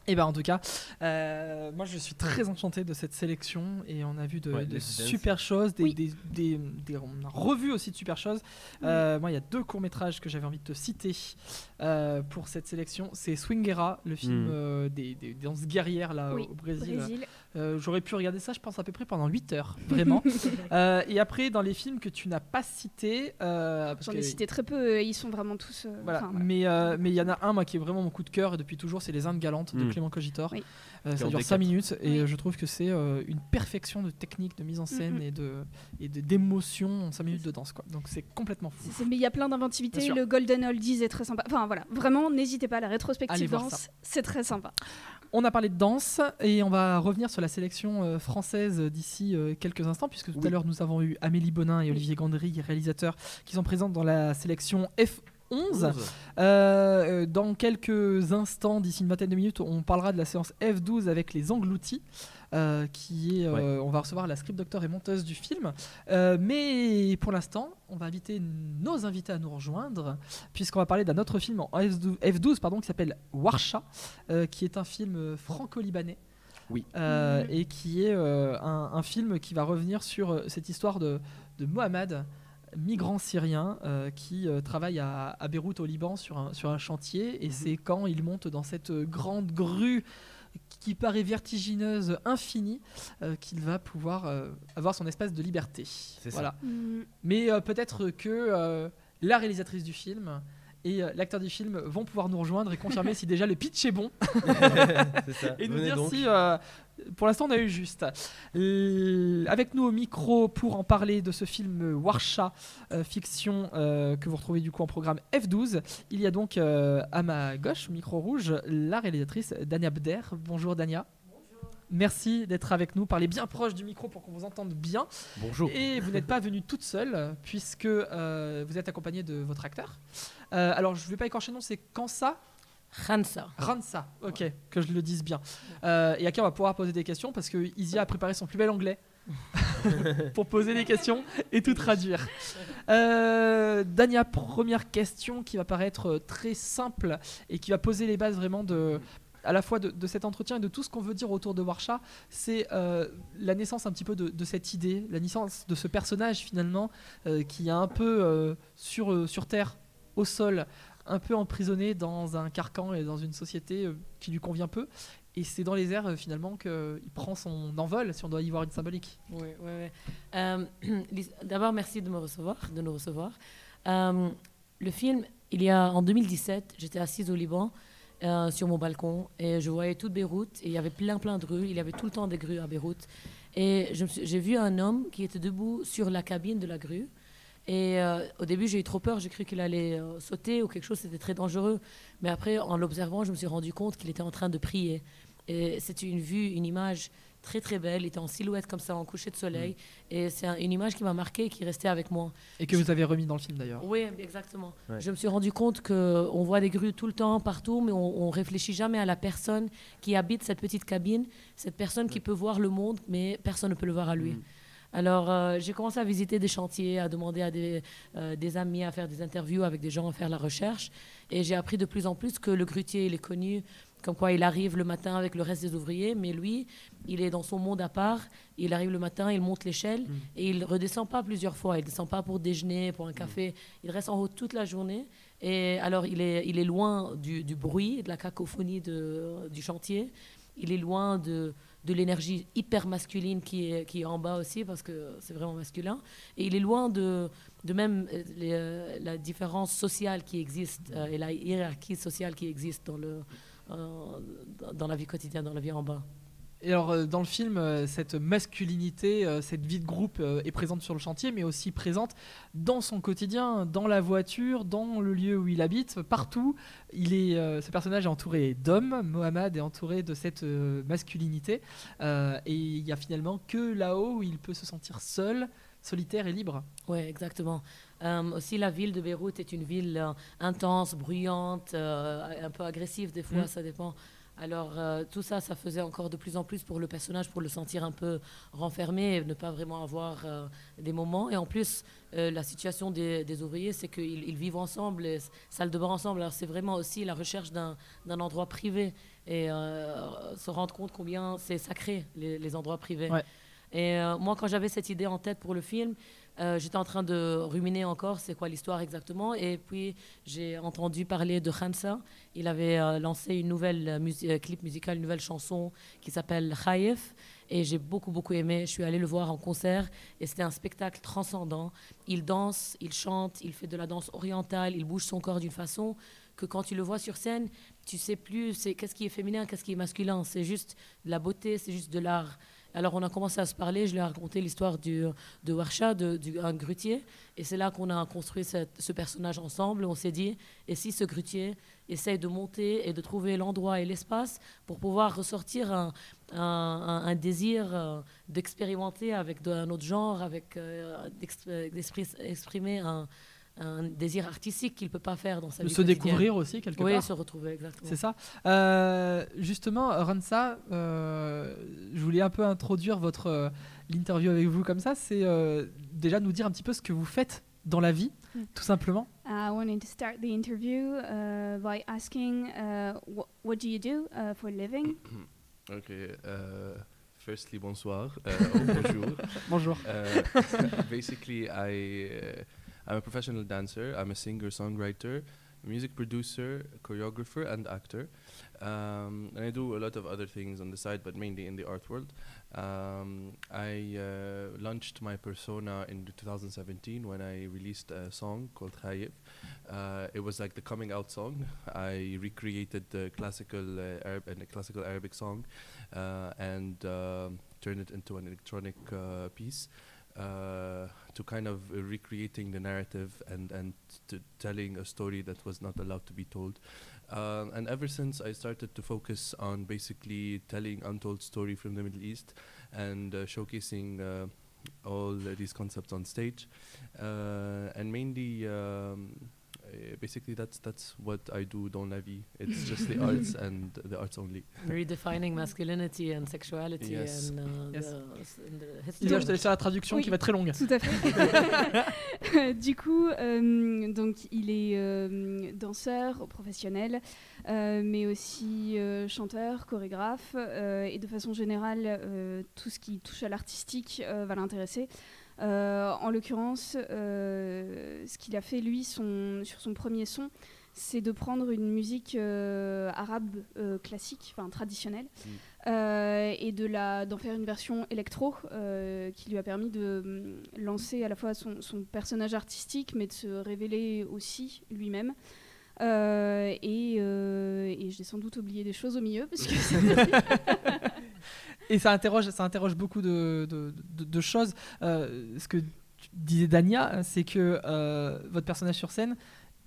Et ben en tout cas, euh, moi je suis très enchanté de cette sélection et on a vu de, Ouais, super choses, des, Oui. des- des- des- on a revu aussi de super choses. Euh, moi il y a deux courts métrages que j'avais envie de te citer euh, pour cette sélection. C'est Swingera, le film Mm. euh, des, des danses guerrières là Oui, au Brésil. Brésil. Euh, J'aurais pu regarder ça, je pense à peu près pendant 8 heures, vraiment. Euh, et après dans les films que tu n'as pas cités, euh, J'en ai que- cité très peu, et ils sont vraiment tous. euh, voilà. enfin, voilà. Mais euh, mais il y en a un moi qui est vraiment mon coup de cœur et depuis toujours, c'est Les Indes galantes de Mm. Clément Cogitor. Oui. Euh, ça dure D4. 5 minutes et Oui. euh, je trouve que c'est euh, une perfection de technique, de mise en scène Mhm. et de et de- d'émotion en 5 minutes de danse quoi. Donc c'est complètement fou. Mais il y a plein d'inventivité. Le Golden Oldies est très sympa. Enfin voilà, vraiment, n'hésitez pas. La Allez rétrospective voir danse, c'est très sympa. On a parlé de danse et on va revenir sur la sélection française d'ici quelques instants, puisque tout à l'heure nous avons eu Amélie Bonin et Olivier Gandry, réalisateurs, qui sont présents dans la sélection F11. Euh, dans quelques instants, d'ici une vingtaine de minutes, on parlera de la séance F12 avec les engloutis. euh, qui est, euh, on va recevoir la script doctor et monteuse du film. Euh, mais pour l'instant, on va inviter nos invités à nous rejoindre, puisqu'on va parler d'un autre film en F12, F12 pardon, qui s'appelle Warsha, euh, qui est un film euh, franco-libanais. Oui. Euh, Mhm. Et qui est euh, un, un film qui va revenir sur euh, cette histoire de, de Mohamed, migrant syrien, euh, qui euh, travaille à, à Beyrouth au Liban sur un, sur un chantier. Et Mhm. c'est quand il monte dans cette grande grue qui paraît vertigineuse, infinie, euh, qu'il va pouvoir euh, avoir son espace de liberté. ça. Voilà. Mm, Mais euh, peut-être que euh, la réalisatrice du film et euh, l'acteur du film vont pouvoir nous rejoindre et confirmer si déjà le pitch est bon C'est ça. et nous Venez dire donc. si euh, pour l'instant on a eu juste. Euh, avec nous au micro pour en parler de ce film Warsha, euh, fiction euh, que vous retrouvez du coup en programme F12, il y a donc euh, à ma gauche, au micro rouge, la réalisatrice Dania Bder. Bonjour Dania. Merci d'être avec nous. Parlez bien proche du micro pour qu'on vous entende bien. Bonjour. Et vous n'êtes pas venu toute seule, puisque euh, vous êtes accompagnée de votre acteur. Euh, alors, je ne vais pas écorcher le nom, c'est Kansa? Hansa. Ransa, ok, que je le dise bien. Euh, et à qui on va pouvoir poser des questions, parce que Isia a préparé son plus bel anglais pour poser des questions et tout traduire. Euh, Dania, première question qui va paraître très simple et qui va poser les bases vraiment de à la fois de, cet entretien et de tout ce qu'on veut dire autour de Warsha, c'est euh, la naissance un petit peu de, cette idée, la naissance de ce personnage finalement euh, qui est un peu euh, sur, sur Terre, au sol, un peu emprisonné dans un carcan et dans une société qui lui convient peu. Et c'est dans les airs finalement qu'il prend son envol, si on doit y voir une symbolique. Oui, oui, oui. D'abord, merci de me recevoir, de nous recevoir. Le film, il y a en 2017, j'étais assise au Liban euh, sur mon balcon et je voyais toute Beyrouth et il y avait plein plein de grues. Il y avait tout le temps des grues à Beyrouth. Et j'ai vu un homme qui était debout sur la cabine de la grue. Et euh, au début, j'ai eu trop peur. J'ai cru qu'il allait euh, sauter ou quelque chose. C'était très dangereux. Mais après, en l'observant, je me suis rendu compte qu'il était en train de prier. Et c'était une vue, une image très très belle. Il était en silhouette comme ça, en coucher de soleil. Et c'est un- une image qui m'a marqué, qui est restée avec moi. Et que vous avez remis dans le film d'ailleurs. Oui, exactement. Ouais. Je me suis rendu compte qu'on voit des grues tout le temps, partout, mais on, on réfléchit jamais à la personne qui habite cette petite cabine, cette personne qui peut voir le monde, mais personne ne peut le voir à lui. Mm. Alors, euh, j'ai commencé à visiter des chantiers, à demander à des, euh, des amis, à faire des interviews avec des gens, à faire la recherche. Et j'ai appris de plus en plus que le grutier, il est connu comme quoi il arrive le matin avec le reste des ouvriers, mais lui, il est dans son monde à part. Il arrive le matin, il monte l'échelle et il redescend pas plusieurs fois. Il descend pas pour déjeuner, pour un café. Il reste en haut toute la journée. Et alors, il est, il est loin du, du bruit, de la cacophonie de, du chantier. Il est loin de, de l'énergie hyper masculine qui est, qui est en bas aussi, parce que c'est vraiment masculin. Et il est loin de, de même euh, les, euh, la différence sociale qui existe euh, et la hiérarchie sociale qui existe dans, le, dans la vie quotidienne, dans la vie en bas. Et alors, euh, dans le film, euh, cette masculinité, euh, cette vie de groupe est présente sur le chantier, mais aussi présente dans son quotidien, dans la voiture, dans le lieu où il habite, partout. Il est, ce personnage est entouré d'hommes. Mohamed est entouré de cette masculinité. Euh, et il y a finalement que là-haut où il peut se sentir seul, solitaire et libre. Oui, exactement. Euh, aussi, la ville de Beyrouth est une ville euh, intense, bruyante, un peu agressive des fois, Mm. ça dépend. Alors, euh, tout ça, ça faisait encore de plus en plus pour le personnage, pour le sentir un peu renfermé et ne pas vraiment avoir euh, des moments. Et en plus, euh, la situation des, des ouvriers, c'est qu'ils ils vivent ensemble, et salle de bain ensemble. Alors, c'est vraiment aussi la recherche d'un endroit privé et se rendre compte combien c'est sacré, les, les endroits privés. Ouais. Et moi, quand j'avais cette idée en tête pour le film, euh, j'étais en train de ruminer encore c'est quoi l'histoire exactement. Et puis, j'ai entendu parler de Khamsa. Il avait euh, lancé une nouvelle euh, clip musical, une nouvelle chanson qui s'appelle Khaïf. Et j'ai beaucoup, beaucoup aimé. Je suis allée le voir en concert et c'était un spectacle transcendant. Il danse, il chante, il fait de la danse orientale, il bouge son corps d'une façon que quand tu le vois sur scène, tu sais plus c'est qu'est-ce qui est féminin, qu'est-ce qui est masculin. C'est juste de la beauté, c'est juste de l'art. Alors on a commencé à se parler, je lui ai raconté l'histoire de Warsha, de, un grutier, et c'est là qu'on a construit ce personnage ensemble. On s'est dit, et si ce grutier essaye de monter et de trouver l'endroit et l'espace pour pouvoir ressortir un, un, désir euh, d'expérimenter avec un autre genre, avec euh, d'ex- euh, un, un désir artistique qu'il ne peut pas faire dans sa De vie se découvrir aussi, quelque Oui, part. se retrouver, exactement. C'est ça. Euh, justement, Ransa, euh, je voulais un peu introduire votre euh, l'interview avec vous comme ça. C'est euh, déjà nous dire un petit peu ce que vous faites dans la vie, Mm. tout simplement. I wanted to start the interview uh, by asking, uh, wh- what do you do uh, for a living? Okay. Uh, firstly, bonsoir. Uh, or bonjour. Bonjour. Uh, basically, I uh, I'm a professional dancer. I'm a singer, songwriter, music producer, choreographer, and actor. Um, and I do a lot of other things on the side, but mainly in the art world. Um, I uh, launched my persona in 2017 when I released a song called Khayif. Uh, it was like the coming out song. I recreated the classical uh, Arab and a classical Arabic song, uh, and um, turned it into an electronic uh, piece. Uh, to kind of uh, recreating the narrative and and to telling a story that was not allowed to be told, um, and ever since I started to focus on basically telling untold story from the Middle East and uh, showcasing uh, all uh, these concepts on stage, uh, and mainly um, uh, basically that's that's what I do dans la vie. It's just the arts and the arts only. Redefining masculinity and sexuality Yes. and, uh, Yes. the, the je te laisse faire la traduction Oui. qui va être très longue. Tout à fait. du coup, euh, donc il est euh, danseur professionnel, euh, mais aussi euh, chanteur, chorégraphe, euh, et de façon générale, euh, tout ce qui touche à l'artistique euh, va l'intéresser. Euh, en l'occurrence, euh, ce qu'il a fait lui son, sur son premier son, c'est de prendre une musique euh, arabe classique, enfin traditionnelle, euh, et de la d'en faire une version électro qui lui a permis de hum, lancer à la fois son, son personnage artistique, mais de se révéler aussi lui-même. Euh, et, euh, et j'ai sans doute oublié des choses au milieu parce que Et ça interroge, ça interroge beaucoup de, de- de- de choses. Euh, ce que tu disais Dania, c'est que euh, votre personnage sur scène,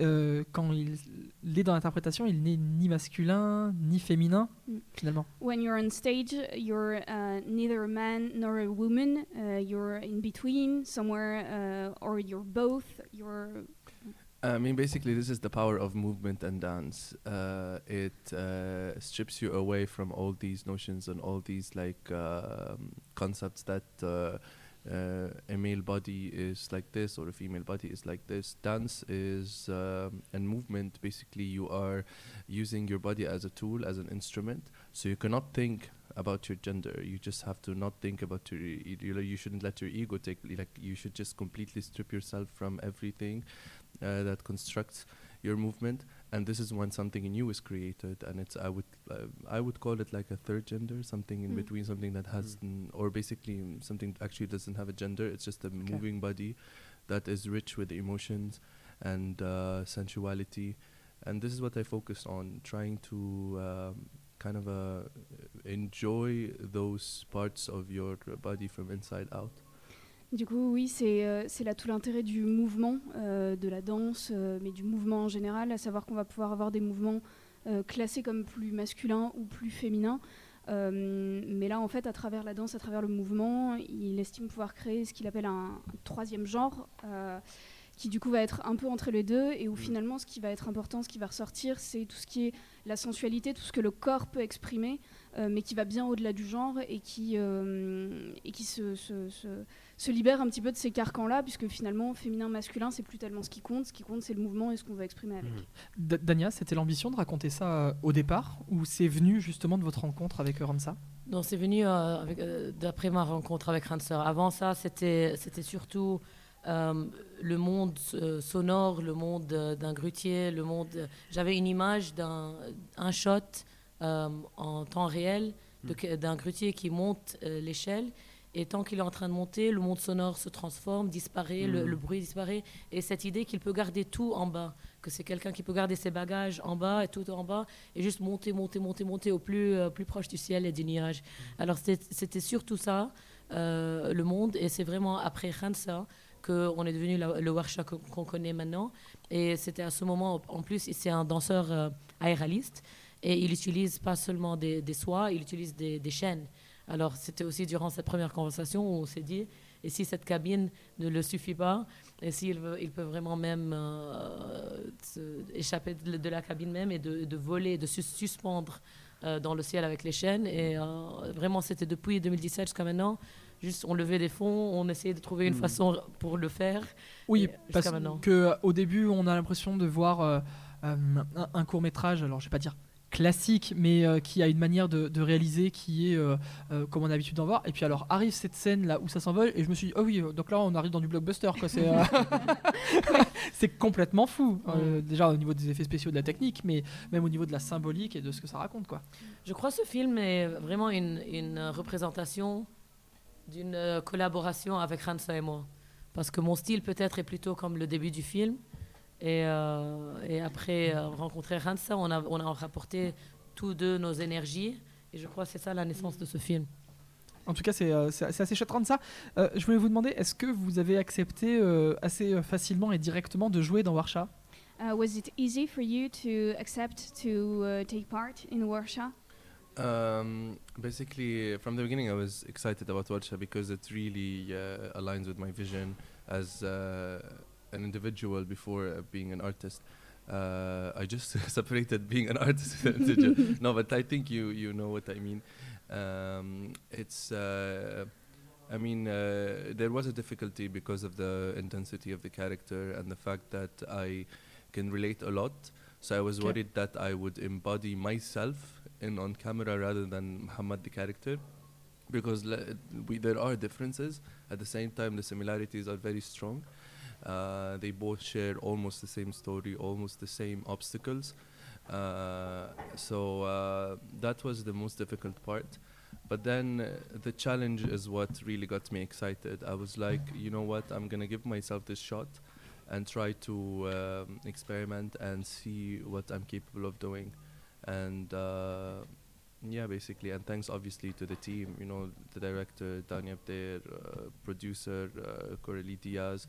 euh, quand il, il est dans l'interprétation, il n'est ni masculin ni féminin Mm. finalement. when you're on stage, you're uh, neither a man nor a woman. Uh, you're in between somewhere, uh, or you're both. You're I mean, basically, this is the power of movement and dance. Uh, it uh, strips you away from all these notions and all these like um, concepts that uh, uh, a male body is like this or a female body is like this. Dance is um, and movement. Basically, you are using your body as a tool, as an instrument. So you cannot think about your gender. You just have to not think about your. e- You, know, you shouldn't let your ego take. Like you should just completely strip yourself from everything uh, that constructs your movement. And this is when something new is created, and it's I would uh, I would call it like a third gender, something in Mm. between, something that has n- or basically mm, something actually doesn't have a gender. It's just a moving body that is rich with emotions and uh, sensuality. And this is what I focus on, trying to um, kind of uh, enjoy those parts of your body from inside out. Du coup, oui, c'est euh, c'est là tout l'intérêt du mouvement, euh, de la danse, euh, mais du mouvement en général, à savoir qu'on va pouvoir avoir des mouvements classés comme plus masculins ou plus féminins. Mais là, en fait, à travers la danse, à travers le mouvement, il estime pouvoir créer ce qu'il appelle un, troisième genre, qui du coup va être un peu entre les deux, et où finalement, ce qui va être important, ce qui va ressortir, c'est tout ce qui est la sensualité, tout ce que le corps peut exprimer, euh, mais qui va bien au-delà du genre et qui, euh, et qui se, se- se- se libère un petit peu de ces carcans-là, puisque finalement, féminin, masculin, c'est plus tellement ce qui compte. Ce qui compte, c'est le mouvement et ce qu'on va exprimer avec. D- Dania, c'était l'ambition de raconter ça euh, au départ ou c'est venu justement de votre rencontre avec Ramsa? Non, c'est venu euh, euh, d'après ma rencontre avec Ranser. Avant ça, c'était, c'était surtout euh, le monde euh, sonore, le monde euh, d'un grutier, le monde. j'avais une image d'un un shot en temps réel que- d'un grutier qui monte l'échelle. Et tant qu'il est en train de monter, le monde sonore se transforme, disparaît, le, Mhm. le bruit disparaît. Et cette idée qu'il peut garder tout en bas, que c'est quelqu'un qui peut garder ses bagages en bas et tout en bas, et juste monter, monter, monter, monter au plus, plus proche du ciel et du nuage. Alors c'était surtout ça, le monde, et c'est vraiment après Khansa qu'on est devenu le Warsha qu'on connaît maintenant. Et c'était à ce moment, en plus, c'est un danseur euh, aéraliste, et il utilise pas seulement des, soies, il utilise des, chaînes. Alors c'était aussi durant cette première conversation où on s'est dit, et si cette cabine ne le suffit pas, et s'il veut- il peut vraiment même euh, échapper de, la cabine même et de, voler, de se suspendre euh, dans le ciel avec les chaînes. Et vraiment, c'était depuis 2017 jusqu'à maintenant. Juste, on levait des fonds, on essayait de trouver une Mm. façon pour le faire. Oui, parce maintenant. que euh, au début, on a l'impression de voir euh, euh, un, un court métrage. Alors, je vais pas dire classique, mais euh, qui a une manière de, de réaliser qui est euh, euh, comme on a l'habitude d'en voir. Et puis alors arrive cette scène là où ça s'envole, et je me suis dit, oh oui, donc là on arrive dans du blockbuster. quoi. C'est c'est complètement fou. Euh, déjà au niveau des effets spéciaux, de la technique, mais même au niveau de la symbolique et de ce que ça raconte. quoi. Je crois que ce film est vraiment une, une représentation d'une euh, collaboration avec Hansa et moi. Parce que mon style peut-être est plutôt comme le début du film. Et, euh, et après euh, rencontrer Hansa, on a, on a rapporté tous deux nos énergies. Et je crois que c'est ça la naissance de ce film. En tout cas, c'est euh, assez chouette de ça. Euh, je voulais vous demander, est-ce que vous avez accepté euh, assez facilement et directement de jouer dans Warsha? Uh, was it easy for you to accept to uh, take part in Warsha? Um, basically, from the beginning, I was excited about Warsha because it really uh, aligns with my vision as uh, an individual before uh, being an artist. Uh, I just separated being an artist. no, but I think you you know what I mean. Um, it's. Uh, I mean, uh, there was a difficulty because of the intensity of the character and the fact that I can relate a lot. So I was Okay. worried that I would embody myself in on camera rather than Muhammad the character, because we, there are differences. At the same time, the similarities are very strong. Uh, they both share almost the same story, almost the same obstacles. Uh, so uh, that was the most difficult part. But then uh, the challenge is what really got me excited. I was like, you know what, I'm gonna give myself this shot and try to um, experiment and see what I'm capable of doing. And uh, yeah, basically, and thanks obviously to the team, you know, the director, Danya Abder, uh, producer, uh, Coralie Diaz.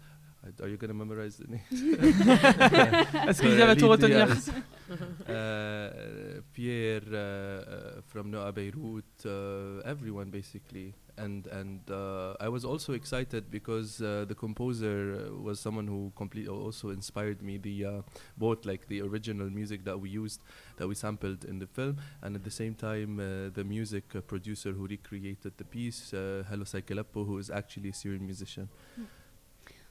Are you gonna memorize the name? Est-ce que Lisa va tout retenir uh, Pierre uh, uh, from Noa Beirut, uh, everyone basically. And and uh, I was also excited because uh, the composer uh, was someone who complete also inspired me. The uh, both like the original music that we used, that we sampled in the film, and at the same time uh, the music uh, producer who recreated the piece, Hello Saikeleppo, who is actually a Syrian musician.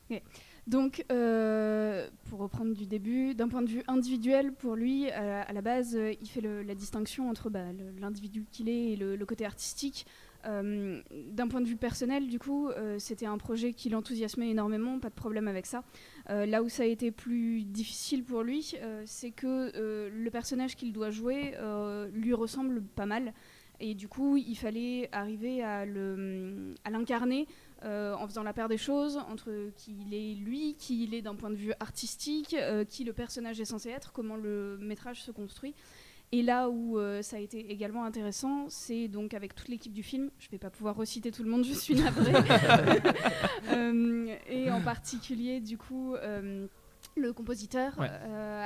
Okay. Donc, euh, pour reprendre du début, d'un point de vue individuel, pour lui, à à la base, euh, il fait le- la distinction entre bah, l'individu qu'il est et le, le côté artistique. Euh, d'un point de vue personnel, du coup, euh, c'était un projet qui l'enthousiasmait énormément, pas de problème avec ça. Euh, là où ça a été plus difficile pour lui, c'est que le personnage qu'il doit jouer lui ressemble pas mal. Et du coup, il fallait arriver à l'incarner en faisant la paire des choses entre qui il est lui, qui il est d'un point de vue artistique, qui le personnage est censé être, comment le métrage se construit. Et là où euh, ça a été également intéressant, c'est donc avec toute l'équipe du film, je ne vais pas pouvoir reciter tout le monde, je suis navrée, Euh, et en particulier du coup euh, le compositeur Ouais.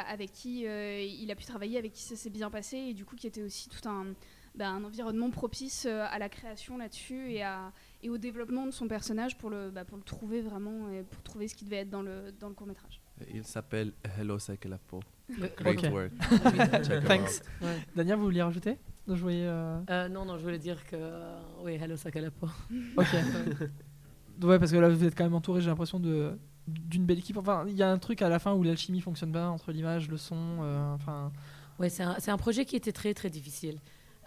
avec qui il a pu travailler, avec qui ça s'est bien passé, et du coup qui était aussi tout un, bah, un environnement propice à la création là-dessus et, au développement de son personnage pour le, bah, pour le trouver vraiment et pour trouver ce qui devait être dans le, dans le court métrage. Il s'appelle Hello Saikeleppo. Le- Great Ok. work. Thanks. Ouais. Daniel, vous vouliez rajouter? Je voyais. euh, Euh, non, non, je voulais dire que. euh, oui, Hello Sakalapo. Ok. ouais, parce que là, vous êtes quand même entouré, j'ai l'impression, de d'une belle équipe. Enfin, il y a un truc à la fin où l'alchimie fonctionne bien entre l'image, le son. euh, Enfin, Ouais, c'est un, c'est un projet qui était très très difficile.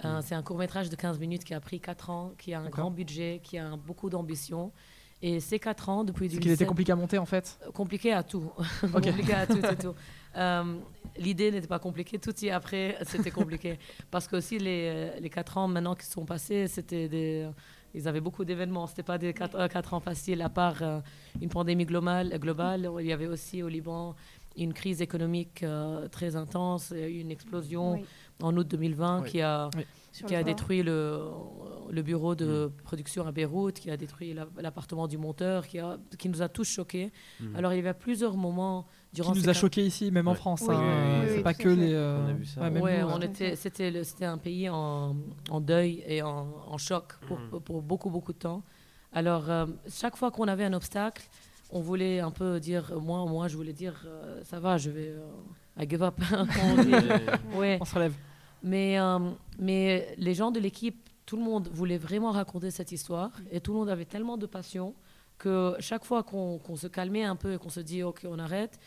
Euh, C'est un court métrage de 15 minutes qui a pris 4 ans, qui a un grand budget, qui a un- beaucoup d'ambition. Et ces 4 ans, depuis c'est qu'il était 2007, compliqué à monter en fait. compliqué à tout. Ok. compliqué à tout, c'est tout. Euh, L'idée n'était pas compliquée, tout y après, c'était compliqué. Parce que aussi, les, les 4 ans maintenant qui sont passés, c'était des. Ils avaient beaucoup d'événements, c'était pas des 4, ans faciles, à part euh, une pandémie globale, globale. Il y avait aussi au Liban une crise économique euh, très intense, une explosion Oui, en août 2020 Oui. qui a, sur qui a détruit le, le bureau de production à Beyrouth, qui a détruit la- l'appartement du monteur, qui, a, qui nous a tous choqués. Mhm. Alors il y avait plusieurs moments Qui durant nous ces a choqués ici, même en. France. Oui, hein, oui, oui, c'est oui, pas que les. euh, On a vu ça. ouais, même Ouais, nous, on ouais. était, c'était, le- c'était un pays en, en deuil et en, en choc pour, Mhm. pour beaucoup, beaucoup de temps. Alors, euh, chaque fois qu'on avait un obstacle, on voulait un peu dire, moi, moi je voulais dire, euh, ça va, je vais, euh, I give up. On dit. ouais. On se relève. Mais, euh, mais les gens de l'équipe, tout le monde voulait vraiment raconter cette histoire et tout le monde avait tellement de passion que chaque fois qu'on qu'on se calmait un peu et qu'on se dit ok on arrête,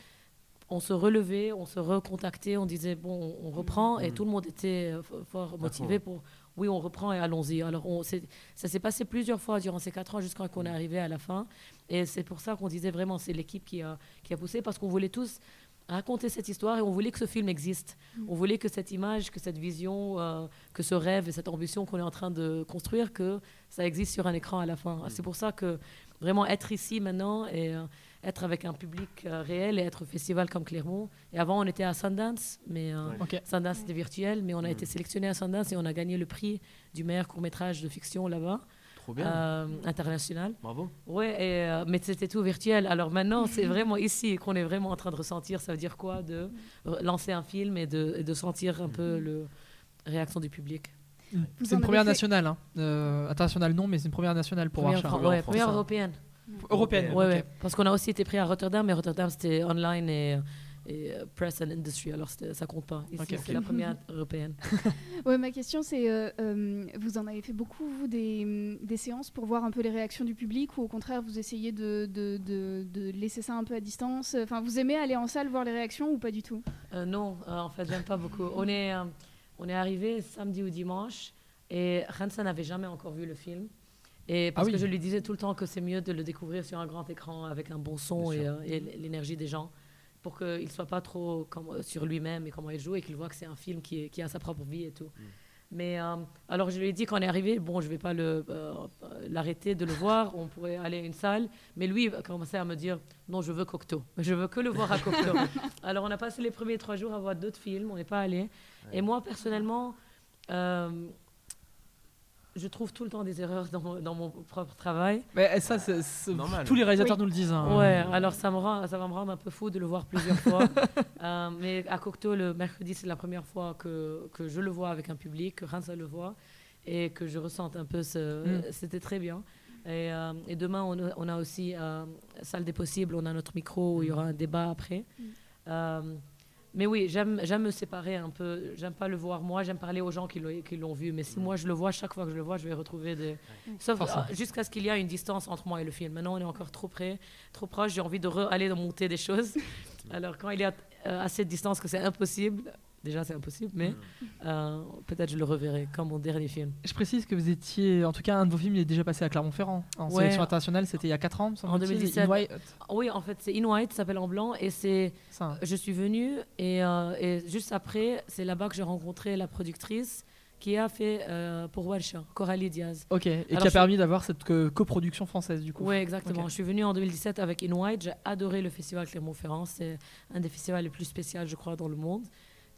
on se relevait, on se recontactait, on disait bon on reprend et Mhm. tout le monde était euh, fort motivé pour oui on reprend et allons-y. Alors on, ça s'est passé plusieurs fois durant ces quatre ans jusqu'à qu'on est arrivé à la fin et c'est pour ça qu'on disait vraiment c'est l'équipe qui a, qui a poussé parce qu'on voulait tous raconter cette histoire et on voulait que ce film existe. On voulait que cette image, que cette vision, euh, que ce rêve et cette ambition qu'on est en train de construire, que ça existe sur un écran à la fin. C'est pour ça que vraiment être ici maintenant et euh, être avec un public euh, réel et être au festival comme Clermont. Et avant, on était à Sundance, mais euh, Ouais. Sundance c'était virtuel, mais on a été sélectionné à Sundance et on a gagné le prix du meilleur court métrage de fiction là-bas, Trop bien. euh, international. Bravo. Ouais, et, euh, mais c'était tout virtuel. Alors maintenant, c'est vraiment ici qu'on est vraiment en train de ressentir. Ça veut dire quoi de lancer un film et de, et de sentir un peu le réaction du public? C'est une première nationale. Hein. Euh, internationale, non, mais c'est une première nationale pour Première, ouais, première hein. européenne. Européenne. Ouais, ouais, parce qu'on a aussi été pris à Rotterdam, mais Rotterdam c'était online et, et euh, press and industry, alors ça compte pas. Ici, Ok, c'est ok. la première européenne. Ouais, ma question c'est, euh, euh, vous en avez fait beaucoup vous des, des séances pour voir un peu les réactions du public ou au contraire vous essayez de, de, de- de laisser ça un peu à distance? Enfin, vous aimez aller en salle voir les réactions ou pas du tout? Euh, non, euh, en fait, j'aime pas beaucoup. On est, euh, on est arrivé samedi ou dimanche et Hansa n'avait jamais encore vu le film. Et parce Ah oui. que je lui disais tout le temps que c'est mieux de le découvrir sur un grand écran avec un bon son et, euh, l'énergie des gens pour qu'il ne soit pas trop comme, euh, sur lui-même et comment il joue et qu'il voit que c'est un film qui, a sa propre vie et tout. Mais euh, alors je lui ai dit quand on est arrivé, bon, je vais pas euh, l'arrêter de le voir, on pourrait aller à une salle. Mais lui il a commencé à me dire, non, je veux Cocteau, je veux que le voir à Cocteau. alors on a passé les premiers trois jours à voir d'autres films, on n'est pas allé. Et moi personnellement, euh, je trouve tout le temps des erreurs dans, mon- dans mon propre travail. Mais ça, c'est- c'est- Normal. tous les réalisateurs Oui. nous le disent. hein. Ouais, alors ça, me rend, ça va me rendre un peu fou de le voir plusieurs fois. Euh, mais à Cocteau, le mercredi, c'est la première fois que, que je le vois avec un public, que Hansa le voit, et que je ressente un peu ce. Mm. C'était très bien. Et, euh, et demain, on a, on a aussi euh, Salle des possibles, on a notre micro où il y aura un débat après. Mm. Mais oui, j'aime j'aime me séparer un peu. J'aime pas le voir moi, j'aime parler aux gens qui l'ont vu. Mais si moi je le vois, chaque fois que je le vois, je vais retrouver des. Sauf euh, jusqu'à ce qu'il y ait une distance entre moi et le film. Maintenant, on est encore trop près, trop proche. J'ai envie de re- aller monter des choses. Alors, quand il y a euh, assez de distance que c'est impossible, déjà c'est impossible, mais euh, peut-être je le reverrai comme mon dernier film. Je précise que vous étiez, en tout cas, un de vos films il est déjà passé à Clermont-Ferrand. En Ouais. sélection internationale, c'était il y a 4 ans, En semble-t-il. 2017. In White. Oui, en fait, c'est In White, ça s'appelle En Blanc, et c'est. Hein. Je suis venue et, euh, et juste après, c'est là-bas que j'ai rencontré la productrice qui a fait euh, pour Welsh, Coralie Diaz. Ok, et Alors, qui a je- permis d'avoir cette co- coproduction française, du coup. Oui, exactement. Je suis venue en 2017 avec In White. J'ai adoré le festival Clermont-Ferrand. C'est un des festivals les plus spéciaux, je crois, dans le monde.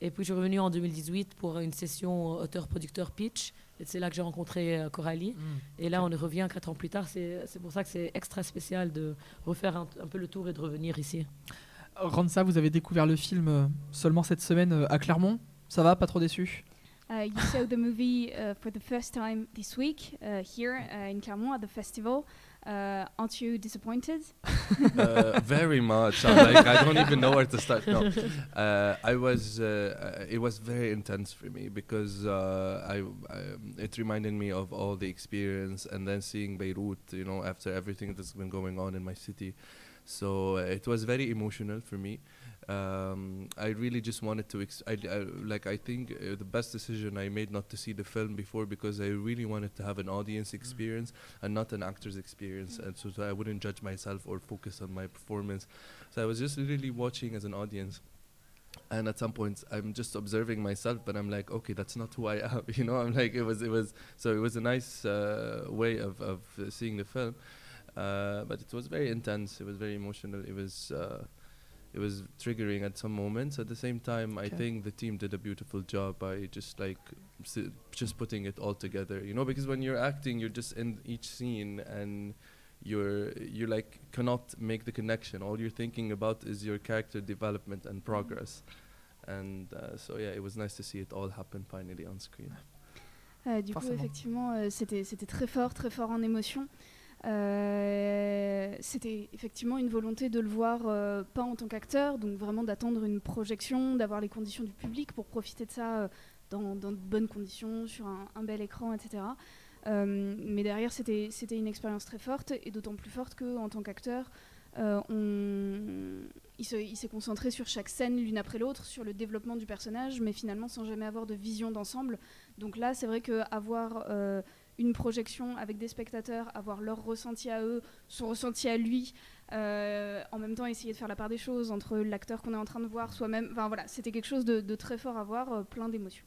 Et puis, je suis revenue en 2018 pour une session auteur-producteur pitch. Et c'est là que j'ai rencontré euh, Coralie. Mm. Et là, on y revient quatre ans plus tard. C'est c'est pour ça que c'est extra spécial de refaire un, un peu le tour et de revenir ici. Ransa, vous avez découvert le film euh, seulement cette semaine euh, à Clermont. Ça va, pas trop déçu? Uh, you saw the movie uh, for the first time this week uh, here uh, in Clermont at the festival. Uh, aren't you disappointed? uh, very much. I'm like I don't even know where to start. No, uh, I was. Uh, it was very intense for me because uh, I, um, it reminded me of all the experience and then seeing Beirut. You know, after everything that's been going on in my city, so uh, it was very emotional for me. Um, I really just wanted to. Ex- I, I, like I think uh, the best decision I made not to see the film before because I really wanted to have an audience experience and not an actor's experience, and so, so I wouldn't judge myself or focus on my performance. So I was just really watching as an audience. And at some points, I'm just observing myself, but I'm like, okay, that's not who I am. You know, I'm like, it was, it was. So it was a nice uh, way of of uh, seeing the film, uh, but it was very intense. It was very emotional. It was. It was triggering at some moments. At the same time, I think the team did a beautiful job by just like si- just putting it all together. You know, because when you're acting, you're just in each scene and you're you like cannot make the connection. All you're thinking about is your character development and progress. And uh, so yeah, it was nice to see it all happen finally on screen. Euh, du coup, effectivement, euh, c'était c'était très fort, très fort en émotion. Euh, c'était effectivement une volonté de le voir euh, pas en tant qu'acteur, donc vraiment d'attendre une projection, d'avoir les conditions du public pour profiter de ça euh, dans, de bonnes conditions, sur un, bel écran, etc. Mais derrière, c'était une expérience très forte, et d'autant plus forte qu'en tant qu'acteur, il s'est concentré sur chaque scène l'une après l'autre, sur le développement du personnage, mais finalement sans jamais avoir de vision d'ensemble. Donc là, c'est vrai qu'avoir euh, une projection avec des spectateurs, avoir leur ressenti à eux, son ressenti à lui, euh, en même temps essayer de faire la part des choses entre l'acteur qu'on est en train de voir, soi-même, enfin voilà, c'était quelque chose de, très fort à voir, euh, plein d'émotions.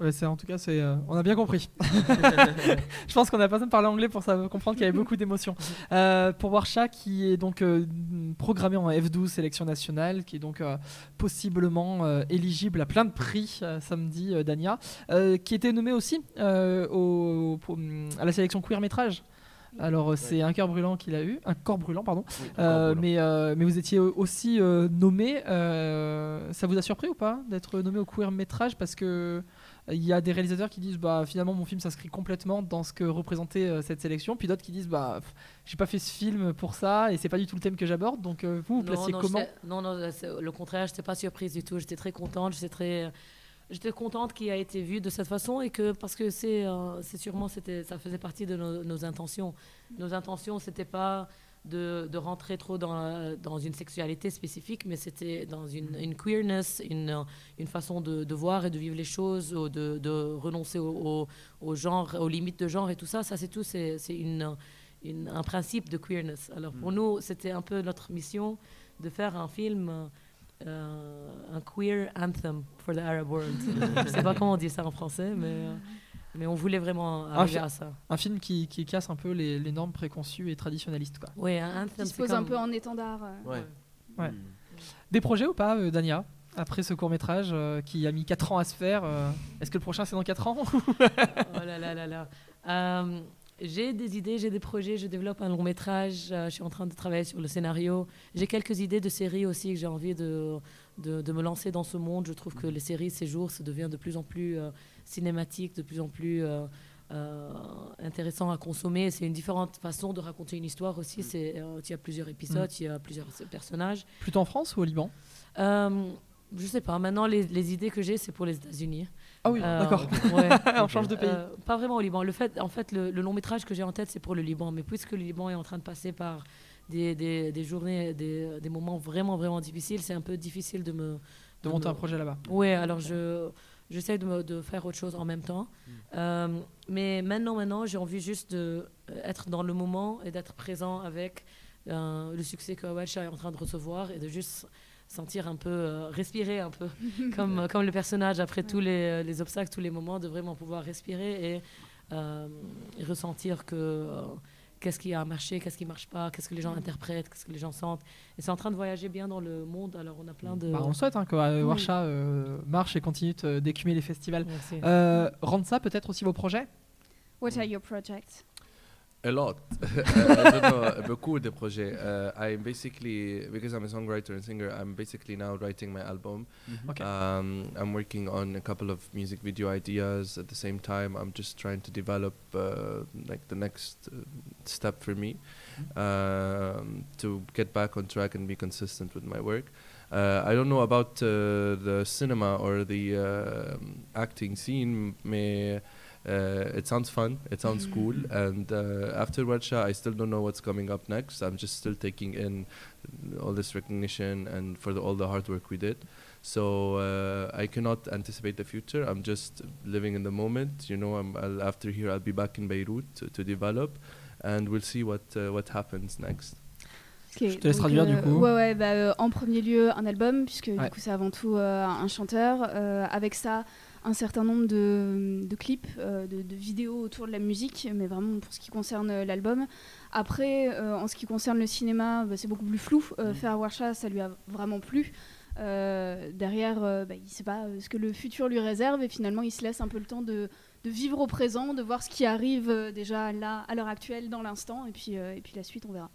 Ouais, c'est en tout cas, c'est, euh, on a bien compris. je pense qu'on a pas besoin de parler anglais pour ça, comprendre qu'il y avait beaucoup d'émotions. Euh, pour Warsha, qui est donc euh, programmé en F12 sélection nationale, qui est donc euh, possiblement euh, éligible à plein de prix euh, samedi, euh, Dania, euh, qui était nommé aussi au, pour, à la sélection queer métrage. Alors c'est un cœur brûlant qu'il a eu, un corps brûlant pardon. Euh, mais, euh, mais vous étiez aussi euh, nommé. euh, ça vous a surpris ou pas d'être nommé au queer métrage? Parce que euh, il y a des réalisateurs qui disent bah finalement mon film s'inscrit complètement dans ce que représentait euh, cette sélection, puis d'autres qui disent bah j'ai pas fait ce film pour ça et c'est pas du tout le thème que j'aborde. Donc euh, vous vous placez non, comment j'étais- Non, non, euh, le contraire, je n'étais pas surprise du tout. J'étais très contente. J'étais très. J'étais contente qu'il a été vu de cette façon et que parce que c'est euh, c'est sûrement c'était ça faisait partie de nos, nos intentions. Nos intentions c'était pas de, de rentrer trop dans, dans une sexualité spécifique, mais c'était dans une, une queerness, une, une façon de, de voir et de vivre les choses, ou de, de renoncer au, au, au genre, aux limites de genre et tout ça. Ça c'est tout, c'est c'est une, une- un principe de queerness. Alors pour nous c'était un peu notre mission de faire un film. euh, un queer anthem for the Arab world. Je sais pas comment on dit ça en français, mais, euh, mais on voulait vraiment arriver à ça. Un film qui, qui casse un peu les, les normes préconçues et traditionnalistes quoi. Oui, un anthem, Qui se pose un peu en étendard. euh. Ouais. Ouais. Des projets ou pas, euh, Dania après ce court métrage qui a mis 4 ans à se faire, euh, est-ce que le prochain c'est dans 4 ans Oh là là là là. Euh, j'ai des idées, j'ai des projets, je développe un long métrage, euh, je suis en train de travailler sur le scénario. J'ai quelques idées de séries aussi que j'ai envie de, de, de me lancer dans ce monde. Je trouve que les séries, ces jours, ça devient de plus en plus euh, cinématique, de plus en plus euh, euh, intéressant à consommer. C'est une différente façon de raconter une histoire aussi. C'est, euh, il y a plusieurs épisodes, il y a plusieurs personnages. Plutôt en France ou au Liban? Je sais pas. Maintenant, les, les idées que j'ai, c'est pour les États-Unis. Ah oui, d'accord. ouais. On change de pays. Pas vraiment au Liban. Le fait, en fait, le, le long métrage que j'ai en tête, c'est pour le Liban. Mais puisque le Liban est en train de passer par des, des, des journées, des, des moments vraiment, vraiment difficiles, c'est un peu difficile de me. De monter un projet là-bas. Ouais, alors je. J'essaie de, faire autre chose en même temps. Mm. Euh, mais maintenant, maintenant, j'ai envie juste d'être dans le moment et d'être présent avec euh, le succès que Awalsha est en train de recevoir et de juste sentir un peu, euh, respirer un peu, comme, comme le personnage après tous les, les obstacles, tous les moments, de vraiment pouvoir respirer et, euh, et ressentir que euh, qu'est-ce qui a marché, qu'est-ce qui marche pas, qu'est-ce que les gens interprètent, qu'est-ce que les gens sentent. Et c'est en train de voyager bien dans le monde. Alors on a plein de. Bah, on le souhaite hein, que euh. Warsha euh, marche et continue d'écumer les festivals. Merci. Euh, rendre ça peut-être aussi vos projets? What are your projects? A lot. I don't know, beaucoup de projets. Uh, I'm basically, because I'm a songwriter and singer, I'm basically now writing my album. Okay. Um, I'm working on a couple of music video ideas at the same time. I'm just trying to develop uh, like the next uh, step for me um, to get back on track and be consistent with my work. Uh, I don't know about uh, the cinema or the um acting scene, may uh, it sounds fun, it sounds cool, and uh, after Warsha, I still don't know what's coming up next. I'm just still taking in all this recognition and for the, all the hard work we did. So uh, I cannot anticipate the future. I'm just living in the moment. You know, I'm, I'll, after here, I'll be back in Beirut to, to develop, and we'll see what uh, what happens next. Ok, Je te laisse donc, traduire, du euh, coup. Ouais, ouais, bah, euh, en premier lieu, un album, puisque Ouais. du coup, c'est avant tout euh, un chanteur. Euh, avec ça, un certain nombre de, de clips, euh, de, de vidéos autour de la musique, mais vraiment pour ce qui concerne euh, l'album. Après, euh, en ce qui concerne le cinéma, bah, c'est beaucoup plus flou. Euh, Faire Warsha, ça lui a vraiment plu. Derrière, bah, il ne sait pas ce que le futur lui réserve et finalement, il se laisse un peu le temps de, de vivre au présent, de voir ce qui arrive déjà là, à l'heure actuelle, dans l'instant, et puis, et puis la suite, on verra.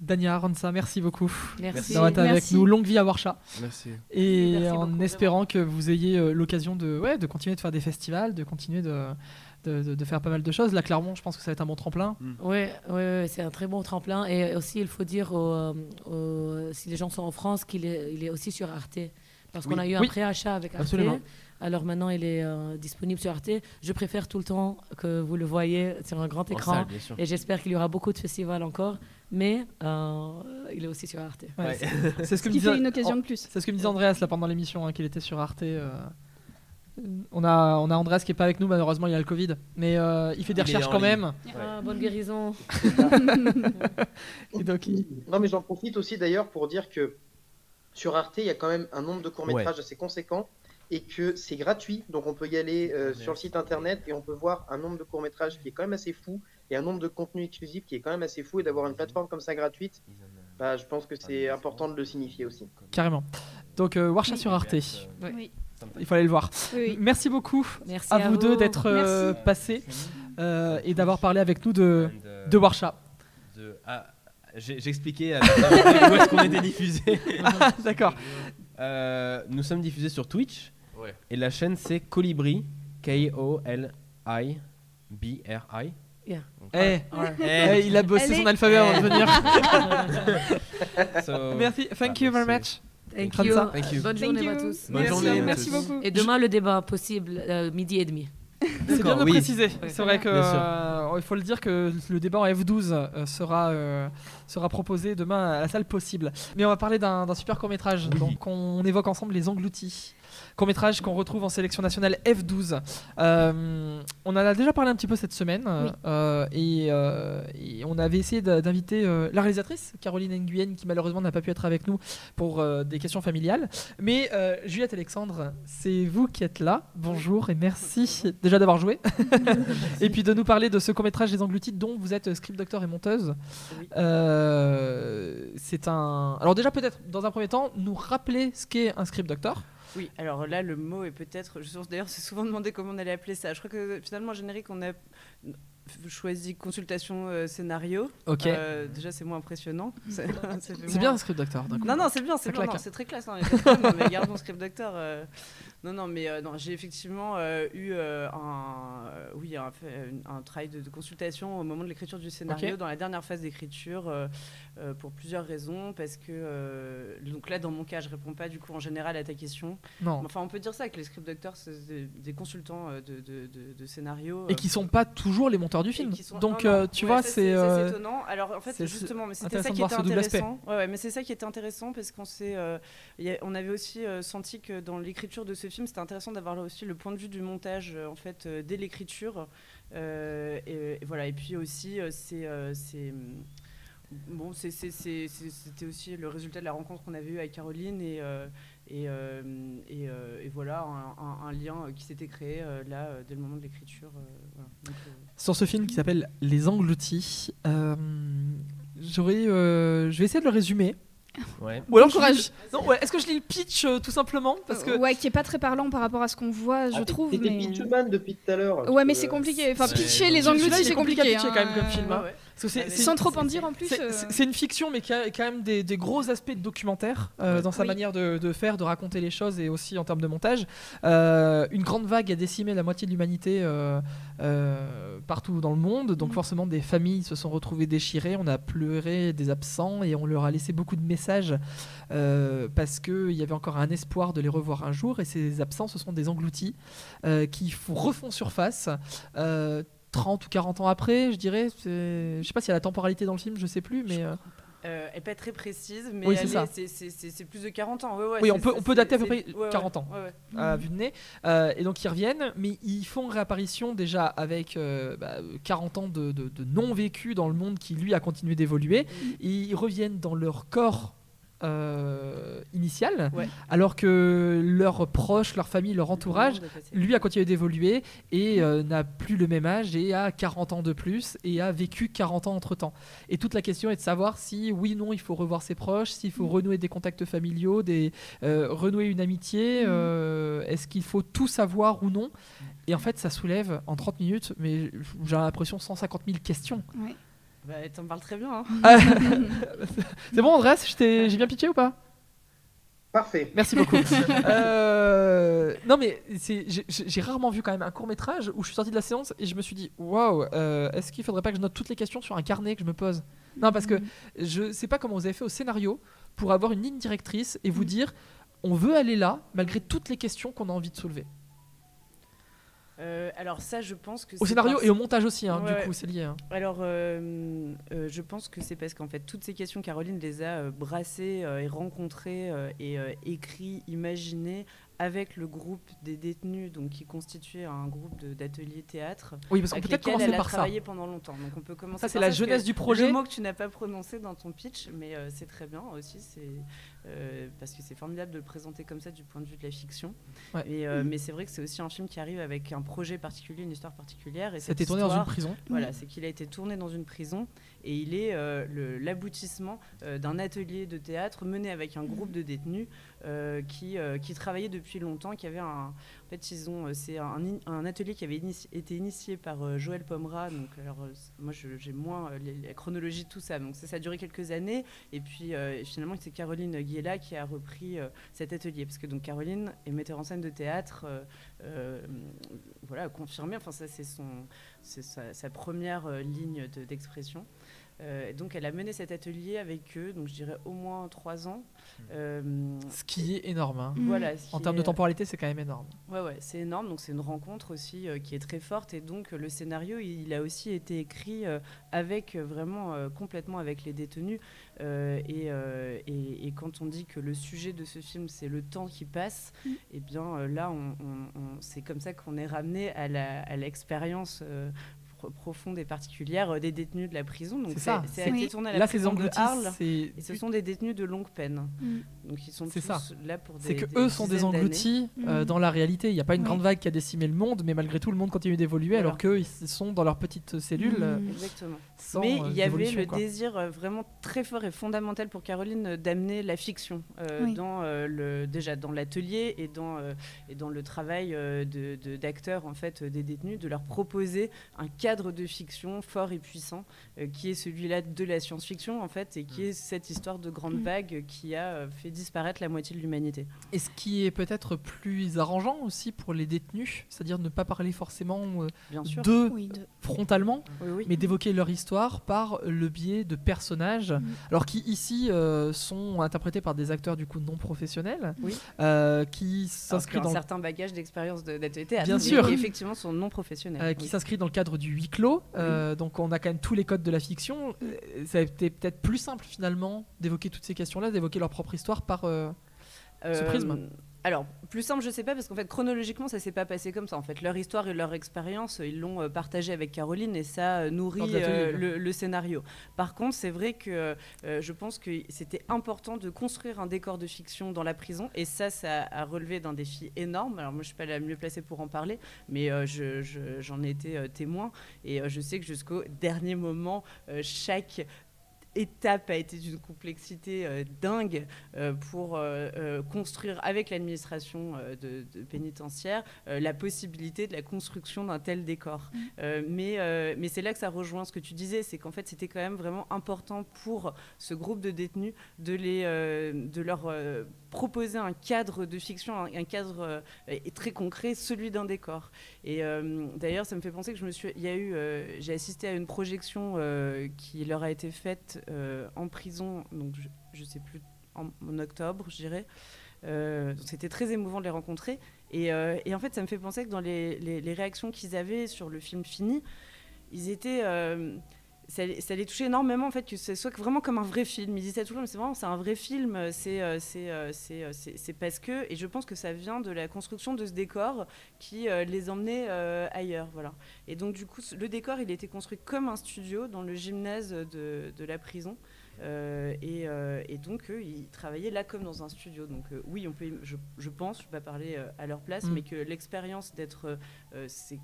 Dania, Ransa, merci beaucoup Merci. d'avoir été avec nous. Longue vie à Warsha. Merci. Et Merci en beaucoup, espérant que vous ayez euh, l'occasion de, ouais, de continuer de faire des festivals, de continuer de, de, de- de faire pas mal de choses. Là, clairement, je pense que ça va être un bon tremplin. Oui, ouais, ouais, c'est un très bon tremplin. Et aussi, il faut dire, aux, euh, aux- si les gens sont en France, qu'il est, il est aussi sur Arte. Parce qu'on Oui. a eu un Oui. préachat avec Arte. Absolument. Alors maintenant, il est euh, disponible sur Arte. Je préfère tout le temps que vous le voyez sur un grand écran. salle. Et j'espère qu'il y aura beaucoup de festivals encore. Mais euh, il est aussi sur Arte. Ouais, Ouais. c'est- C'est ce que me qui disait, fait une occasion oh, de plus. c'est ce que me disait Andreas là pendant l'émission, hein, qu'il était sur Arte. euh. On a, on a Andreas qui est pas avec nous, malheureusement il a le Covid, mais euh, il fait des Il recherches quand ligne. même. Ah, bonne guérison. Et donc, il- Non, mais j'en profite aussi d'ailleurs pour dire que sur Arte, il y a quand même un nombre de courts-métrages assez conséquent et que c'est gratuit. Donc on peut y aller euh, sur le site internet et on peut voir un nombre de courts-métrages qui est quand même assez fou et un nombre de contenus exclusifs qui est quand même assez fou. Et d'avoir une plateforme comme ça gratuite, bah, je pense que c'est important de le signifier aussi. carrément. Donc, euh, Warsha sur Arte, Oui, il faut aller le voir. Merci beaucoup Merci à vous deux d'être euh, passés euh, et d'avoir parlé avec nous de, de Warsha. de- ah, la- où est-ce qu'on était diffusé. Ah, D'accord. Euh, nous sommes diffusés sur Twitch Ouais. et la chaîne c'est Colibri, K-O-L-I-B-R-I. Yeah. Eh, Eh, eh, il a bossé son alphabet avant de venir. so- Merci, thank you very much. Thank you. ça. Thank you. Bonne journée à tous. Bonne Merci, journée, merci merci. beaucoup. Et demain, le débat possible, euh, midi et demi. C'est bien de oui. préciser. C'est vrai que euh, il faut le dire que le débat en F12 euh, sera euh, sera proposé demain à la salle possible. Mais on va parler d'un d'un super court métrage. Donc on, évoque ensemble les engloutis. Court métrage qu'on retrouve en sélection nationale F12. Euh, on en a déjà parlé un petit peu cette semaine Oui. euh, et, euh, et on avait essayé d'inviter la réalisatrice Caroline Nguyen qui malheureusement n'a pas pu être avec nous pour des questions familiales. Mais Juliette Alexandre, c'est vous qui êtes là. Bonjour et merci déjà d'avoir joué. et puis de nous parler de ce court-métrage Les Engloutis dont vous êtes script doctor et monteuse. Oui. C'est un. Alors, déjà, peut-être dans un premier temps, nous rappeler ce qu'est un script doctor. Oui, alors là, le mot est peut-être. D'ailleurs, c'est souvent demandé comment on allait appeler ça. Je crois que finalement, en générique, on a choisi consultation euh, scénario. Ok. Euh, déjà, c'est moins impressionnant. C'est moins- bien un script coup. Non, non, c'est bien, c'est bien, c'est très classe. hein, non, mais gardons script doctor. euh, Non, non, mais euh, non, j'ai effectivement euh, eu euh, un, oui, un, travail de, de consultation au moment de l'écriture du scénario, dans la dernière phase d'écriture, euh, euh, pour plusieurs raisons. Parce que, euh, donc là, dans mon cas, je réponds pas du coup en général à ta question. Non. Enfin, on peut dire ça que les script doctors, c'est des, des consultants de, de, de, de scénario. Et euh, qui sont pas toujours les monteurs du et film. qui sont- Donc non, non, euh, tu ouais, vois, c'est. euh, étonnant. Alors en fait, justement, mais c'était ça qui était intéressant. Ouais, ouais, mais c'est ça qui était intéressant parce qu'on s'est, euh, on avait aussi senti que dans l'écriture de ce film, c'était intéressant d'avoir là aussi le point de vue du montage en fait dès l'écriture. Euh, et, et voilà. Et puis aussi, euh, c'est, euh, Bon, c'était aussi le résultat de la rencontre qu'on avait eue avec Caroline et, et, euh, et, euh, et voilà un, un- un lien qui s'était créé euh, là dès le moment de l'écriture. euh, voilà. Euh, Sur ce film qui s'appelle Les Engloutis, euh, j'aurais, euh, je vais essayer de le résumer. Ouais. Ou alors Courage. ouais, est-ce que je lis le pitch euh, tout simplement parce que Ouais, qui est pas très parlant par rapport à ce qu'on voit, je Ah, trouve. T'étais mais- pitchman depuis tout à l'heure. Ouais, mais c'est compliqué. Enfin, c'est- pitcher les engloutis, est c'est compliqué à compliqué. pitcher quand même comme hein. film, hein. ouais. Parce que Sans trop en dire en plus. C'est- euh, C'est une fiction, mais qui a quand même des, des gros aspects de documentaire euh, dans sa Oui. manière de, de faire, de raconter les choses et aussi en termes de montage. Euh, une grande vague a décimé la moitié de l'humanité euh, partout dans le monde, donc Mhm. forcément des familles se sont retrouvées déchirées, on a pleuré des absents et on leur a laissé beaucoup de messages parce qu'il y avait encore un espoir de les revoir un jour et ces absents ce sont des engloutis qui refont surface. Euh, 30 ou 40 ans après, je dirais. Je sais pas s'il y a la temporalité dans le film, je sais plus, mais. euh, Euh, elle est pas très précise, mais Oui, c'est plus de 40 ans. Ouais, ouais, Oui, on peut- on peut dater à peu près ouais, ouais, 40 ans. à vue de nez. Euh, et donc ils reviennent, mais ils font réapparition déjà avec euh, bah, 40 ans de, de- de non-vécu dans le monde qui lui a continué d'évoluer. Et ils reviennent dans leur corps euh, initial, Ouais. alors que leurs proches, leur famille, leur entourage, lui a continué d'évoluer et euh, n'a plus le même âge et a 40 ans de plus et a vécu 40 ans entre temps. Et toute la question est de savoir si oui ou non il faut revoir ses proches, s'il faut renouer des contacts familiaux, des, euh, renouer une amitié, euh, est-ce qu'il faut tout savoir ou non? Et en fait ça soulève en 30 minutes, mais j'ai l'impression 150 000 questions. ouais. Bah, T'en parles très bien. hein. C'est bon Andrés, j'ai bien pitché ou pas? Parfait. Merci beaucoup. Euh, non, mais j'ai- rarement vu quand même un court métrage où je suis sorti de la séance et je me suis dit waouh, euh, est-ce qu'il faudrait pas que je note toutes les questions sur un carnet que je me pose? Non, parce que je sais pas comment vous avez fait au scénario pour avoir une ligne directrice et vous dire on veut aller là malgré toutes les questions qu'on a envie de soulever. Euh, alors ça, je pense que Au scénario parce- et au montage aussi, hein, Ouais, du ouais. coup, c'est lié. hein. Alors, euh, euh, je pense que c'est parce qu'en fait, toutes ces questions, Caroline les a brassées et rencontrées et écrites, imaginées avec le groupe des détenus, donc qui constituait un groupe d'ateliers théâtre. Oui, parce qu'on peut peut-être commencer par ça. travaillé pendant longtemps. Donc on peut commencer Ça, c'est la jeunesse du projet. Le mot que tu n'as pas prononcé dans ton pitch, mais euh, c'est très bien aussi, c'est euh, parce que c'est formidable de le présenter comme ça du point de vue de la fiction. Ouais. Et, euh, Mais c'est vrai que c'est aussi un film qui arrive avec un projet particulier, une histoire particulière. Et C'était tourné dans une prison. voilà, c'est qu'il a été tourné dans une prison et il est l'aboutissement d'un atelier de théâtre mené avec un groupe de détenus qui, euh, qui travaillaient depuis longtemps, qui avait un, en fait, ils ont, euh, c'est un, atelier qui avait été initié par euh, Joël Pomera. Donc, euh, moi, j'ai moins euh, la chronologie de tout ça. Donc, ça, a duré quelques années. Et puis, euh, finalement, c'est Caroline Guéla qui a repris euh, cet atelier. Parce que donc, Caroline est metteur en scène de théâtre, euh, euh, voilà, confirmée. Enfin, ça, c'est son, sa, sa première euh, ligne de- d'expression. Euh, donc, elle a mené cet atelier avec eux. Donc, je dirais au moins trois ans. Euh, Ce qui est énorme. hein. voilà. ce En termes est, de euh, temporalité, c'est quand même énorme. Ouais, ouais, c'est énorme. Donc, c'est une rencontre aussi euh, qui est très forte. Et donc, le scénario, il, a aussi été écrit euh, avec vraiment euh, complètement avec les détenus. Euh, et, euh, et- et quand on dit que le sujet de ce film, c'est le temps qui passe, et bien euh, là, on, on- on- c'est comme ça qu'on est ramené à la- à l'expérience. Euh, pro- profonde et particulière euh, des détenus de la prison. Donc C'est été tourné à la Là, ces prison de Arles. Et ce sont des détenus de longue peine. Mm. Donc ils sont tous ça. là pour des c'est que des eux sont des engloutis euh, Mhm. dans la réalité. Il n'y a pas une Oui. grande vague qui a décimé le monde, mais malgré tout, le monde continue d'évoluer Voilà. alors qu'eux, ils sont dans leur petite cellule. euh, Mhm. Exactement. sans, Mais euh, il y avait le quoi. désir euh, vraiment très fort et fondamental pour Caroline euh, d'amener la fiction euh, Oui. dans euh, le déjà dans l'atelier et dans euh, et dans le travail euh, de- de- d'acteurs en fait euh, des détenus, de leur proposer un cadre de fiction fort et puissant euh, qui est celui-là de la science-fiction en fait et qui est cette histoire de grande Mm. vague qui a euh, fait disparaître la moitié de l'humanité. Et ce qui est peut-être plus arrangeant aussi pour les détenus, c'est-à-dire ne pas parler forcément euh, Bien sûr. d'eux Oui, de- frontalement, Oui, oui. mais d'évoquer leur histoire par le biais de personnages, Mhm. alors qui ici euh, sont interprétés par des acteurs du coup non professionnels, Oui. euh, qui s'inscrivent dans le certain bagage d'expérience de- Bien sûr. qui effectivement sont non professionnels. Euh, qui Oui. s'inscrit dans le cadre du huis clos. Euh, Donc on a quand même tous les codes de la fiction. Euh, Ça a été peut-être plus simple finalement d'évoquer toutes ces questions-là, d'évoquer leur propre histoire par... euh, Ce prisme. Alors, plus simple, je sais pas, parce qu'en fait, chronologiquement, ça s'est pas passé comme ça. En fait, leur histoire et leur expérience, ils l'ont euh, partagé avec Caroline et ça euh, nourrit euh, le, le scénario. Par contre, c'est vrai que euh, je pense que c'était important de construire un décor de fiction dans la prison et ça, ça a relevé d'un défi énorme. Alors, moi, je suis pas la mieux placée pour en parler, mais euh, je- je- j'en ai été témoin et je sais que jusqu'au dernier moment, chaque étape a été d'une complexité euh, dingue euh, pour euh, construire avec l'administration de, de pénitentiaire la possibilité de la construction d'un tel décor. Euh, mais mais c'est là que ça rejoint ce que tu disais, c'est qu'en fait c'était quand même vraiment important pour ce groupe de détenus de, les, de leur proposer un cadre de fiction, un, un cadre très concret, celui d'un décor. Et euh, d'ailleurs, ça me fait penser que je me suis, il y a eu, euh, j'ai assisté à une projection euh, qui leur a été faite en prison, donc je, je sais plus, en, octobre, je dirais. C'était très émouvant de les rencontrer. Et, en fait, ça me fait penser que dans les réactions qu'ils avaient sur le film fini, ils étaient. Ça, les- ça les touchait énormément en fait que ce soit vraiment comme un vrai film. Ils disaient toujours mais c'est vraiment c'est un vrai film. C'est euh, c'est euh, c'est euh, c'est- c'est parce que et je pense que ça vient de la construction de ce décor qui euh, les emmenait euh, ailleurs voilà. Et donc du coup le décor il était construit comme un studio dans le gymnase de, de la prison. Euh, et, euh, et donc eux, ils travaillaient là comme dans un studio. Donc euh, oui, on peut, je, je pense, je ne vais pas parler à leur place, Mm. mais que l'expérience d'être, c'est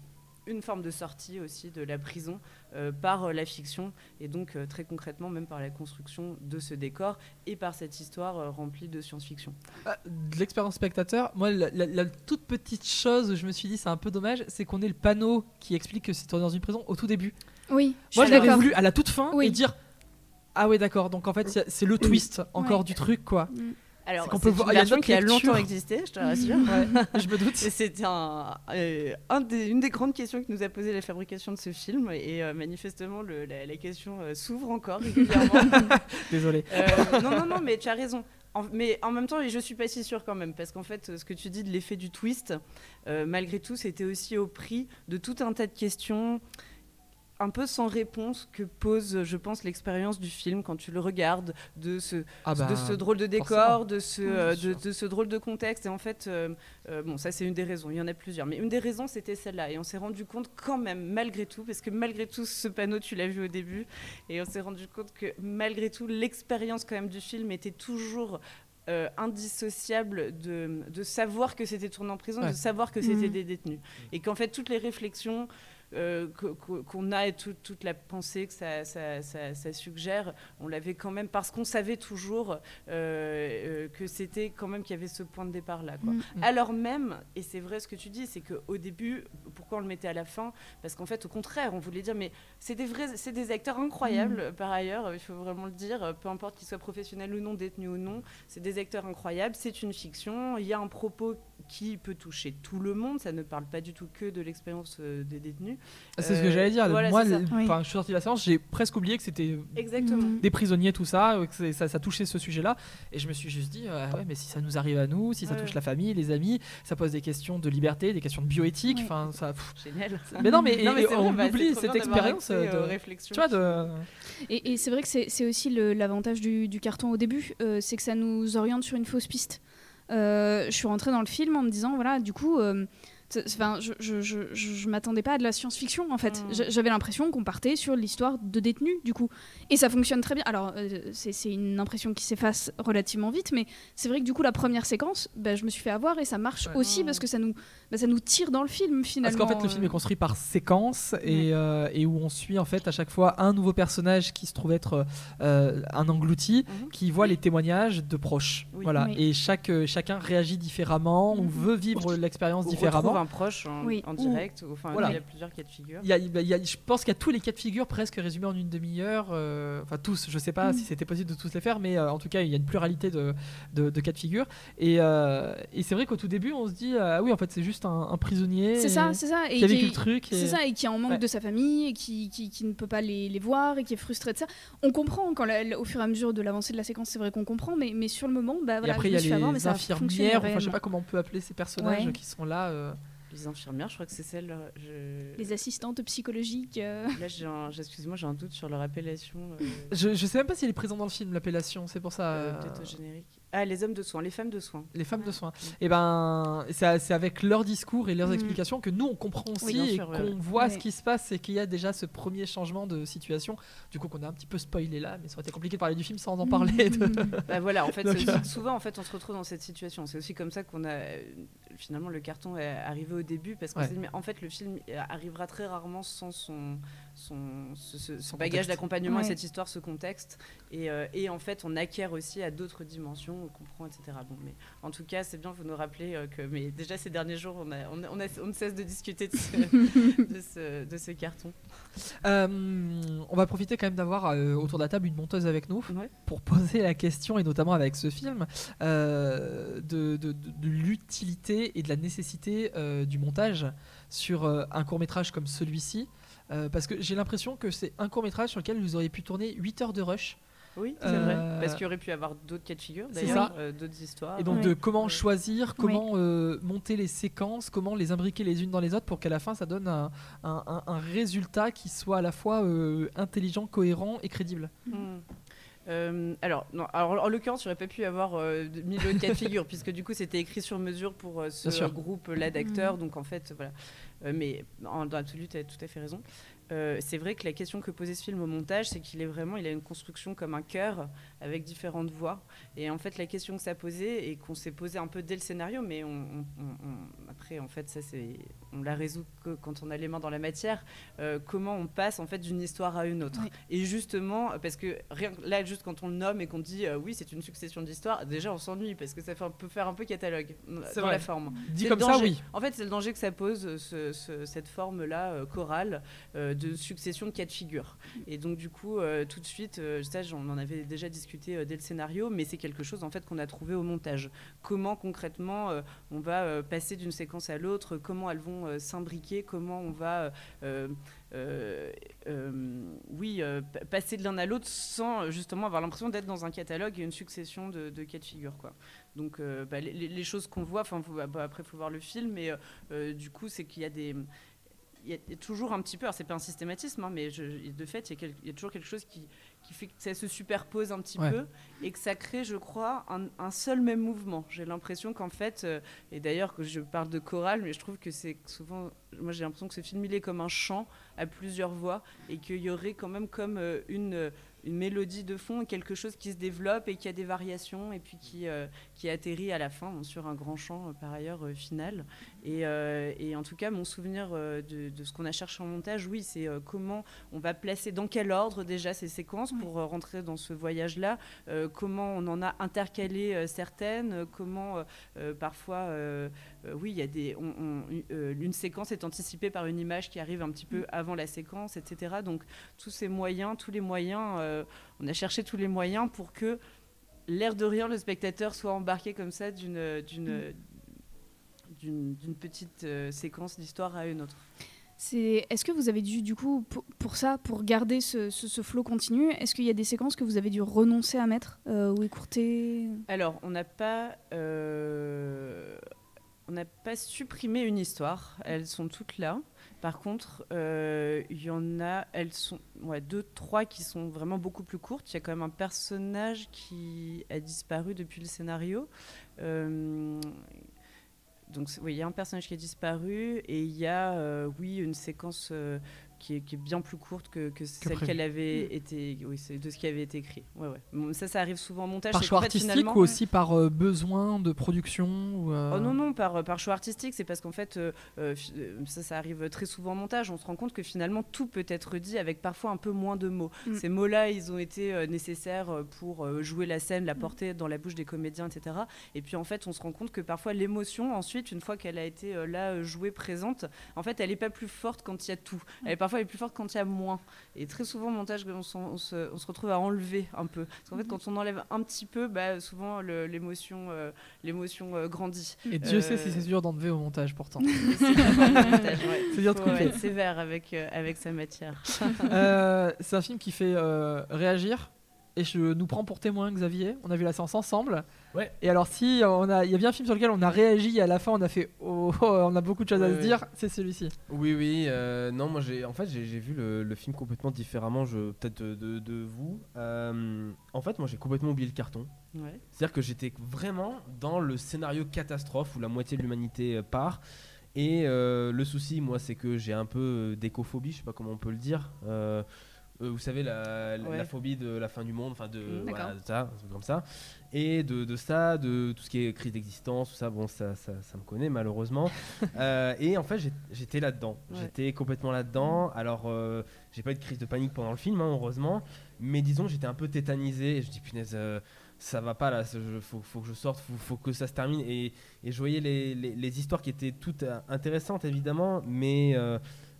une forme de sortie aussi de la prison euh, par euh, la fiction et donc euh, très concrètement même par la construction de ce décor et par cette histoire euh, remplie de science-fiction. Ah, de l'expérience spectateur, moi, la, la- la toute petite chose où je me suis dit c'est un peu dommage, c'est qu'on ait le panneau qui explique que c'est tourné dans une prison au tout début. Oui, Moi, je l'avais voulu à la toute fin Oui. et dire ah ouais d'accord. Donc en fait, c'est- c'est le twist encore Ouais. du truc quoi. Mm. Alors C'est qu'on c'est peut une voir- il y a version qui a longtemps existé, je te rassure. Ouais, je me doute. C'était un, euh, un des- une des grandes questions que nous a posé la fabrication de ce film et euh, manifestement le- la, la question euh, s'ouvre encore régulièrement. Désolé. Euh, non, non, non, mais tu as raison. En- mais en même temps, et je suis pas si sûre quand même, parce qu'en fait, ce que tu dis de l'effet du twist, malgré tout, c'était aussi au prix de tout un tas de questions un peu sans réponse que pose, je pense, l'expérience du film quand tu le regardes, de ce, Ah bah, de ce drôle de décor, forcément. de ce, Oui, euh, de, de ce drôle de contexte. Et en fait, euh, euh, bon, ça c'est une des raisons, il y en a plusieurs. Mais une des raisons, c'était celle-là. Et on s'est rendu compte quand même, malgré tout, parce que malgré tout, ce panneau, tu l'as vu au début, et on s'est rendu compte que malgré tout, l'expérience quand même du film était toujours... euh, indissociable de, de savoir que c'était tourné en prison, Ouais. de savoir que c'était Mhm. des détenus. Et qu'en fait, toutes les réflexions euh, qu'on a et tout- toute la pensée que ça, ça- ça- ça suggère, on l'avait quand même parce qu'on savait toujours euh, euh, que c'était quand même qu'il y avait ce point de départ là. Quoi. Mm. Alors même, et c'est vrai ce que tu dis, c'est qu'au début, pourquoi on le mettait à la fin? Parce qu'en fait, au contraire, on voulait dire, mais c'est des vrais, c'est des acteurs incroyables. Mm. Par ailleurs, il faut vraiment le dire, peu importe qu'ils soient professionnels ou non, détenus ou non, c'est des acteurs incroyables. C'est une fiction. Il y a un propos qui peut toucher tout le monde. Ça ne parle pas du tout que de l'expérience euh, des détenus. C'est ce que Euh, j'allais dire. voilà, Moi, le- Oui. je suis sorti de la séance, j'ai presque oublié que c'était. Mm. des prisonniers, tout ça, euh, que ça, ça touchait ce sujet-là. Et je me suis juste dit, euh, ouais, mais si ça nous arrive à nous, si ça Ouais. touche la famille, les amis, ça pose des questions de liberté, des questions de bioéthique. Ouais. Enfin, ça. pff. Génial. Mais non, mais, Non, mais on vrai, bah, oublie cette expérience. accès de- aux réflexions Tu vois, de. Et, et c'est vrai que c'est aussi l'avantage du, du carton au début, euh, c'est que ça nous oriente sur une fausse piste. Euh, je suis rentrée dans le film en me disant, voilà, du coup, euh, Enfin, je, je, je, je- m'attendais pas à de la science-fiction en fait. Mm. J'avais l'impression qu'on partait sur l'histoire de détenus du coup. Et ça fonctionne très bien. Alors, euh, c'est c'est une impression qui s'efface relativement vite, mais c'est vrai que du coup, la première séquence, bah, je me suis fait avoir et ça marche Ouais. aussi parce que ça nous, bah, ça nous tire dans le film Parce finalement. qu'en fait, le film est construit par séquences et, euh, et où on suit en fait à chaque fois un nouveau personnage qui se trouve être euh, un englouti, Mhm. qui voit les témoignages de proches. Oui. Voilà. Oui. Et chaque, euh, chacun réagit différemment ou Mhm. veut vivre l'expérience différemment. Un proche en, Oui. en Ou- direct. ou- Enfin, Voilà. il y a plusieurs cas de figure. Il y a- il y a- je pense qu'il y a tous les cas de figure presque résumés en une demi-heure. euh, Enfin, tous. Je sais pas Mhm. si c'était possible de tous les faire, mais euh, en tout cas, il y a une pluralité de, de, de cas de figure. Et, euh, et c'est vrai qu'au tout début, on se dit ah oui, en fait, c'est juste un, un prisonnier. C'est ça, c'est ça. Et qui a vécu le truc. et- C'est ça, et qui est en manque Ouais. de sa famille, et qui, qui, qui ne peut pas les, les voir, et qui est frustré de ça. On comprend, quand la- au fur et à mesure de l'avancée de la séquence, c'est vrai qu'on comprend, mais, mais sur le moment, bah, Et voilà, après, il y a avoir, mais les fonctionné infirmières, enfin, je sais pas comment on peut appeler ces personnages Ouais. qui sont là. euh. Les infirmières, je crois que c'est celle. euh, Je... Les assistantes psychologiques. euh, Là, j'ai un... j'ai- excusez-moi, j'ai un doute sur leur appellation. euh, Je, je sais même pas si elle est présente dans le film, l'appellation, c'est pour ça. Peut-être au générique. Ah, les hommes de soins, les femmes de soins. Les femmes de soins. Et ben, c'est avec leur discours et leurs Mhm. explications que nous on comprend aussi Oui, et ouais, qu'on ouais. voit ce qui se passe et qu'il y a déjà ce premier changement de situation. Du coup, qu'on a un petit peu spoilé là, mais ça aurait été compliqué de parler du film sans en parler. de- Bah voilà, en fait, Donc, euh, aussi- souvent, en fait, on se retrouve dans cette situation. C'est aussi comme ça qu'on a euh, finalement le carton est arrivé au début parce qu'on Ouais. s'est dit, mais en fait, le film arrivera très rarement sans son son, ce, ce- ce Son bagage d'accompagnement, Ouais. cette histoire, ce contexte, et, euh, et en fait, on acquiert aussi à d'autres dimensions, on comprend, etc. Bon, mais en tout cas, c'est bien vous nous rappeler euh, que, mais déjà ces derniers jours, on, a, on, a- on, a- on ne cesse de discuter de ce, de ce, de ce carton. Euh, on va profiter quand même d'avoir euh, autour de la table une monteuse avec nous Ouais. pour poser la question, et notamment avec ce film, de, de- l'utilité et de la nécessité du montage sur un court métrage comme celui-ci. Parce que j'ai l'impression que c'est un court métrage sur lequel vous auriez pu tourner 8 heures de rush. Oui, c'est Euh, vrai. Parce qu'il y aurait pu y avoir d'autres cas de figure, d'ailleurs, euh, d'autres histoires. Et donc Ouais. de comment choisir, comment euh, monter les séquences, comment les imbriquer les unes dans les autres pour qu'à la fin ça donne un, un- un- un résultat qui soit à la fois euh, intelligent, cohérent et crédible. Hmm. Euh, alors, non, alors, en l'occurrence, il aurait pas pu y avoir euh, de- mille autres cas de figure, puisque du coup, c'était écrit sur mesure pour euh, ce groupe-là d'acteurs. Donc, en fait, voilà. Euh, mais en, dans l'absolu, tu as tout à fait raison. Euh, c'est vrai que la question que posait ce film au montage, c'est qu'il est vraiment, il a une construction comme un cœur avec différentes voix. Et en fait, la question que ça posait et qu'on s'est posé un peu dès le scénario, mais on, on- on- après, en fait, ça c'est, on la résout que quand on a les mains dans la matière. euh, comment on passe en fait d'une histoire à une autre. Oui. Et justement, parce que rien, là, juste quand on le nomme et qu'on dit euh, oui, c'est une succession d'histoires, déjà on s'ennuie parce que ça fait un peu faire un peu catalogue dans vrai. la forme. Dit comme ça, oui. En fait, c'est le danger que ça pose, ce- ce- cette forme-là euh, chorale euh, de succession de cas de figure. Et donc, du coup, euh, tout de suite, euh, on en avait déjà discuté euh, dès le scénario, mais c'est quelque chose en fait qu'on a trouvé au montage. Comment concrètement euh, on va euh, passer d'une séquence à l'autre, comment elles vont euh, s'imbriquer, comment on va. euh, euh, euh, oui, euh, pa- passer de l'un à l'autre sans euh, justement avoir l'impression d'être dans un catalogue et une succession de, cas de figure. Quoi. Donc euh, bah, les, choses qu'on voit, enfin bah, après il faut voir le film, mais euh, euh, du coup c'est qu'il y a des y, il y a toujours un petit peu, alors c'est pas un systématisme, hein, mais je- de fait, il y, a y toujours quelque chose qui, qui fait que ça se superpose un petit Ouais. peu et que ça crée, je crois, un, un seul même mouvement. J'ai l'impression qu'en fait, euh, et d'ailleurs que je parle de chorale, mais je trouve que c'est souvent, moi j'ai l'impression que ce film il est comme un chant à plusieurs voix et qu'il y aurait quand même comme euh, une, euh, une mélodie de fond, quelque chose qui se développe et qui a des variations et puis qui, euh, qui atterrit à la fin sur un grand chant par ailleurs euh, final. Et, euh, et en tout cas, mon souvenir euh, de, de ce qu'on a cherché en montage, oui, c'est euh, comment on va placer, dans quel ordre déjà ces séquences pour euh, rentrer dans ce voyage-là, comment on en a intercalé certaines, comment parfois, oui, il y a des, on- on- une séquence est anticipée par une image qui arrive un petit peu avant la séquence, etc. Donc tous ces moyens, tous les moyens, on a cherché tous les moyens pour que l'air de rien, le spectateur soit embarqué comme ça d'une d'une petite euh, séquence d'histoire à une autre. Est-ce que vous avez dû, du coup, pour, pour ça, pour garder ce, ce, ce flow continu, est-ce qu'il y a des séquences que vous avez dû renoncer à mettre euh, ou écourter? Alors, on n'a pas, euh, on n'a pas supprimé une histoire. Elles sont toutes là. Par contre, euh, il y en a, elles sont, ouais, deux, trois qui sont vraiment beaucoup plus courtes. Il y a quand même un personnage qui a disparu depuis le scénario. Donc oui, il y a un personnage qui a disparu et il y a, euh, oui, une séquence euh, qui, est, qui est bien plus courte que, que celle qu'elle avait été, oui, de ce qui avait été écrit. Ouais, ouais. Bon, ça, ça arrive souvent en montage. Par c'est choix fait, artistique ou aussi par euh, besoin de production ou, euh, Oh non, non, par, par choix artistique, c'est parce qu'en fait, euh, euh, euh, ça, ça arrive très souvent en montage. On se rend compte que finalement, tout peut être dit avec parfois un peu moins de mots. Mm. Ces mots-là, ils ont été euh, nécessaires euh, pour euh, jouer la scène, la porter dans la bouche des comédiens, etc. Et puis en fait, on se rend compte que parfois, l'émotion, ensuite, une fois qu'elle a été euh, là, euh, jouée, présente, en fait, elle n'est pas plus forte quand il y a tout. Elle est parfois elle est plus forte quand il y a moins. Et très souvent, au montage, on, on se, on se retrouve à enlever un peu. Parce qu'en fait, quand on enlève un petit peu, bah, souvent, l'émotion euh, l'émotion euh, grandit. Et Dieu Euh, sait si c'est dur d'enlever au montage pourtant. c'est dur de couper. ouais, être sévère avec, euh, avec sa matière. Euh, c'est un film qui fait euh, réagir. Et je nous prends pour témoin, Xavier. On a vu la séance ensemble. Ouais. Et alors, si on a, il y a bien un film sur lequel on a réagi et à la fin on a fait, oh, oh, on a beaucoup de choses à se dire, c'est celui-ci. Oui, oui. euh, non, moi, j'ai, en fait, j'ai, vu le, le film complètement différemment, je, peut-être de, de- de vous. Euh, en fait, moi, j'ai complètement oublié le carton. Ouais. C'est-à-dire que j'étais vraiment dans le scénario catastrophe où la moitié de l'humanité euh, part. Et euh, le souci, moi, c'est que j'ai un peu d'écophobie, je sais pas comment on peut le dire. Euh, vous savez, la, la- Ouais. la phobie de la fin du monde, enfin de, Mm, voilà, de ça, un truc comme ça. Et de, de ça, de tout ce qui est crise d'existence, tout ça, bon, ça, ça, ça me connaît malheureusement. Euh, et en fait, j'étais là-dedans. Ouais. J'étais complètement là-dedans. Alors, euh, j'ai pas eu de crise de panique pendant le film, hein, heureusement. Mais disons, j'étais un peu tétanisé. Et je dis, punaise, euh, ça va pas là, il faut, faut que je sorte, faut, faut que ça se termine. Et, et je voyais les, les- les histoires qui étaient toutes euh, intéressantes, évidemment. Mais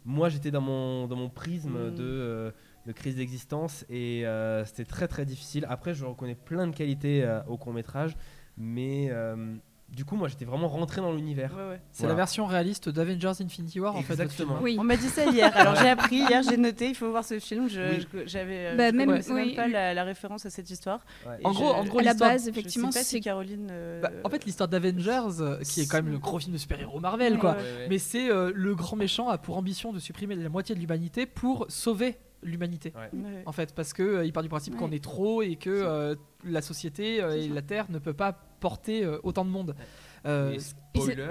moi, j'étais dans mon, dans mon prisme Mm. de. De crise d'existence et euh, c'était très très difficile. Après, je reconnais plein de qualités euh, au court métrage, mais euh, du coup, moi j'étais vraiment rentré dans l'univers. Ouais, ouais. C'est la version réaliste d'Avengers Infinity War en fait. film. Oui. On m'a dit ça hier. Alors j'ai appris hier, j'ai noté, il faut voir ce film. Oui. j'avais, Bah, je même- même oui. pas la, la référence à cette histoire. Ouais. En je- gros- en gros, à la l'histoire- base, effectivement, si c'est Caroline. euh, Bah, en fait, l'histoire d'Avengers, qui est quand même le gros film de super-héros Marvel, Ouais, quoi. ouais. Ouais, ouais. Mais c'est euh, le grand méchant a pour ambition de supprimer la moitié de l'humanité pour sauver l'humanité. Ouais. En fait, parce que euh, il part du principe Ouais. qu'on est trop et que euh, la société euh, et la Terre ne peut pas porter euh, autant de monde. Euh, Et ce- spoiler,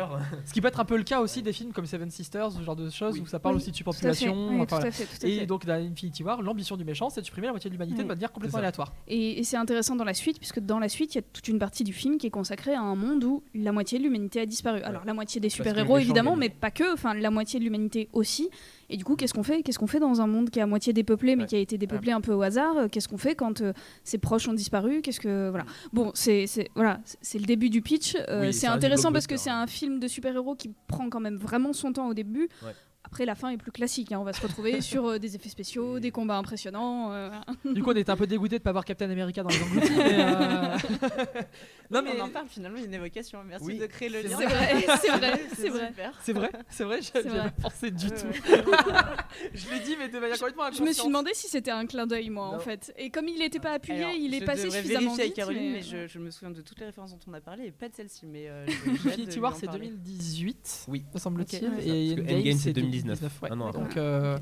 ce qui peut être un peu le cas aussi des films comme Seven Sisters, ce genre de choses Oui. où ça parle Oui, aussi de surpopulation. Enfin, Et fait. donc dans Infinity War, l'ambition du méchant, c'est de supprimer la moitié de l'humanité de manière complètement aléatoire. Et, et c'est intéressant dans la suite, puisque dans la suite, il y a toute une partie du film qui est consacrée à un monde où la moitié de l'humanité a disparu. Alors la moitié des super-héros, méchant évidemment, mais pas que, enfin la moitié de l'humanité aussi. Et du coup, qu'est-ce qu'on fait? Qu'est-ce qu'on fait dans un monde qui est à moitié dépeuplé, mais Ouais. qui a été dépeuplé un peu au hasard? Euh, Qu'est-ce qu'on fait quand euh, ses proches ont disparu? Qu'est-ce que voilà Bon, c'est voilà, c'est- le début du pitch. Euh, Oui, c'est intéressant parce que blockbuster, c'est hein. un film de super-héros qui prend quand même vraiment son temps au début. Ouais. Après, la fin est plus classique. hein. On va se retrouver sur euh, des effets spéciaux, des combats impressionnants. euh, Du coup, on était un peu dégoûté de pas voir Captain America dans les engloutis. mais, euh, non mais on en parle finalement, il y a une évocation. Merci Oui, de créer le lien. C'est vrai, c'est vrai, c'est vrai. super. c'est vrai, c'est vrai, j'avais pas pensé du tout. je l'ai dit, mais de manière complètement Je me suis demandé si c'était un clin d'œil, moi, en fait. Et comme il n'était pas appuyé, Alors, il est passé suffisamment vite. avec Caroline, mais, mais- je, je me souviens de toutes les références dont on a parlé et pas de celle-ci. Mais euh, Infinity War, c'est parler. 2018, Oui. me semble-t-il, et Parce que Endgame, c'est 2019. ouais. Donc, euh,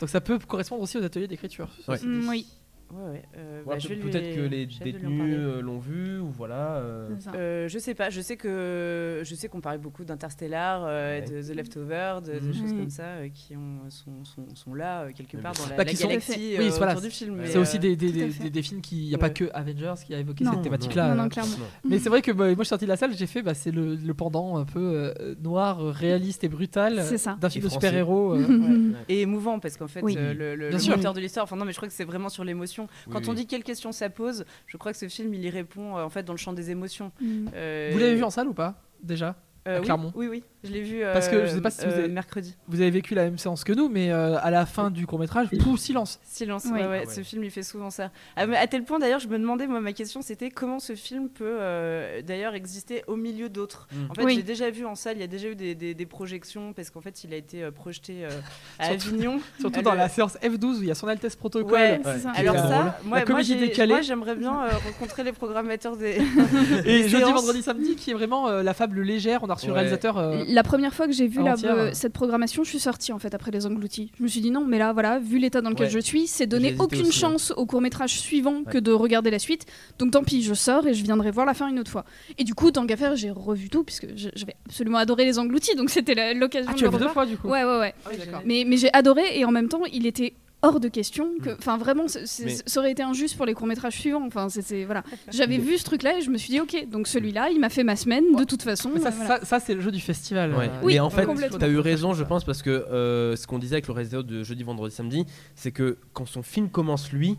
donc ça peut correspondre aussi aux ateliers d'écriture. Mm, oui, Ouais, ouais. euh, Voilà, bah, peut- lui- Peut-être que les détenus euh, l'ont vu ou voilà. euh. Euh, je sais pas, je sais que je sais qu'on parlait beaucoup d'Interstellar, euh, Ouais. de The Leftover, de, de Mhm. choses comme ça euh, qui ont, sont, sont, sont là euh, quelque part dans la, Bah, la qui sont- galaxie Oui, euh, voilà, autour du film. mais, C'est aussi des, des, des, fait. des- des films qui. Il n'y a pas que Avengers qui a évoqué Non, cette thématique-là. non, non. Mais c'est vrai que bah, moi je suis sorti de la salle, j'ai fait bah, c'est le, le pendant un peu euh, noir, réaliste et brutal d'un film de super-héros. Et émouvant parce qu'en fait le, moteur de l'histoire enfin non mais je crois que c'est vraiment sur l'émotion Oui, quand on dit quelle question ça pose je crois que ce film il y répond euh, en fait dans le champ des émotions. Mm. Euh, Vous l'avez vu en salle ou pas déjà? À oui, Clermont oui oui je l'ai vu Parce que je sais pas si vous euh, avez- mercredi Vous avez vécu la même séance que nous, mais euh, à la fin du court métrage, tout silence. Silence, Oui. ouais, ouais, Ah ouais. ce film il fait souvent ça. Ah, à tel point d'ailleurs, je me demandais, moi ma question c'était comment ce film peut euh, d'ailleurs exister au milieu d'autres? Mm. En fait, Oui. j'ai déjà vu en salle, il y a déjà eu des, des- des projections parce qu'en fait il a été euh, projeté euh, à Surtout- Avignon. Surtout dans le- la séance F12 où il y a son Altesse Protocole. Ouais, Alors ça, moi, moi, j'aimerais bien euh, rencontrer les programmateurs des. Et jeudi, vendredi, samedi, qui est vraiment euh, la fable légère. On a Ouais. réalisateur. euh, La première fois que j'ai vu la- euh, cette programmation, je suis sortie en fait après les engloutis. Je me suis dit non, mais là voilà, vu l'état dans lequel Ouais. je suis, c'est donner aucune aussi, hein. chance au court métrage suivant que de regarder la suite. Donc tant pis, je sors et je viendrai voir la fin une autre fois. Et du coup, tant qu'à faire, j'ai revu tout puisque je- j'avais absolument adoré les engloutis, donc c'était l'occasion Ah, de tu le as vu deux revoir. fois du coup Ouais, ouais, ouais. Ah oui. Mais, mais j'ai adoré et en même temps, il était hors de question que, Mm. enfin vraiment, Mais- ça aurait été injuste pour les courts métrages suivants. Enfin, c'est- voilà. J'avais vu ce truc-là et je me suis dit ok, donc celui-là, il m'a fait ma semaine de toute façon. Mais ça, euh, voilà. ça, ça, c'est le jeu du festival. Ouais. Oui, mais en fait, complètement. tu as eu raison, je pense, parce que euh, ce qu'on disait avec le réalisateur de jeudi, vendredi, samedi, c'est que quand son film commence, lui,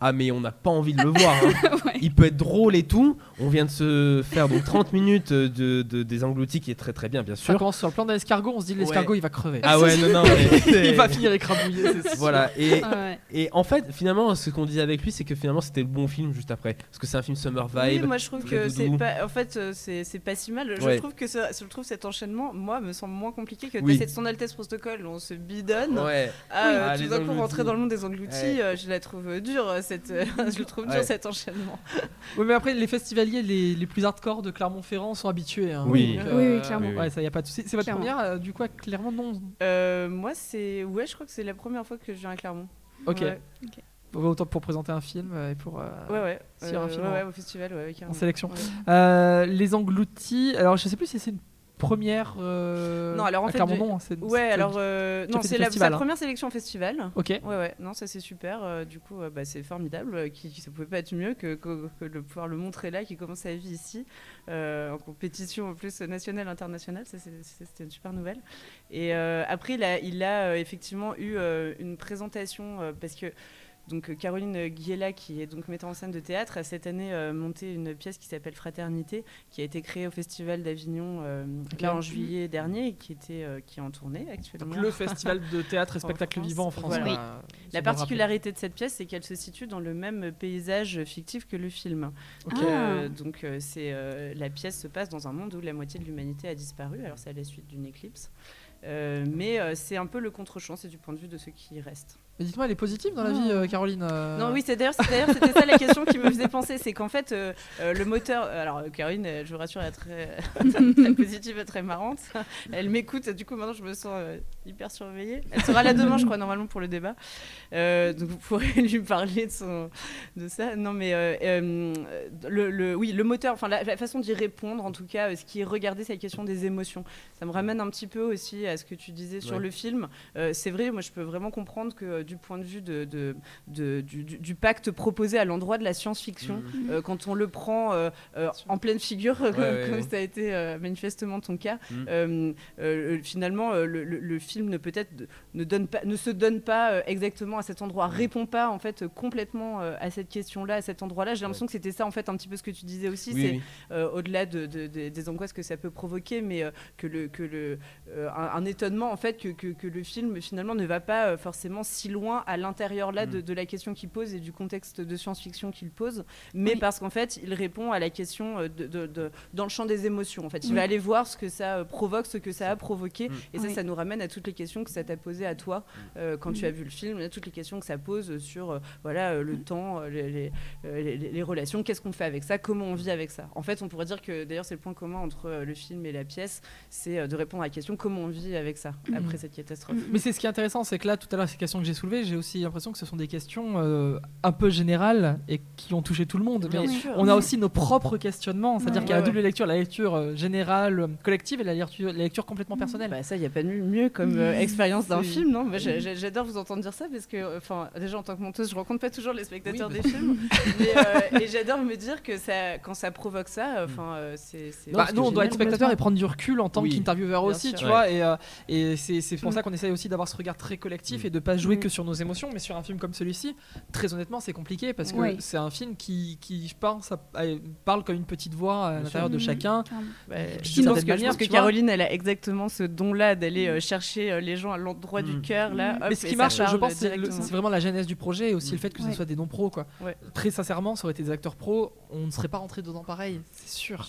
ah, mais on n'a pas envie de le voir. hein. Ouais. Il peut être drôle et tout. On vient de se faire donc 30 minutes de, de- des engloutis qui est très très bien, bien sûr. commence sur le plan de l'escargot, on se dit l'escargot il va crever. Ah ouais, non, non. il va finir écrabouillé. Voilà, et, Ah ouais. et en fait, finalement, ce qu'on disait avec lui, c'est que finalement, c'était le bon film juste après. Parce que c'est un film Summer Vibe. Oui, moi je trouve que c'est pas. En fait, euh, c'est c'est pas si mal. Je Ouais. trouve que je trouve cet enchaînement, moi, me semble moins compliqué que Oui. cette Son Altesse Protocole on se bidonne. Ouais. Ah, euh, Ah, tout les d'un coup, engloutis. rentrer dans le monde des engloutis, Ouais. euh, je la trouve euh, dure. Euh, Cette, euh, je le trouve dur Ouais. cet enchaînement. Oui, mais après, les festivaliers les, les plus hardcore de Clermont-Ferrand sont habitués. hein. Oui. Donc, Oui, oui, clairement. Oui, oui. Ouais, ça y a pas de souci. C'est votre Clairement. première, euh, du coup, à Clermont? Non. Euh, moi, c'est. Ouais, je crois que c'est la première fois que je viens à Clermont. Ok. Ouais, Autant pour présenter un film euh, et pour. euh, ouais. ouais. Sur un Euh, film ouais, en- ouais, au festival, ouais, en carrément. sélection. Ouais. Euh, les engloutis. Alors, je sais plus si c'est une première. euh, Non, alors en fait, Clermont, non. Ouais, alors euh, non, c'est la, sa hein. première sélection festival. Ok. Ouais, ouais, non, ça c'est super. euh, du coup, bah, c'est formidable. Qui, qui- ça pouvait pas être mieux que, que, que de pouvoir le montrer là, qui commence sa vie ici, en compétition en plus nationale, internationale. Ça, c'était une super nouvelle. Et après, il a, il a effectivement eu une présentation parce que. Donc euh, Caroline Guiella, qui est donc metteur en scène de théâtre, a cette année euh, monté une pièce qui s'appelle Fraternité, qui a été créée au Festival d'Avignon euh, là en juillet dernier, et qui était euh, qui est en tournée actuellement. Donc, le festival de théâtre et spectacle vivant en France. voilà. on Oui. va- La particularité de cette pièce, c'est qu'elle se situe dans le même paysage fictif que le film. Euh, donc, euh, c'est euh, la pièce se passe dans un monde où la moitié de l'humanité a disparu. Alors, c'est à la suite d'une éclipse. Euh, mais euh, c'est un peu le contre-champ, c'est du point de vue de ceux qui restent. Mais dites-moi, elle est positive dans la vie, euh, Caroline euh, Non, oui, c'est d'ailleurs, c'est d'ailleurs, c'était ça la question qui me faisait penser, c'est qu'en fait, euh, euh, le moteur. Alors, Caroline, je vous rassure, elle est très, très positive et très marrante. Elle m'écoute, du coup, maintenant, je me sens euh, hyper surveillée. Elle sera là demain, je crois, normalement, pour le débat. Euh, donc, vous pourrez lui parler de, son, de ça. Non, mais euh, euh, le, le- oui, le moteur, enfin, la, la façon d'y répondre, en tout cas, euh, ce qui est regardé, c'est la question des émotions. Ça me ramène un petit peu aussi à ce que tu disais sur Ouais. le film. Euh, c'est vrai, moi, je peux vraiment comprendre que euh, du point de vue de, de- de- du, pacte proposé à l'endroit de la science-fiction, Mhm. euh, quand on le prend euh, euh, en pleine figure, comme, ouais, comme ouais. ça a été euh, manifestement ton cas, euh, finalement, euh, le, le- le film ne peut-être ne donne pas, ne se donne pas euh, exactement à cet endroit, répond pas en fait complètement euh, à cette question-là, à cet endroit-là. J'ai l'impression que c'était ça en fait un petit peu ce que tu disais aussi, Oui, c'est oui. euh, au-delà de, de- de- des angoisses que ça peut provoquer, mais euh, que le, que le, euh, un, un étonnement en fait que, que- que le film finalement ne va pas euh, forcément si loin à l'intérieur là Mm. de, de la question qu'il pose et du contexte de science-fiction qu'il pose, mais parce qu'en fait il répond à la question euh, de, de- de- dans le champ des émotions. En fait, il Oui. va aller voir ce que ça euh, provoque, ce que ça a provoqué, Mm. et ça, Oui. ça nous ramène à toutes les questions que ça t'a posées à toi euh, quand tu as vu le film, à toutes les questions que ça pose sur euh, voilà le temps, les, les- les- relations, qu'est-ce qu'on fait avec ça, comment on vit avec ça. En fait, on pourrait dire que d'ailleurs c'est le point commun entre le film et la pièce, c'est de répondre à la question comment on vit avec ça après cette catastrophe. Mais c'est ce qui est intéressant, c'est que là, tout à l'heure, ces questions que j'ai soulevées, j'ai aussi l'impression que ce sont des questions euh, un peu générales et qui ont touché tout le monde. Mais on a aussi nos propres questionnements, c'est-à-dire qu'il y a la double lecture, la lecture euh, générale, euh, collective et la lecture, la lecture complètement personnelle. Bah ça, il n'y a pas de mieux comme euh, expérience d'un film, non? J'adore vous entendre dire ça parce que, enfin, déjà en tant que monteuse, je rencontre pas toujours les spectateurs Oui, des films, mais, euh, et j'adore me dire que ça, quand ça provoque ça, enfin, euh, c'est. Bah, c'est nous, on doit être spectateur et prendre du recul en tant Oui. qu'intervieweur aussi, sûr. tu Ouais. vois. Et, euh, et c'est c'est pour Mm. ça qu'on essaye aussi d'avoir ce regard très collectif Mm. et de pas jouer Mm. que sur nos émotions, mais sur un film comme celui-ci, très honnêtement, c'est compliqué parce que Ouais. c'est un film qui, qui je pense, a- a- parle comme une petite voix à l'intérieur de chacun. Carrément. Bah, je pense que, je pense que. Caroline, elle a exactement ce don-là d'aller euh, chercher euh, les gens à l'endroit du Mm. cœur, là. hop, Mais ce qui marche, je pense, c'est vraiment la genèse du projet et aussi Mm. le fait que ce soit des non-pros. Quoi. Ouais. Très sincèrement, ça aurait été des acteurs pros, on ne serait pas rentré dedans pareil, c'est sûr.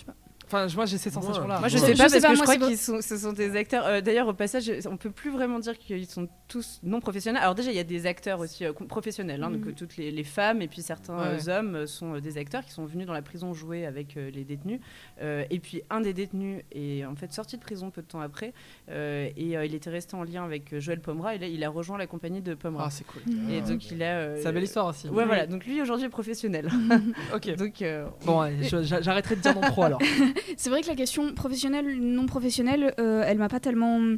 Enfin, moi j'ai cette Moi- sensation-là. Moi, je sais je pas sais parce pas, que je crois qu'ils sont, ce sont des acteurs. Euh, D'ailleurs, au passage, on peut plus vraiment dire qu'ils sont tous non professionnels. Alors déjà, il y a des acteurs aussi euh, professionnels, hein, donc euh, toutes les, femmes et puis certains euh, hommes sont des acteurs qui sont venus dans la prison jouer avec les détenus. Et puis un des détenus est en fait sorti de prison peu de temps après et il était resté en lien avec Joël Pomera et là, il a rejoint la compagnie de Pomera. Ah, c'est cool. et donc il a. C'est une belle histoire aussi. Ouais, voilà. Donc lui aujourd'hui est professionnel. Ok. donc Bon, j'arrêterai de dire non trop alors. C'est vrai que la question professionnelle, non professionnelle, euh, elle m'a pas tellement. Euh,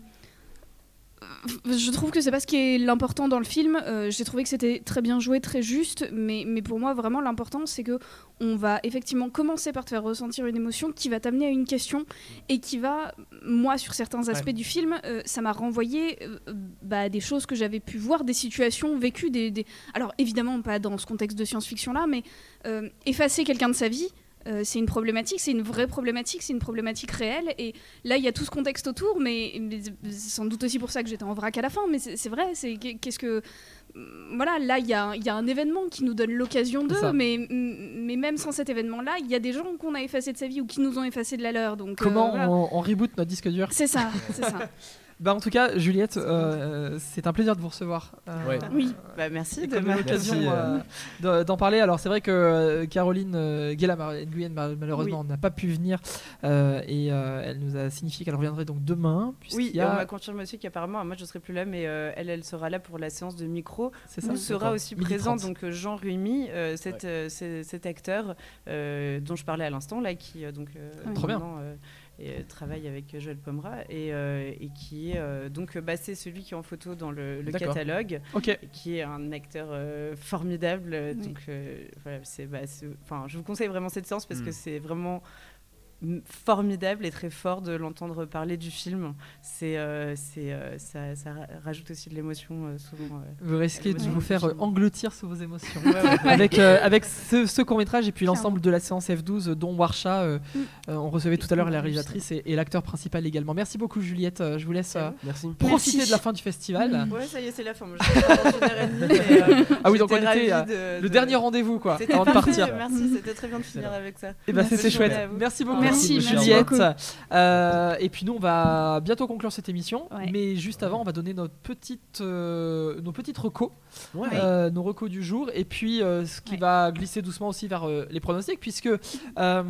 Je trouve que c'est pas ce qui est l'important dans le film. Euh, J'ai trouvé que c'était très bien joué, très juste, mais, mais pour moi vraiment l'important c'est que on va effectivement commencer par te faire ressentir une émotion qui va t'amener à une question et qui va, moi sur certains aspects du film, euh, ça m'a renvoyé euh, bah, des choses que j'avais pu voir, des situations vécues, des, des- alors évidemment pas dans ce contexte de science-fiction là, mais effacer quelqu'un de sa vie. Euh, c'est une problématique, c'est une vraie problématique, c'est une problématique réelle. Et là, il y a tout ce contexte autour, mais, mais c'est sans doute aussi pour ça que j'étais en vrac à la fin. Mais c'est vrai, c'est qu'est-ce que voilà, là, il y, a un- il y a un événement qui nous donne l'occasion de, C'est ça. mais, mais même sans cet événement-là, il y a des gens qu'on a effacés de sa vie ou qui nous ont effacé de la leur. Donc, euh, Comment voilà. on, on reboot notre disque dur? C'est ça, c'est ça. Bah en tout cas, Juliette, euh, c'est un plaisir de vous recevoir. Euh, Ouais. Oui. bah, merci de l'occasion euh, d'en parler. Alors c'est vrai que euh, Caroline euh, Guéla Nguyen, mal- malheureusement n'a pas pu venir euh, et euh, elle nous a signifié qu'elle reviendrait donc demain. Oui, et on a... m'a confirmé aussi qu'apparemment, moi je serai plus là, mais euh, elle, elle sera là pour la séance de micro. C'est ça Où sera aussi présent 30. donc euh, Jean euh, cet, euh, c'est- cet acteur euh, dont je parlais à l'instant là, qui euh, donc euh, Oui. Trop bien. maintenant, euh, et, euh, travaille avec Joël Pomera et, euh, et qui est euh, donc bah, c'est celui qui est en photo dans le, catalogue, et qui est un acteur euh, formidable. Oui. Donc euh, voilà, c'est, bah, c'est- enfin, je vous conseille vraiment cette séance parce Mm. que c'est vraiment formidable et très fort de l'entendre parler du film. C'est, euh, c'est, euh, ça, ça ra- rajoute aussi de l'émotion euh, souvent. euh. Vous risquez de vous faire engloutir sous vos émotions. Ouais, ouais. avec euh, avec ce, ce court métrage et puis l'ensemble de la séance F12 euh, dont Warsha euh, Mm. euh, on recevait tout à l'heure la réalisatrice et, et l'acteur principal également merci beaucoup Juliette je vous laisse euh, Merci. profiter Merci. de la fin du festival Ouais, ça y est, c'est la fin. Moi, mais, euh, ah oui donc on était de- le de- dernier rendez-vous quoi C'était avant de partir Merci, c'était très bien de finir avec ça. et ben Merci. c'était Bonne journée chouette merci beaucoup Merci, merci Juliette. Euh, et puis nous on va bientôt conclure cette émission Ouais. mais juste avant on va donner notre petite euh, nos petites recos Ouais. euh, nos recos du jour et puis euh, ce qui Ouais. va glisser doucement aussi vers euh, les pronostics puisque euh,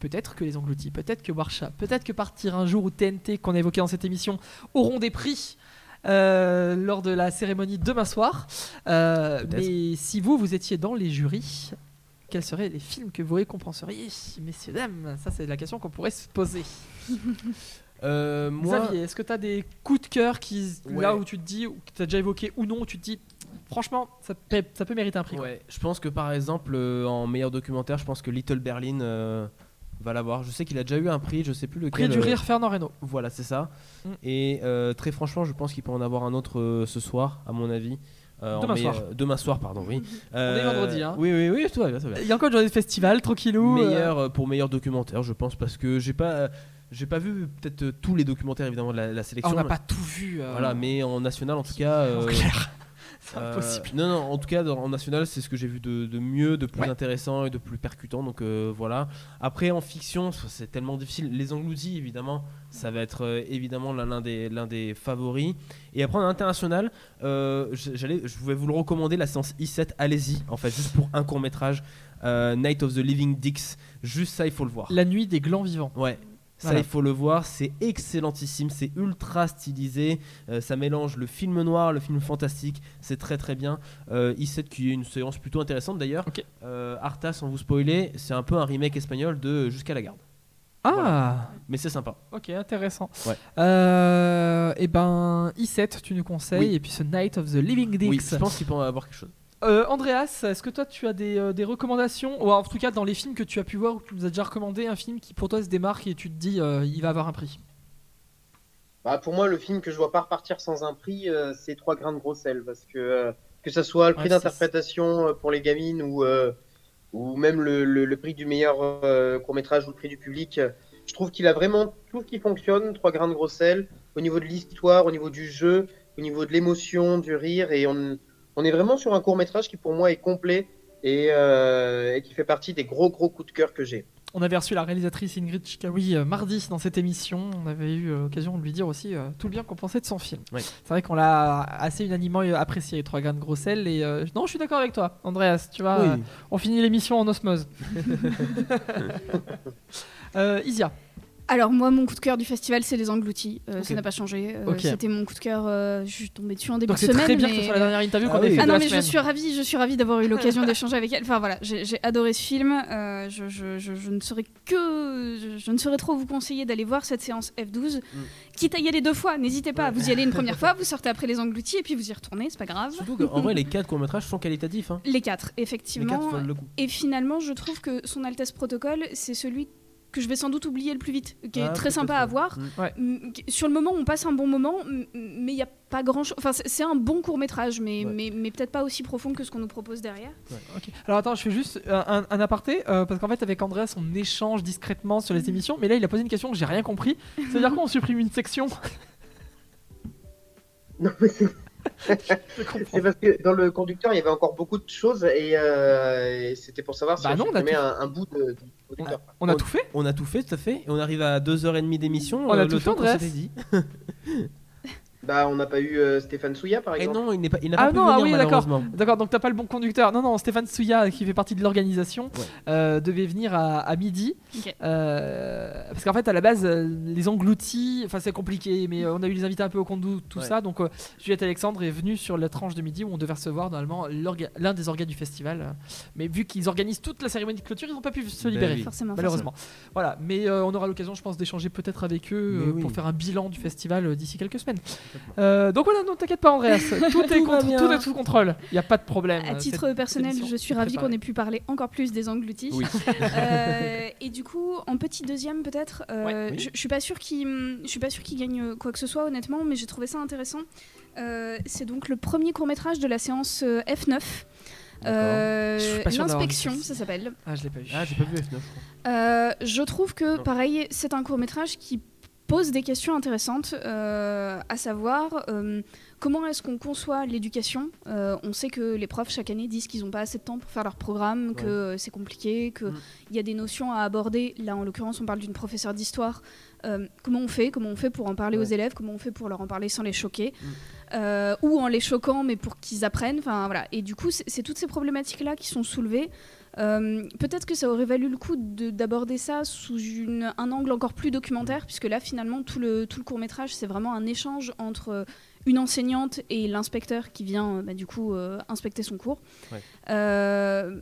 peut-être que les engloutis peut-être que Warsha peut-être que partir un jour ou TNT qu'on a évoqué dans cette émission auront des prix euh, lors de la cérémonie demain soir Euh, mais si vous vous étiez dans les jurys quels seraient les films que vous récompenseriez messieurs dames? Ça c'est la question qu'on pourrait se poser Euh, moi, Xavier est-ce que tu as des coups de cœur qui là où tu te dis ou que tu as déjà évoqué ou non où tu te dis franchement ça peut, ça peut mériter un prix. Ouais, je pense que par exemple, euh, en meilleur documentaire, je pense que Little Berlin euh, va l'avoir. Je sais qu'il a déjà eu un prix, je sais plus lequel. Prix du rire Fernand Reynaud. Voilà, c'est ça. Mm. Et très franchement, je pense qu'il peut en avoir un autre ce soir, à mon avis. Euh, Demain soir. Demain soir, pardon, oui. est vendredi, hein. Oui, oui, oui, tout va bien, tout va bien. Il y a encore une journée de festival, tranquillou. euh, Meilleur euh, pour meilleur documentaire, je pense, parce que j'ai pas, euh, j'ai pas vu peut-être euh, tous les documentaires évidemment de la, la ah, sélection. on n'a pas tout vu. euh, Voilà, mais en national, en tout cas. en euh, clair. Euh, impossible. non, non, en tout cas, dans- en national, c'est ce que j'ai vu de, de mieux, de plus Ouais. intéressant et de plus percutant. Donc euh, voilà. Après, en fiction, c'est tellement difficile. Les engloutis, évidemment, ça va être euh, évidemment l'un des, favoris. Et après, en international, j'allais, je vais vous le recommander, la séance I7. Allez-y, en fait, juste pour un court métrage. Night of the Living Dicks. Juste ça, il faut le voir. La nuit des glands vivants. Ouais. Ça, Voilà. il faut le voir, c'est excellentissime, c'est ultra stylisé, euh, ça mélange le film noir, le film fantastique, c'est très très bien. Euh, I7 qui est une séance plutôt intéressante d'ailleurs. Ok. Euh, Arta, sans vous spoiler, c'est un peu un remake espagnol de Jusqu'à la garde. Ah, Voilà. Mais c'est sympa. ok, intéressant. Ouais. et ben, I7, tu nous conseilles, Oui. et puis ce Night of the Living Dicks. Oui, je pense qu'il peut en avoir quelque chose. Euh, Andreas, est-ce que toi tu as des, euh, des recommandations, ou en tout cas dans les films que tu as pu voir ou que tu nous as déjà recommandé, un film qui pour toi se démarque et tu te dis euh, il va avoir un prix? Bah, pour moi, le film que je vois pas repartir sans un prix, c'est Trois grains de gros sel, parce que que ça soit le prix Ouais, d'interprétation pour les gamines ou ou même le, le- le prix du meilleur court métrage ou le prix du public, je trouve qu'il a vraiment tout ce qui fonctionne. Trois grains de gros sel, au niveau de l'histoire, au niveau du jeu, au niveau de l'émotion, du rire, et on on est vraiment sur un court métrage qui pour moi est complet et, euh, et qui fait partie des gros gros coups de cœur que j'ai. On avait reçu la réalisatrice Ingrid Chikawi euh, mardi dans cette émission. On avait eu euh, l'occasion de lui dire aussi euh, tout le bien qu'on pensait de son film. C'est vrai qu'on l'a assez unanimement apprécié, Trois grains de gros sel. Et euh, non, je suis d'accord avec toi, Andreas. Tu vois, Oui. euh, on finit l'émission en osmose. euh, Isia. Alors moi, mon coup de cœur du festival, c'est les engloutis. Euh, Ok. Ça n'a pas changé. Euh, Ok. C'était mon coup de cœur. euh, je suis tombée dessus en début Donc de c'est semaine. très bien que mais- ce soit la dernière interview Ah qu'on ait oui. fait Ah de non la mais je semaine. suis ravie, je suis ravie d'avoir eu l'occasion d'échanger avec elle. Enfin voilà, j'ai adoré ce film. Euh, je, je- je- je ne saurais que, je, je ne saurais trop vous conseiller d'aller voir cette séance F12. Quitte à y aller deux fois, n'hésitez pas. Vous y allez une première fois, vous sortez après les engloutis et puis vous y retournez, c'est pas grave. Surtout qu'en vrai, les quatre courts-métrages sont qualitatifs. hein. Les quatre, Les effectivement. quatre valent le coup. Et finalement, je trouve que son Altesse Protocole, c'est celui que je vais sans doute oublier le plus vite, qui est Ah, très sympa ouais. à voir. Mm. Ouais. Mm, Sur le moment, on passe un bon moment, mais il n'y a pas grand chose. Enfin, c'est un bon court métrage, mais, Ouais. mais, mais peut-être pas aussi profond que ce qu'on nous propose derrière. Ok. Alors attends, je fais juste un, un- un aparté euh, parce qu'en fait avec Andreas on échange discrètement sur les émissions, mais là il a posé une question que j'ai rien compris. C'est-à-dire qu'on supprime une section? Non, mais c'est. C'est parce que dans le conducteur, il y avait encore beaucoup de choses et, euh, et c'était pour savoir si Bah on non, on a supprimait tout- un, un bout de, du conducteur. On a tout fait? On a tout fait, tout à fait. Et on arrive à 2h30 d'émission. On a euh, tout le fait, temps qu'on s'était dit. Bah, on n'a pas eu euh, Stéphane Souya par Et exemple. non, il n'est pas- il n'a Ah pas pu non, ah venir oui, d'accord. malheureusement. D'accord, donc t'as pas le bon conducteur. Non, non, Stéphane Souya, qui fait partie de l'organisation, Ouais. euh, devait venir à, à midi. Euh, parce qu'en fait, à la base, les engloutis, enfin c'est compliqué, mais on a eu les invités un peu au Condou, tout Ouais. ça. Donc euh, Juliette Alexandre est venue sur la tranche de midi où on devait recevoir normalement l'un des organes du festival. Mais vu qu'ils organisent toute la cérémonie de clôture, ils n'ont pas pu se Ben libérer. oui. Forcément. Malheureusement. Voilà, mais euh, on aura l'occasion, je pense, d'échanger peut-être avec eux euh, oui. pour faire un bilan du festival euh, d'ici quelques semaines. Euh, donc voilà, non, t'inquiète pas, Andreas. tout, est Tout contre- est sous contrôle. Il n'y a pas de problème. À Euh, titre personnel, je suis ravie qu'on ait pu parler encore plus des engloutis. Oui. Euh, et du coup, en petit deuxième peut-être, euh, Ouais, oui. je, je suis pas sûre qu'il, qu'il gagne quoi que ce soit honnêtement, mais j'ai trouvé ça intéressant. Euh, c'est donc le premier court métrage de la séance euh, F9. Euh, L'inspection, ça. s'appelle. Ah, je l'ai pas vu. Ah, j'ai pas vu F9. je. Euh, trouve que, Non. pareil, c'est un court métrage qui pose des questions intéressantes, euh, à savoir euh, comment est-ce qu'on conçoit l'éducation? Euh, on sait que les profs chaque année disent qu'ils n'ont pas assez de temps pour faire leur programme, que Ouais. c'est compliqué, qu'il Mm. y a des notions à aborder. Là, en l'occurrence, on parle d'une professeure d'histoire. Comment on fait? Comment on fait pour en parler aux élèves? Comment on fait pour leur en parler sans les choquer? Mm. Ou en les choquant, mais pour qu'ils apprennent. Enfin voilà. Et du coup, c'est c'est toutes ces problématiques-là qui sont soulevées. Euh, Peut-être que ça aurait valu le coup de- d'aborder ça sous une- un angle encore plus documentaire, puisque là, finalement, tout le, tout le court métrage, c'est vraiment un échange entre euh, une enseignante et l'inspecteur qui vient, euh, bah, du coup, euh, inspecter son cours. Ouais. Euh,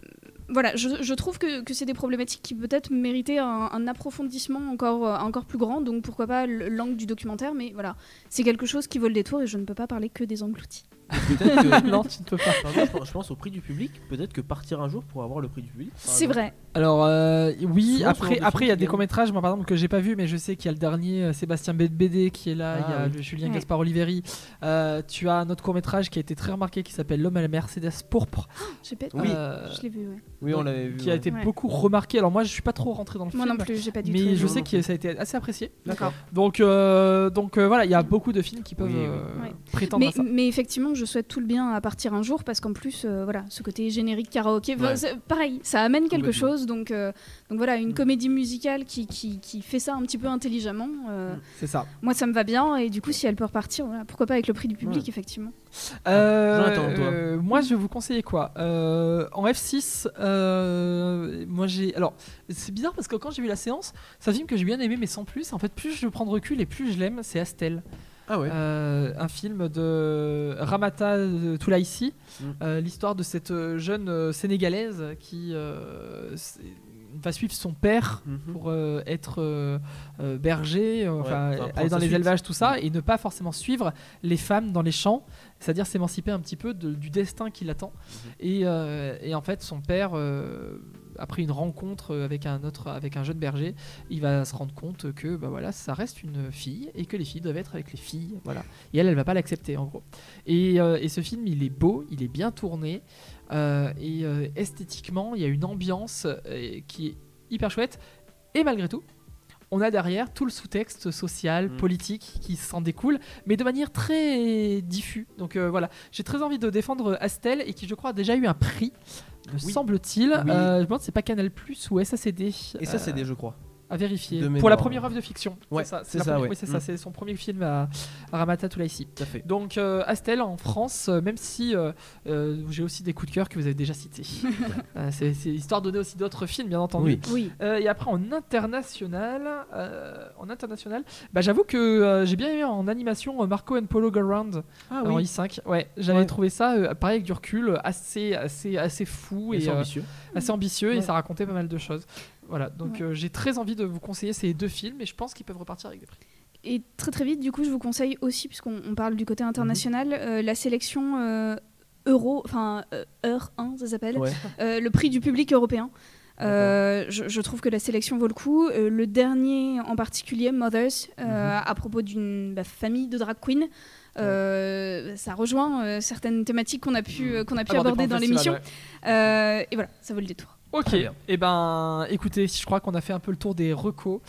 voilà, je, je trouve que, que c'est des problématiques qui peut-être méritaient un, un approfondissement encore, euh, encore plus grand, donc pourquoi pas l'angle du documentaire, mais voilà, c'est quelque chose qui vaut le détour et je ne peux pas parler que des engloutis. Peut-être que. non, tu ne peux pas. Par exemple, je pense- je pense au prix du public. Peut-être que partir un jour pour avoir le prix du public. par C'est exemple. vrai. Alors euh, oui, Souvent, ce après de après il y a des qui courts métrages moi par exemple que j'ai pas vu mais je sais qu'il y a le dernier euh, Sébastien Bédé qui est là, Ah, il y a oui. le Julien Ouais. Gaspard Oliveri. Euh, tu as un autre court métrage qui a été très remarqué qui s'appelle L'homme à la Mercedes pourpre. J'ai pas- Oui. Euh, Je l'ai vu, ouais. Oui, on l'avait vu. qui a ouais. été Ouais. beaucoup remarqué. Alors moi je suis pas trop rentré dans le Moi film. non plus, j'ai pas du tout. Mais je Non, sais non que ça a été assez apprécié. D'accord. Donc, euh, donc euh, voilà, il y a beaucoup de films qui peuvent Oui, oui. euh, Ouais. prétendre Mais, à ça. mais effectivement, je souhaite tout le bien à partir un jour parce qu'en plus, euh, voilà, ce côté générique karaoké, Ouais. pareil, ça amène quelque chose. Donc, euh, donc voilà, une Mm. comédie musicale qui, qui, qui fait ça un petit peu intelligemment. euh, Mm. C'est ça. Moi, ça me va bien et du coup, si elle peut repartir, voilà, pourquoi pas avec le prix du public, Ouais. effectivement. Euh, Jonathan, toi euh, moi, je vais vous conseiller quoi Euh, En F6, euh, moi j'ai. Alors, c'est bizarre parce que quand j'ai vu la séance, c'est un film que j'ai bien aimé, mais sans plus. En fait, plus je prends de recul et plus je l'aime, c'est Astel. Ah ouais. Euh, un film de Ramata Toulaïsi, Mm. euh, l'histoire de cette euh, jeune sénégalaise qui euh, va suivre son père Mhm. pour être berger, enfin aller dans les suite. élevages, tout ça, et ne pas forcément suivre les femmes dans les champs, c'est-à-dire s'émanciper un petit peu de- du destin qui l'attend. Et, euh, et en fait, son père, après une rencontre avec un autre, avec un jeune berger, il va se rendre compte que bah voilà, ça reste une fille et que les filles doivent être avec les filles, voilà. Et elle, elle va pas l'accepter en gros. Et, euh, et ce film, il est beau, il est bien tourné. euh, et euh, esthétiquement, il y a une ambiance euh, qui est hyper chouette. Et malgré tout, on a derrière tout le sous-texte social, Mm. politique qui s'en découle, mais de manière très diffuse. Donc euh, voilà, j'ai très envie de défendre Astel et qui, je crois, a déjà eu un prix, me Oui. semble-t-il. Oui. Euh, je me demande si c'est pas Canal Plus ou SACD. C'est Euh, je crois. À vérifier. de Pour la première œuvre de fiction. Ouais, c'est ça. c'est ça, première- ouais. Oui, c'est ça. Mm. C'est son premier film à, à Ramata Toulaïsi. Tout à fait. Donc euh, Astel en France, euh, même si euh, euh, j'ai aussi des coups de cœur que vous avez déjà cités. Euh, c'est c'est histoire de donner aussi d'autres films, bien entendu. Oui. Oui. Euh, et après en international, euh, en international, bah, j'avoue que euh, j'ai bien aimé en animation euh, Marco and Polo Go Round Ah en oui. i5. Ouais, j'avais Ouais. trouvé ça euh, pareil avec du recul, assez assez assez fou Et et euh, ambitieux. assez ambitieux et ça racontait pas mal de choses. Voilà, donc Ouais. euh, j'ai très envie de vous conseiller ces deux films et je pense qu'ils peuvent repartir avec des prix. Et très très vite, du coup, je vous conseille aussi, puisqu'on on parle du côté international, euh, la sélection euh, Euro, enfin euh, Heure 1, ça s'appelle, Ouais. euh, le prix du public européen. Euh, je, je trouve que la sélection vaut le coup. Euh, le dernier en particulier, Mothers, euh, Mhm. à propos d'une bah, famille de drag queens, euh, ça rejoint euh, certaines thématiques qu'on a pu, qu'on a pu Aborder dans l'émission. Euh, et voilà, ça vaut le détour. Ok, et ben écoutez, je crois qu'on a fait un peu le tour des recos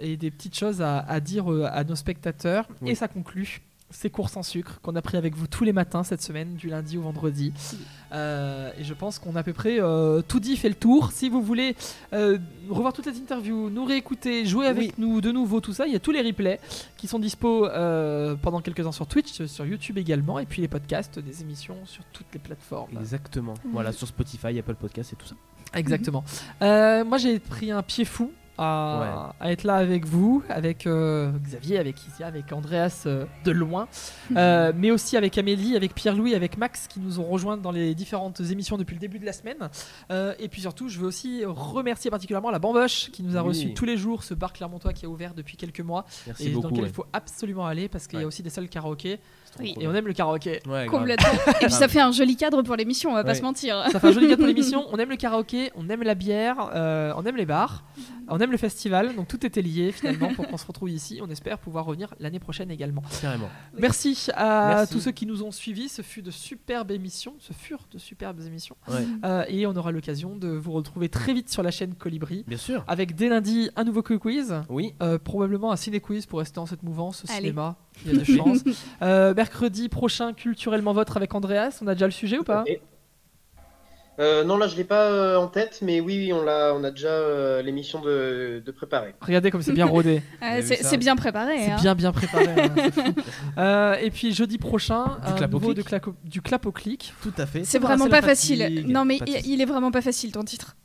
et des petites choses à, à dire euh, à nos spectateurs. Oui. Et ça conclut ces courses en sucre qu'on a pris avec vous tous les matins cette semaine, du lundi au vendredi. Euh, et je pense qu'on a à peu près euh, tout dit, fait le tour. Si vous voulez euh, revoir toutes les interviews, nous réécouter, jouer avec Oui. nous de nouveau, tout ça, il y a tous les replays qui sont dispo euh, pendant quelques temps sur Twitch, sur YouTube également, et puis les podcasts des émissions sur toutes les plateformes. Exactement. Voilà, sur Spotify, Apple Podcast et tout ça. Exactement. Euh, moi, j'ai pris un pied fou à, à être là avec vous, avec euh, Xavier, avec Isia, avec Andreas euh, de loin, euh, mais aussi avec Amélie, avec Pierre-Louis, avec Max qui nous ont rejoints dans les différentes émissions depuis le début de la semaine. Et puis surtout, je veux aussi remercier particulièrement la Bamboche qui nous a Oui. reçus tous les jours, ce bar Clermontois qui a ouvert depuis quelques mois Merci et dans lequel ouais. il faut absolument aller parce qu'il y a aussi des salles karaoké Oui. cool. et on aime le karaoké. Ouais. Complètement. Et puis ça fait un joli cadre pour l'émission, on va pas se mentir. Ça fait un joli cadre pour l'émission. On aime le karaoké, on aime la bière, euh, on aime les bars, on aime le festival. Donc tout était lié finalement pour qu'on se retrouve ici. On espère pouvoir revenir l'année prochaine également. Carrément. Merci à Merci. tous ceux qui nous ont suivis. Ce fut de superbes émissions. Ce furent de superbes émissions. Ouais. Euh, et on aura l'occasion de vous retrouver très vite sur la chaîne Colibri. Bien sûr. Avec dès lundi un nouveau quiz. Oui. Euh, probablement un ciné quiz pour rester dans cette mouvance Allez. cinéma. Il y a des chances. Euh, mercredi prochain, culturellement votre avec Andreas. On a déjà le sujet ou pas Euh, non, là, je l'ai pas euh, en tête, mais oui, oui, on a déjà euh, l'émission de, de préparer. Regardez comme c'est bien rodé. Euh, avez c'est bien préparé. C'est hein. bien bien préparé. hein. Euh, et puis jeudi prochain, Du clap au nouveau clic. de clap au- du clap au clic. Tout à fait. C'est vraiment pas facile. Non, mais il, il est vraiment pas facile ton titre.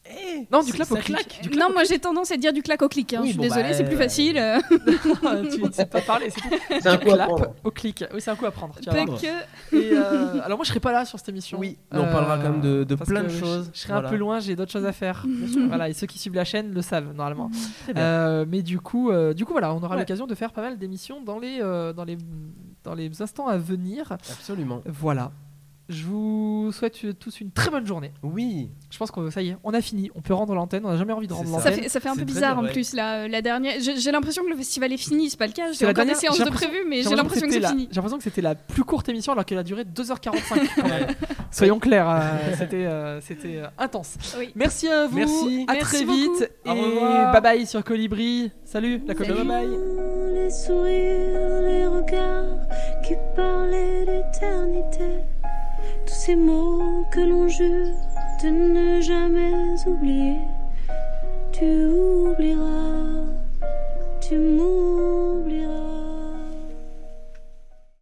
Non, du clap au clic. claque. Du clap Non, au moi j'ai tendance à dire du clac au clic. hein. Oui, je suis bon, désolée, bah, c'est plus euh, facile. euh. clic. tu ne sais pas parler, c'est tout. C'est un Du coup à clap prendre. au clic. Oui, c'est un coup à prendre. tu que. Et, euh, alors moi je serai pas là sur cette émission. Oui, mais on parlera quand même de- plein de choses. Je serai Voilà. un peu loin, j'ai d'autres choses à faire. voilà, et ceux qui suivent la chaîne le savent normalement. Très bien. Euh, mais du coup, euh, du coup voilà, on aura Ouais. l'occasion de faire pas mal d'émissions dans les euh, dans les dans les instants à venir. Absolument. Voilà. Je vous souhaite tous une très bonne journée. Oui. Je pense que ça y est, on a fini. On peut rendre l'antenne. On n'a jamais envie de rendre. Ça l'antenne. fait, ça fait un peu bizarre en plus euh, la dernière. J'ai l'impression que le festival est fini, c'est pas le cas. J'ai la encore des dernière- séances de prévues, mais J'ai l'impression que c'est fini. J'ai l'impression que c'était la plus courte émission alors qu'elle a duré 2h45 quand même. Soyons clairs, euh, c'était euh, c'était euh, intense. Oui. Merci à vous. Merci. À Merci très beaucoup. vite. Au Et revoir. bye bye sur Colibri. Salut la. Colibri. Bye bye. Les sourires, les regards qui parlaient d'éternité. Tous ces mots que l'on jure de ne jamais oublier. Tu oublieras, tu m'oublieras.